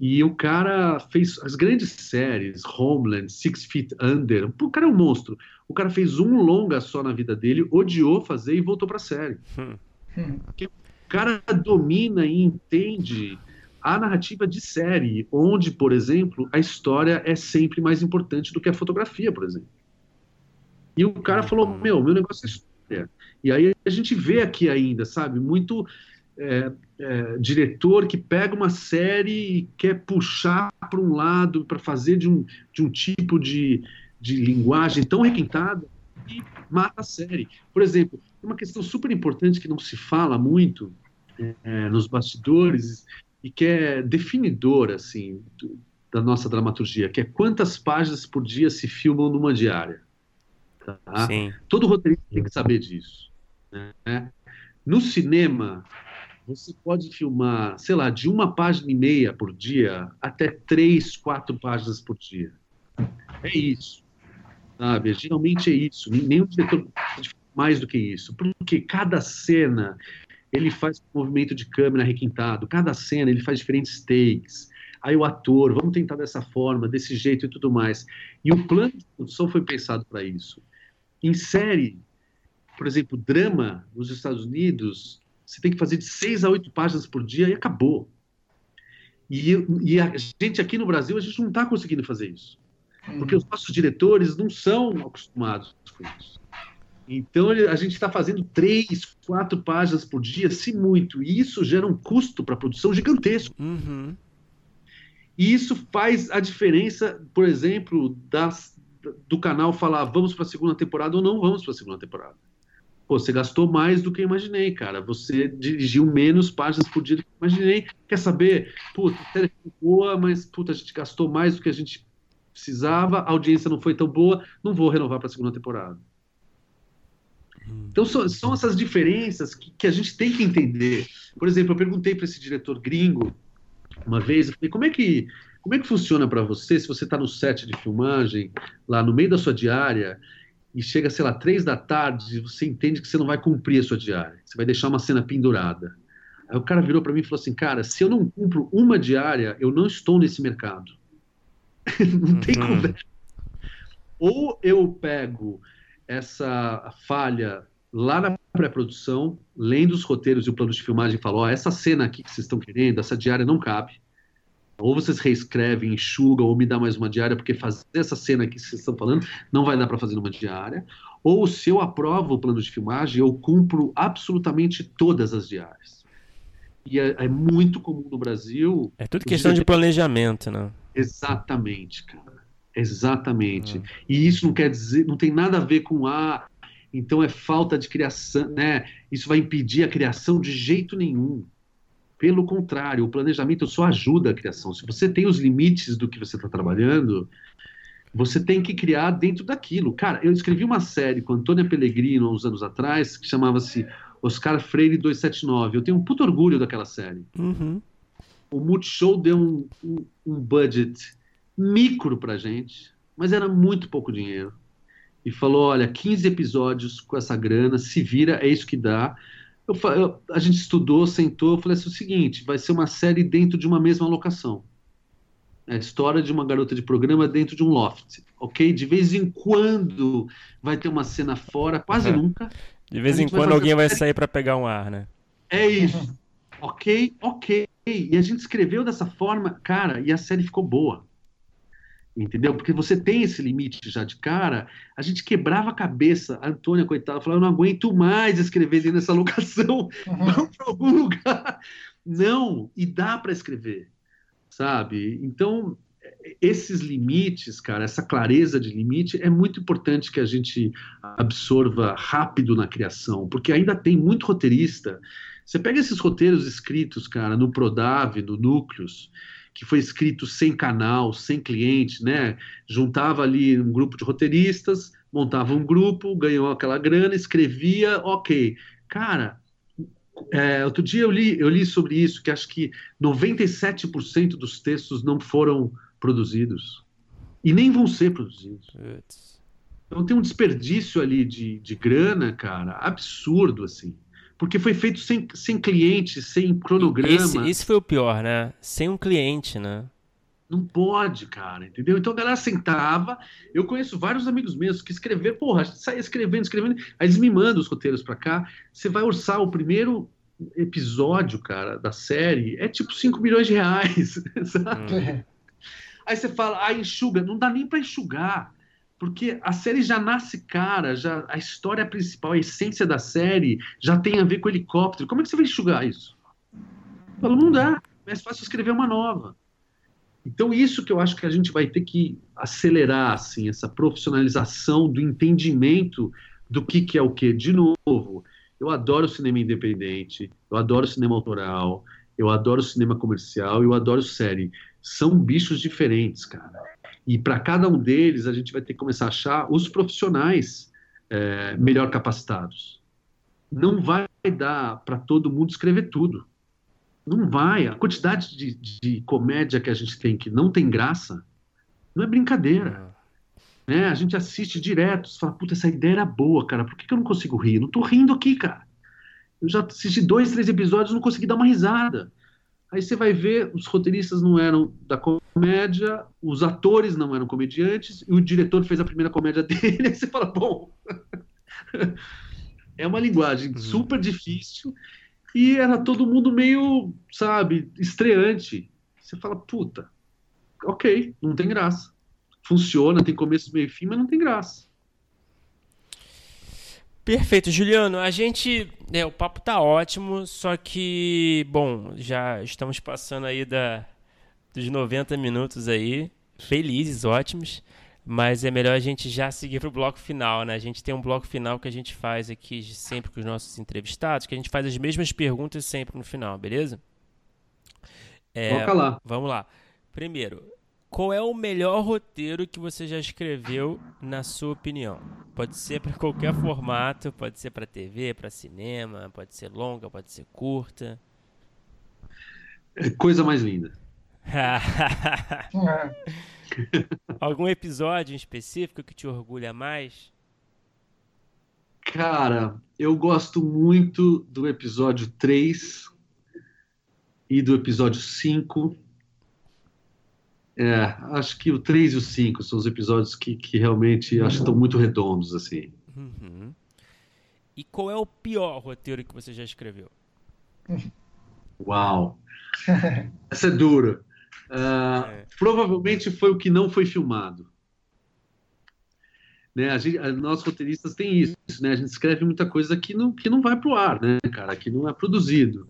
[SPEAKER 3] e o cara fez as grandes séries, Homeland, Six Feet Under. O cara é um monstro. O cara fez um longa só na vida dele, odiou fazer e voltou para a série. Hum. O cara domina e entende a narrativa de série, onde, por exemplo, a história é sempre mais importante do que a fotografia, por exemplo. E o cara falou: uhum. Meu, meu negócio é história. E aí a gente vê aqui ainda, sabe, muito é, é, diretor que pega uma série e quer puxar para um lado para fazer de um, de um tipo de, de linguagem tão requintada e mata a série. Por exemplo, uma questão super importante que não se fala muito é, nos bastidores e que é definidora assim do, da nossa dramaturgia, que é quantas páginas por dia se filmam numa diária. Tá? Todo roteirista tem que saber disso. Né? No cinema, você pode filmar, sei lá, de uma página e meia por dia até três, quatro páginas por dia. É isso. Sabe? Geralmente é isso. Nenhum diretor mais do que isso. Porque cada cena ele faz um movimento de câmera requintado, cada cena ele faz diferentes takes. Aí o ator, vamos tentar dessa forma, desse jeito e tudo mais. E o plano de produção foi pensado para isso. Em série, por exemplo, drama nos Estados Unidos, você tem que fazer de seis a oito páginas por dia e acabou. E, e a gente aqui no Brasil, a gente não está conseguindo fazer isso. Porque os nossos diretores não são acostumados com isso. Então a gente está fazendo três, quatro páginas por dia, se muito. E isso gera um custo para a produção gigantesco. Uhum. E isso faz a diferença, por exemplo, das, do canal falar vamos para a segunda temporada ou não vamos para a segunda temporada. Pô, você gastou mais do que eu imaginei, cara. Você dirigiu menos páginas por dia do que eu imaginei. Quer saber? Puta, a série foi boa, mas puta, a gente gastou mais do que a gente precisava, a audiência não foi tão boa, não vou renovar para a segunda temporada. Então são, são essas diferenças que, que, a gente tem que entender. Por exemplo, eu perguntei para esse diretor gringo uma vez, eu falei, como é que como é que funciona para você se você está no set de filmagem, lá no meio da sua diária, e chega, sei lá, três da tarde, e você entende que você não vai cumprir a sua diária, você vai deixar uma cena pendurada. Aí o cara virou para mim e falou assim, cara, se eu não cumpro uma diária, eu não estou nesse mercado. *laughs* não tem uhum. conversa. Ou eu pego essa falha lá na pré-produção, lendo os roteiros e o plano de filmagem, e falo, ó, essa cena aqui que vocês estão querendo, essa diária não cabe. Ou vocês reescrevem, enxugam, ou me dá mais uma diária, porque fazer essa cena que vocês estão falando não vai dar para fazer numa diária. Ou se eu aprovo o plano de filmagem, eu cumpro absolutamente todas as diárias. E é, é muito comum no Brasil.
[SPEAKER 2] É tudo questão de planejamento, né?
[SPEAKER 3] Exatamente, cara. Exatamente. Ah. E isso não quer dizer, não tem nada a ver com ah, então é falta de criação, né? Isso vai impedir a criação de jeito nenhum. Pelo contrário, o planejamento só ajuda a criação. Se você tem os limites do que você está trabalhando, você tem que criar dentro daquilo. Cara, eu escrevi uma série com Antônia Pellegrino uns anos atrás que chamava-se Oscar Freire 279. Eu tenho um puto orgulho daquela série.
[SPEAKER 2] Uhum.
[SPEAKER 3] O Multishow deu um, um, um budget micro pra gente, mas era muito pouco dinheiro. E falou: olha, 15 episódios com essa grana, se vira, é isso que dá. Eu, eu, a gente estudou, sentou, eu falei assim, o seguinte, vai ser uma série dentro de uma mesma locação. É a história de uma garota de programa dentro de um loft, ok? De vez em quando vai ter uma cena fora, quase nunca.
[SPEAKER 2] De vez em quando vai alguém vai sair para pegar um ar, né?
[SPEAKER 3] É isso. Ok, ok. E a gente escreveu dessa forma, cara, e a série ficou boa entendeu? Porque você tem esse limite já de cara, a gente quebrava a cabeça. A Antônia, coitada, falou: eu não aguento mais escrever dentro dessa locação, uhum. vamos para algum lugar. Não, e dá para escrever, sabe? Então, esses limites, cara, essa clareza de limite é muito importante que a gente absorva rápido na criação, porque ainda tem muito roteirista. Você pega esses roteiros escritos, cara, no Prodave, no Núcleos, que foi escrito sem canal, sem cliente, né? Juntava ali um grupo de roteiristas, montava um grupo, ganhou aquela grana, escrevia, ok. Cara, é, outro dia eu li, eu li sobre isso, que acho que 97% dos textos não foram produzidos. E nem vão ser produzidos. Então tem um desperdício ali de, de grana, cara, absurdo, assim porque foi feito sem, sem cliente, sem cronograma.
[SPEAKER 2] Esse, esse foi o pior, né? Sem um cliente, né?
[SPEAKER 3] Não pode, cara, entendeu? Então a galera sentava. Eu conheço vários amigos meus que escrever, porra, saia escrevendo, escrevendo. Aí eles me mandam os roteiros para cá. Você vai orçar o primeiro episódio, cara, da série, é tipo 5 milhões de reais, *laughs* sabe? Hum. Aí você fala, ah, enxuga. Não dá nem para enxugar porque a série já nasce cara, já a história principal, a essência da série já tem a ver com helicóptero. Como é que você vai enxugar isso? Falo, não dá, é mais fácil escrever uma nova. Então isso que eu acho que a gente vai ter que acelerar, assim, essa profissionalização do entendimento do que, que é o que. De novo, eu adoro cinema independente, eu adoro cinema autoral, eu adoro cinema comercial, eu adoro série. São bichos diferentes, cara. E para cada um deles, a gente vai ter que começar a achar os profissionais é, melhor capacitados. Não vai dar para todo mundo escrever tudo. Não vai. A quantidade de, de, comédia que a gente tem que não tem graça não é brincadeira. Né? A gente assiste direto, você fala, puta, essa ideia era boa, cara, por que, que eu não consigo rir? Não tô rindo aqui, cara. Eu já assisti dois, três episódios e não consegui dar uma risada. Aí você vai ver, os roteiristas não eram da comédia, os atores não eram comediantes, e o diretor fez a primeira comédia *laughs* dele, aí você fala, bom. *laughs* é uma linguagem uhum. super difícil e era todo mundo meio, sabe, estreante. Você fala, puta, ok, não tem graça. Funciona, tem começo, meio e fim, mas não tem graça.
[SPEAKER 2] Perfeito, Juliano. A gente. É, o papo tá ótimo, só que, bom, já estamos passando aí da, dos 90 minutos aí. Felizes, ótimos. Mas é melhor a gente já seguir para o bloco final, né? A gente tem um bloco final que a gente faz aqui sempre com os nossos entrevistados, que a gente faz as mesmas perguntas sempre no final, beleza?
[SPEAKER 3] É, lá.
[SPEAKER 2] Vamos lá. Primeiro, qual é o melhor roteiro que você já escreveu, na sua opinião? Pode ser para qualquer formato, pode ser para TV, para cinema, pode ser longa, pode ser curta.
[SPEAKER 3] É coisa mais linda. *laughs*
[SPEAKER 2] Algum episódio em específico que te orgulha mais?
[SPEAKER 3] Cara, eu gosto muito do episódio 3 e do episódio 5. É, acho que o 3 e o 5 são os episódios que, que realmente acho que estão muito redondos, assim.
[SPEAKER 2] Uhum. E qual é o pior roteiro que você já escreveu?
[SPEAKER 3] Uau! *laughs* Essa é dura. Uh, é. Provavelmente foi o que não foi filmado. Né, a gente, a, nós roteiristas tem isso, né? A gente escreve muita coisa que não, que não vai pro ar, né, cara? Que não é produzido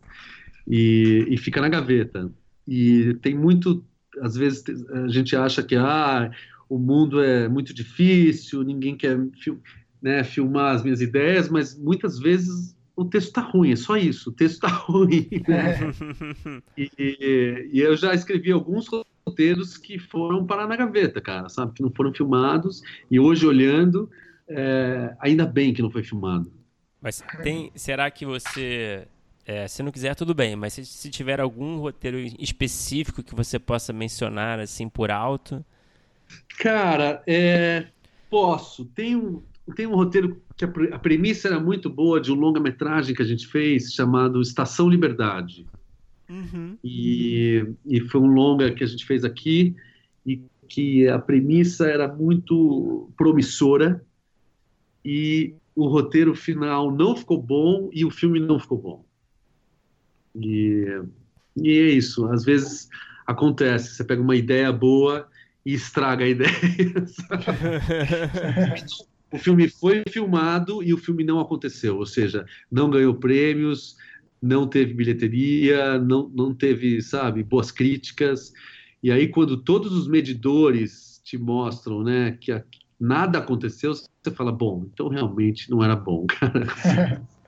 [SPEAKER 3] e, e fica na gaveta. E tem muito, às vezes a gente acha que ah, o mundo é muito difícil, ninguém quer né, filmar as minhas ideias, mas muitas vezes o texto está ruim, é só isso, o texto está *laughs* ruim. Né? e, e, eu já escrevi alguns roteiros que foram parar na gaveta, cara, sabe? Que não foram filmados, e hoje olhando, é, ainda bem que não foi filmado.
[SPEAKER 2] Mas tem, será que você, é, se não quiser tudo bem, mas se, se tiver algum roteiro específico que você possa mencionar assim por alto?
[SPEAKER 3] Cara, é, posso. Tem um, tem um roteiro que a, a premissa era muito boa de um longa-metragem que a gente fez chamado Estação Liberdade. Uhum. E, e foi um longa que a gente fez aqui e que a premissa era muito promissora e o roteiro final não ficou bom e o filme não ficou bom. E, e é isso. Às vezes acontece. Você pega uma ideia boa e estraga a ideia. *laughs* o filme foi filmado e o filme não aconteceu, ou seja, não ganhou prêmios, não teve bilheteria, não, não teve, sabe, boas críticas. E aí, quando todos os medidores te mostram né, que a, nada aconteceu, você fala, bom, então realmente não era bom, cara. *laughs*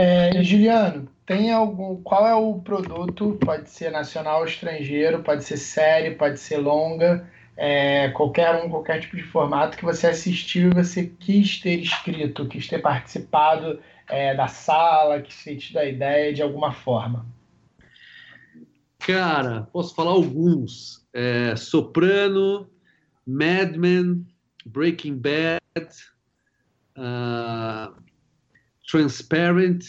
[SPEAKER 1] É, Juliano, tem algum. Qual é o produto? Pode ser nacional ou estrangeiro, pode ser série, pode ser longa é, qualquer um, qualquer tipo de formato que você assistiu e você quis ter escrito, quis ter participado é, da sala, quis ter tido a ideia de alguma forma?
[SPEAKER 3] Cara, posso falar alguns. É, Soprano, Mad Men, Breaking Bad, uh, Transparent,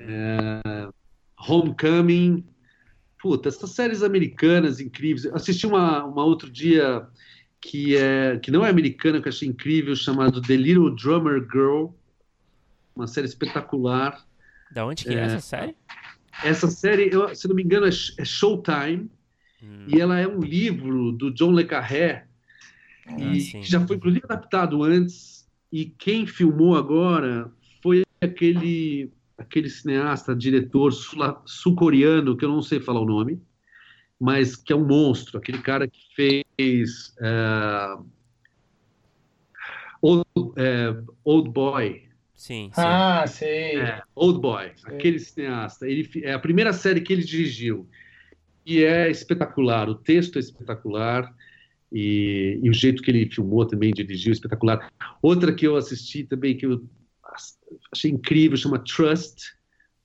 [SPEAKER 3] uh, Homecoming, puta, essas séries americanas incríveis. Assisti uma, uma outro dia que é que não é americana, que eu achei incrível, chamado The Little Drummer Girl, uma série espetacular.
[SPEAKER 2] Da onde que é, é essa série?
[SPEAKER 3] Essa série, eu, se não me engano, é, é Showtime, hum. e ela é um livro do John le Carré, ah, e que já foi inclusive adaptado antes, e quem filmou agora foi aquele aquele cineasta, diretor sul-coreano, que eu não sei falar o nome, mas que é um monstro, aquele cara que fez uh, Old, uh, Old, Boy.
[SPEAKER 2] Sim,
[SPEAKER 1] sim. Ah, sei.
[SPEAKER 3] É, Old Boy, sei. aquele cineasta. Ele, é a primeira série que ele dirigiu. E é espetacular, o texto é espetacular. E, e, o jeito que ele filmou também, dirigiu, espetacular. Outra que eu assisti também, que eu achei incrível, chama Trust,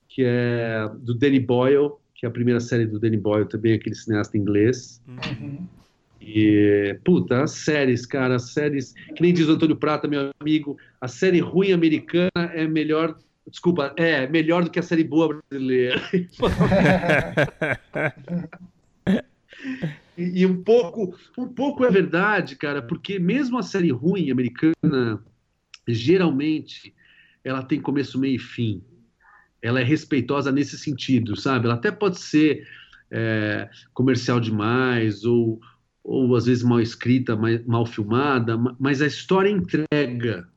[SPEAKER 3] que é do Danny Boyle, que é a primeira série do Danny Boyle, também aquele cineasta inglês. Uhum. E, puta, as séries, cara, as séries, que nem diz o Antônio Prata, meu amigo, a série ruim americana é melhor, desculpa, é melhor do que a série boa brasileira. *laughs* e, e um pouco, um pouco é verdade, cara, porque mesmo a série ruim americana, geralmente ela tem começo, meio e fim. Ela é respeitosa nesse sentido, sabe? Ela até pode ser é, comercial demais ou, ou às vezes mal escrita, mal filmada, mas a história entrega.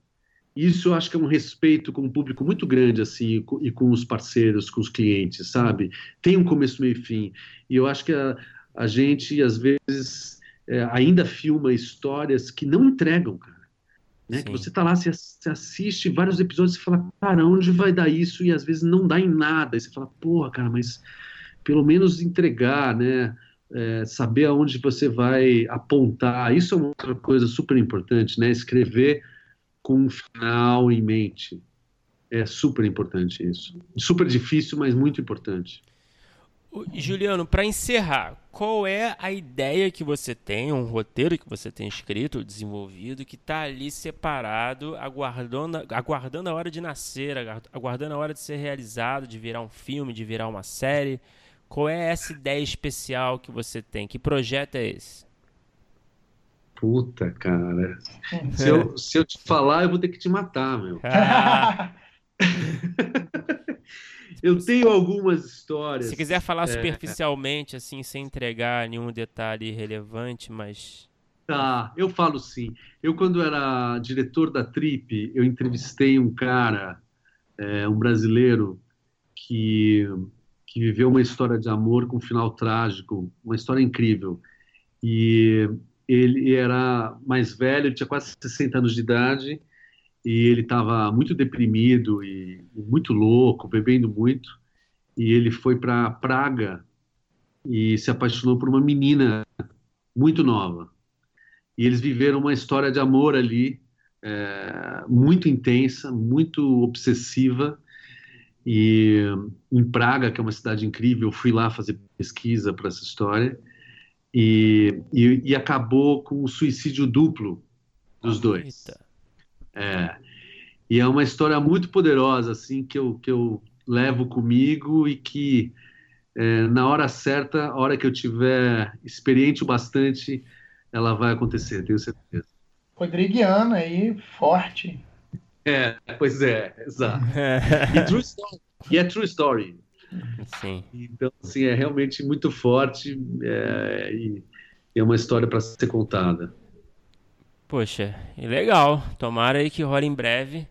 [SPEAKER 3] Isso eu acho que é um respeito com o público muito grande, assim, e com os parceiros, com os clientes, sabe? Tem um começo, meio e fim. E eu acho que a, a gente, às vezes, é, ainda filma histórias que não entregam, cara. Né? Que você tá lá, você, assiste vários episódios e fala, cara, onde vai dar isso? E às vezes não dá em nada. E você fala, porra, cara, mas pelo menos entregar, né? é, saber aonde você vai apontar. Isso é uma outra coisa super importante, né? Escrever com um final em mente. É super importante isso. Super difícil, mas muito importante.
[SPEAKER 2] Juliano, para encerrar, qual é a ideia que você tem, um roteiro que você tem escrito, desenvolvido, que está ali separado, aguardando, aguardando a hora de nascer, aguardando a hora de ser realizado, de virar um filme, de virar uma série? Qual é essa ideia especial que você tem? Que projeto é esse?
[SPEAKER 3] Puta, cara. *laughs* Se eu, se eu te falar, eu vou ter que te matar, meu. Ah. *laughs* *laughs* eu tenho algumas histórias.
[SPEAKER 2] Se quiser falar é... superficialmente, assim, sem entregar nenhum detalhe relevante, mas.
[SPEAKER 3] Tá, eu falo sim. Eu, quando era diretor da Trip, eu entrevistei um cara, é, um brasileiro, que, que viveu uma história de amor com um final trágico, uma história incrível. E ele era mais velho, tinha quase 60 anos de idade, e ele estava muito deprimido e, muito louco, bebendo muito. E ele foi para Praga e se apaixonou por uma menina muito nova. E eles viveram uma história de amor ali, é, muito intensa, muito obsessiva. E em Praga, que é uma cidade incrível, fui lá fazer pesquisa para essa história. E, e, e, acabou com o suicídio duplo dos dois. Eita. É. E é uma história muito poderosa, assim, que eu, que eu levo comigo e que é, na hora certa, a hora que eu tiver experiente o bastante, ela vai acontecer, tenho certeza.
[SPEAKER 1] Rodriguiano aí, forte.
[SPEAKER 3] É, pois é, exato. e, true story, e é true story. Sim. Então, assim, é realmente muito forte é, e, e é uma história para ser contada.
[SPEAKER 2] Poxa, legal. Tomara aí que role em breve.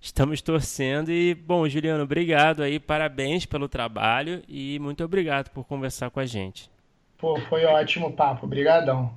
[SPEAKER 2] Estamos torcendo e, bom, Juliano, obrigado aí, parabéns pelo trabalho e muito obrigado por conversar com a gente.
[SPEAKER 1] Pô, foi ótimo papo, obrigadão.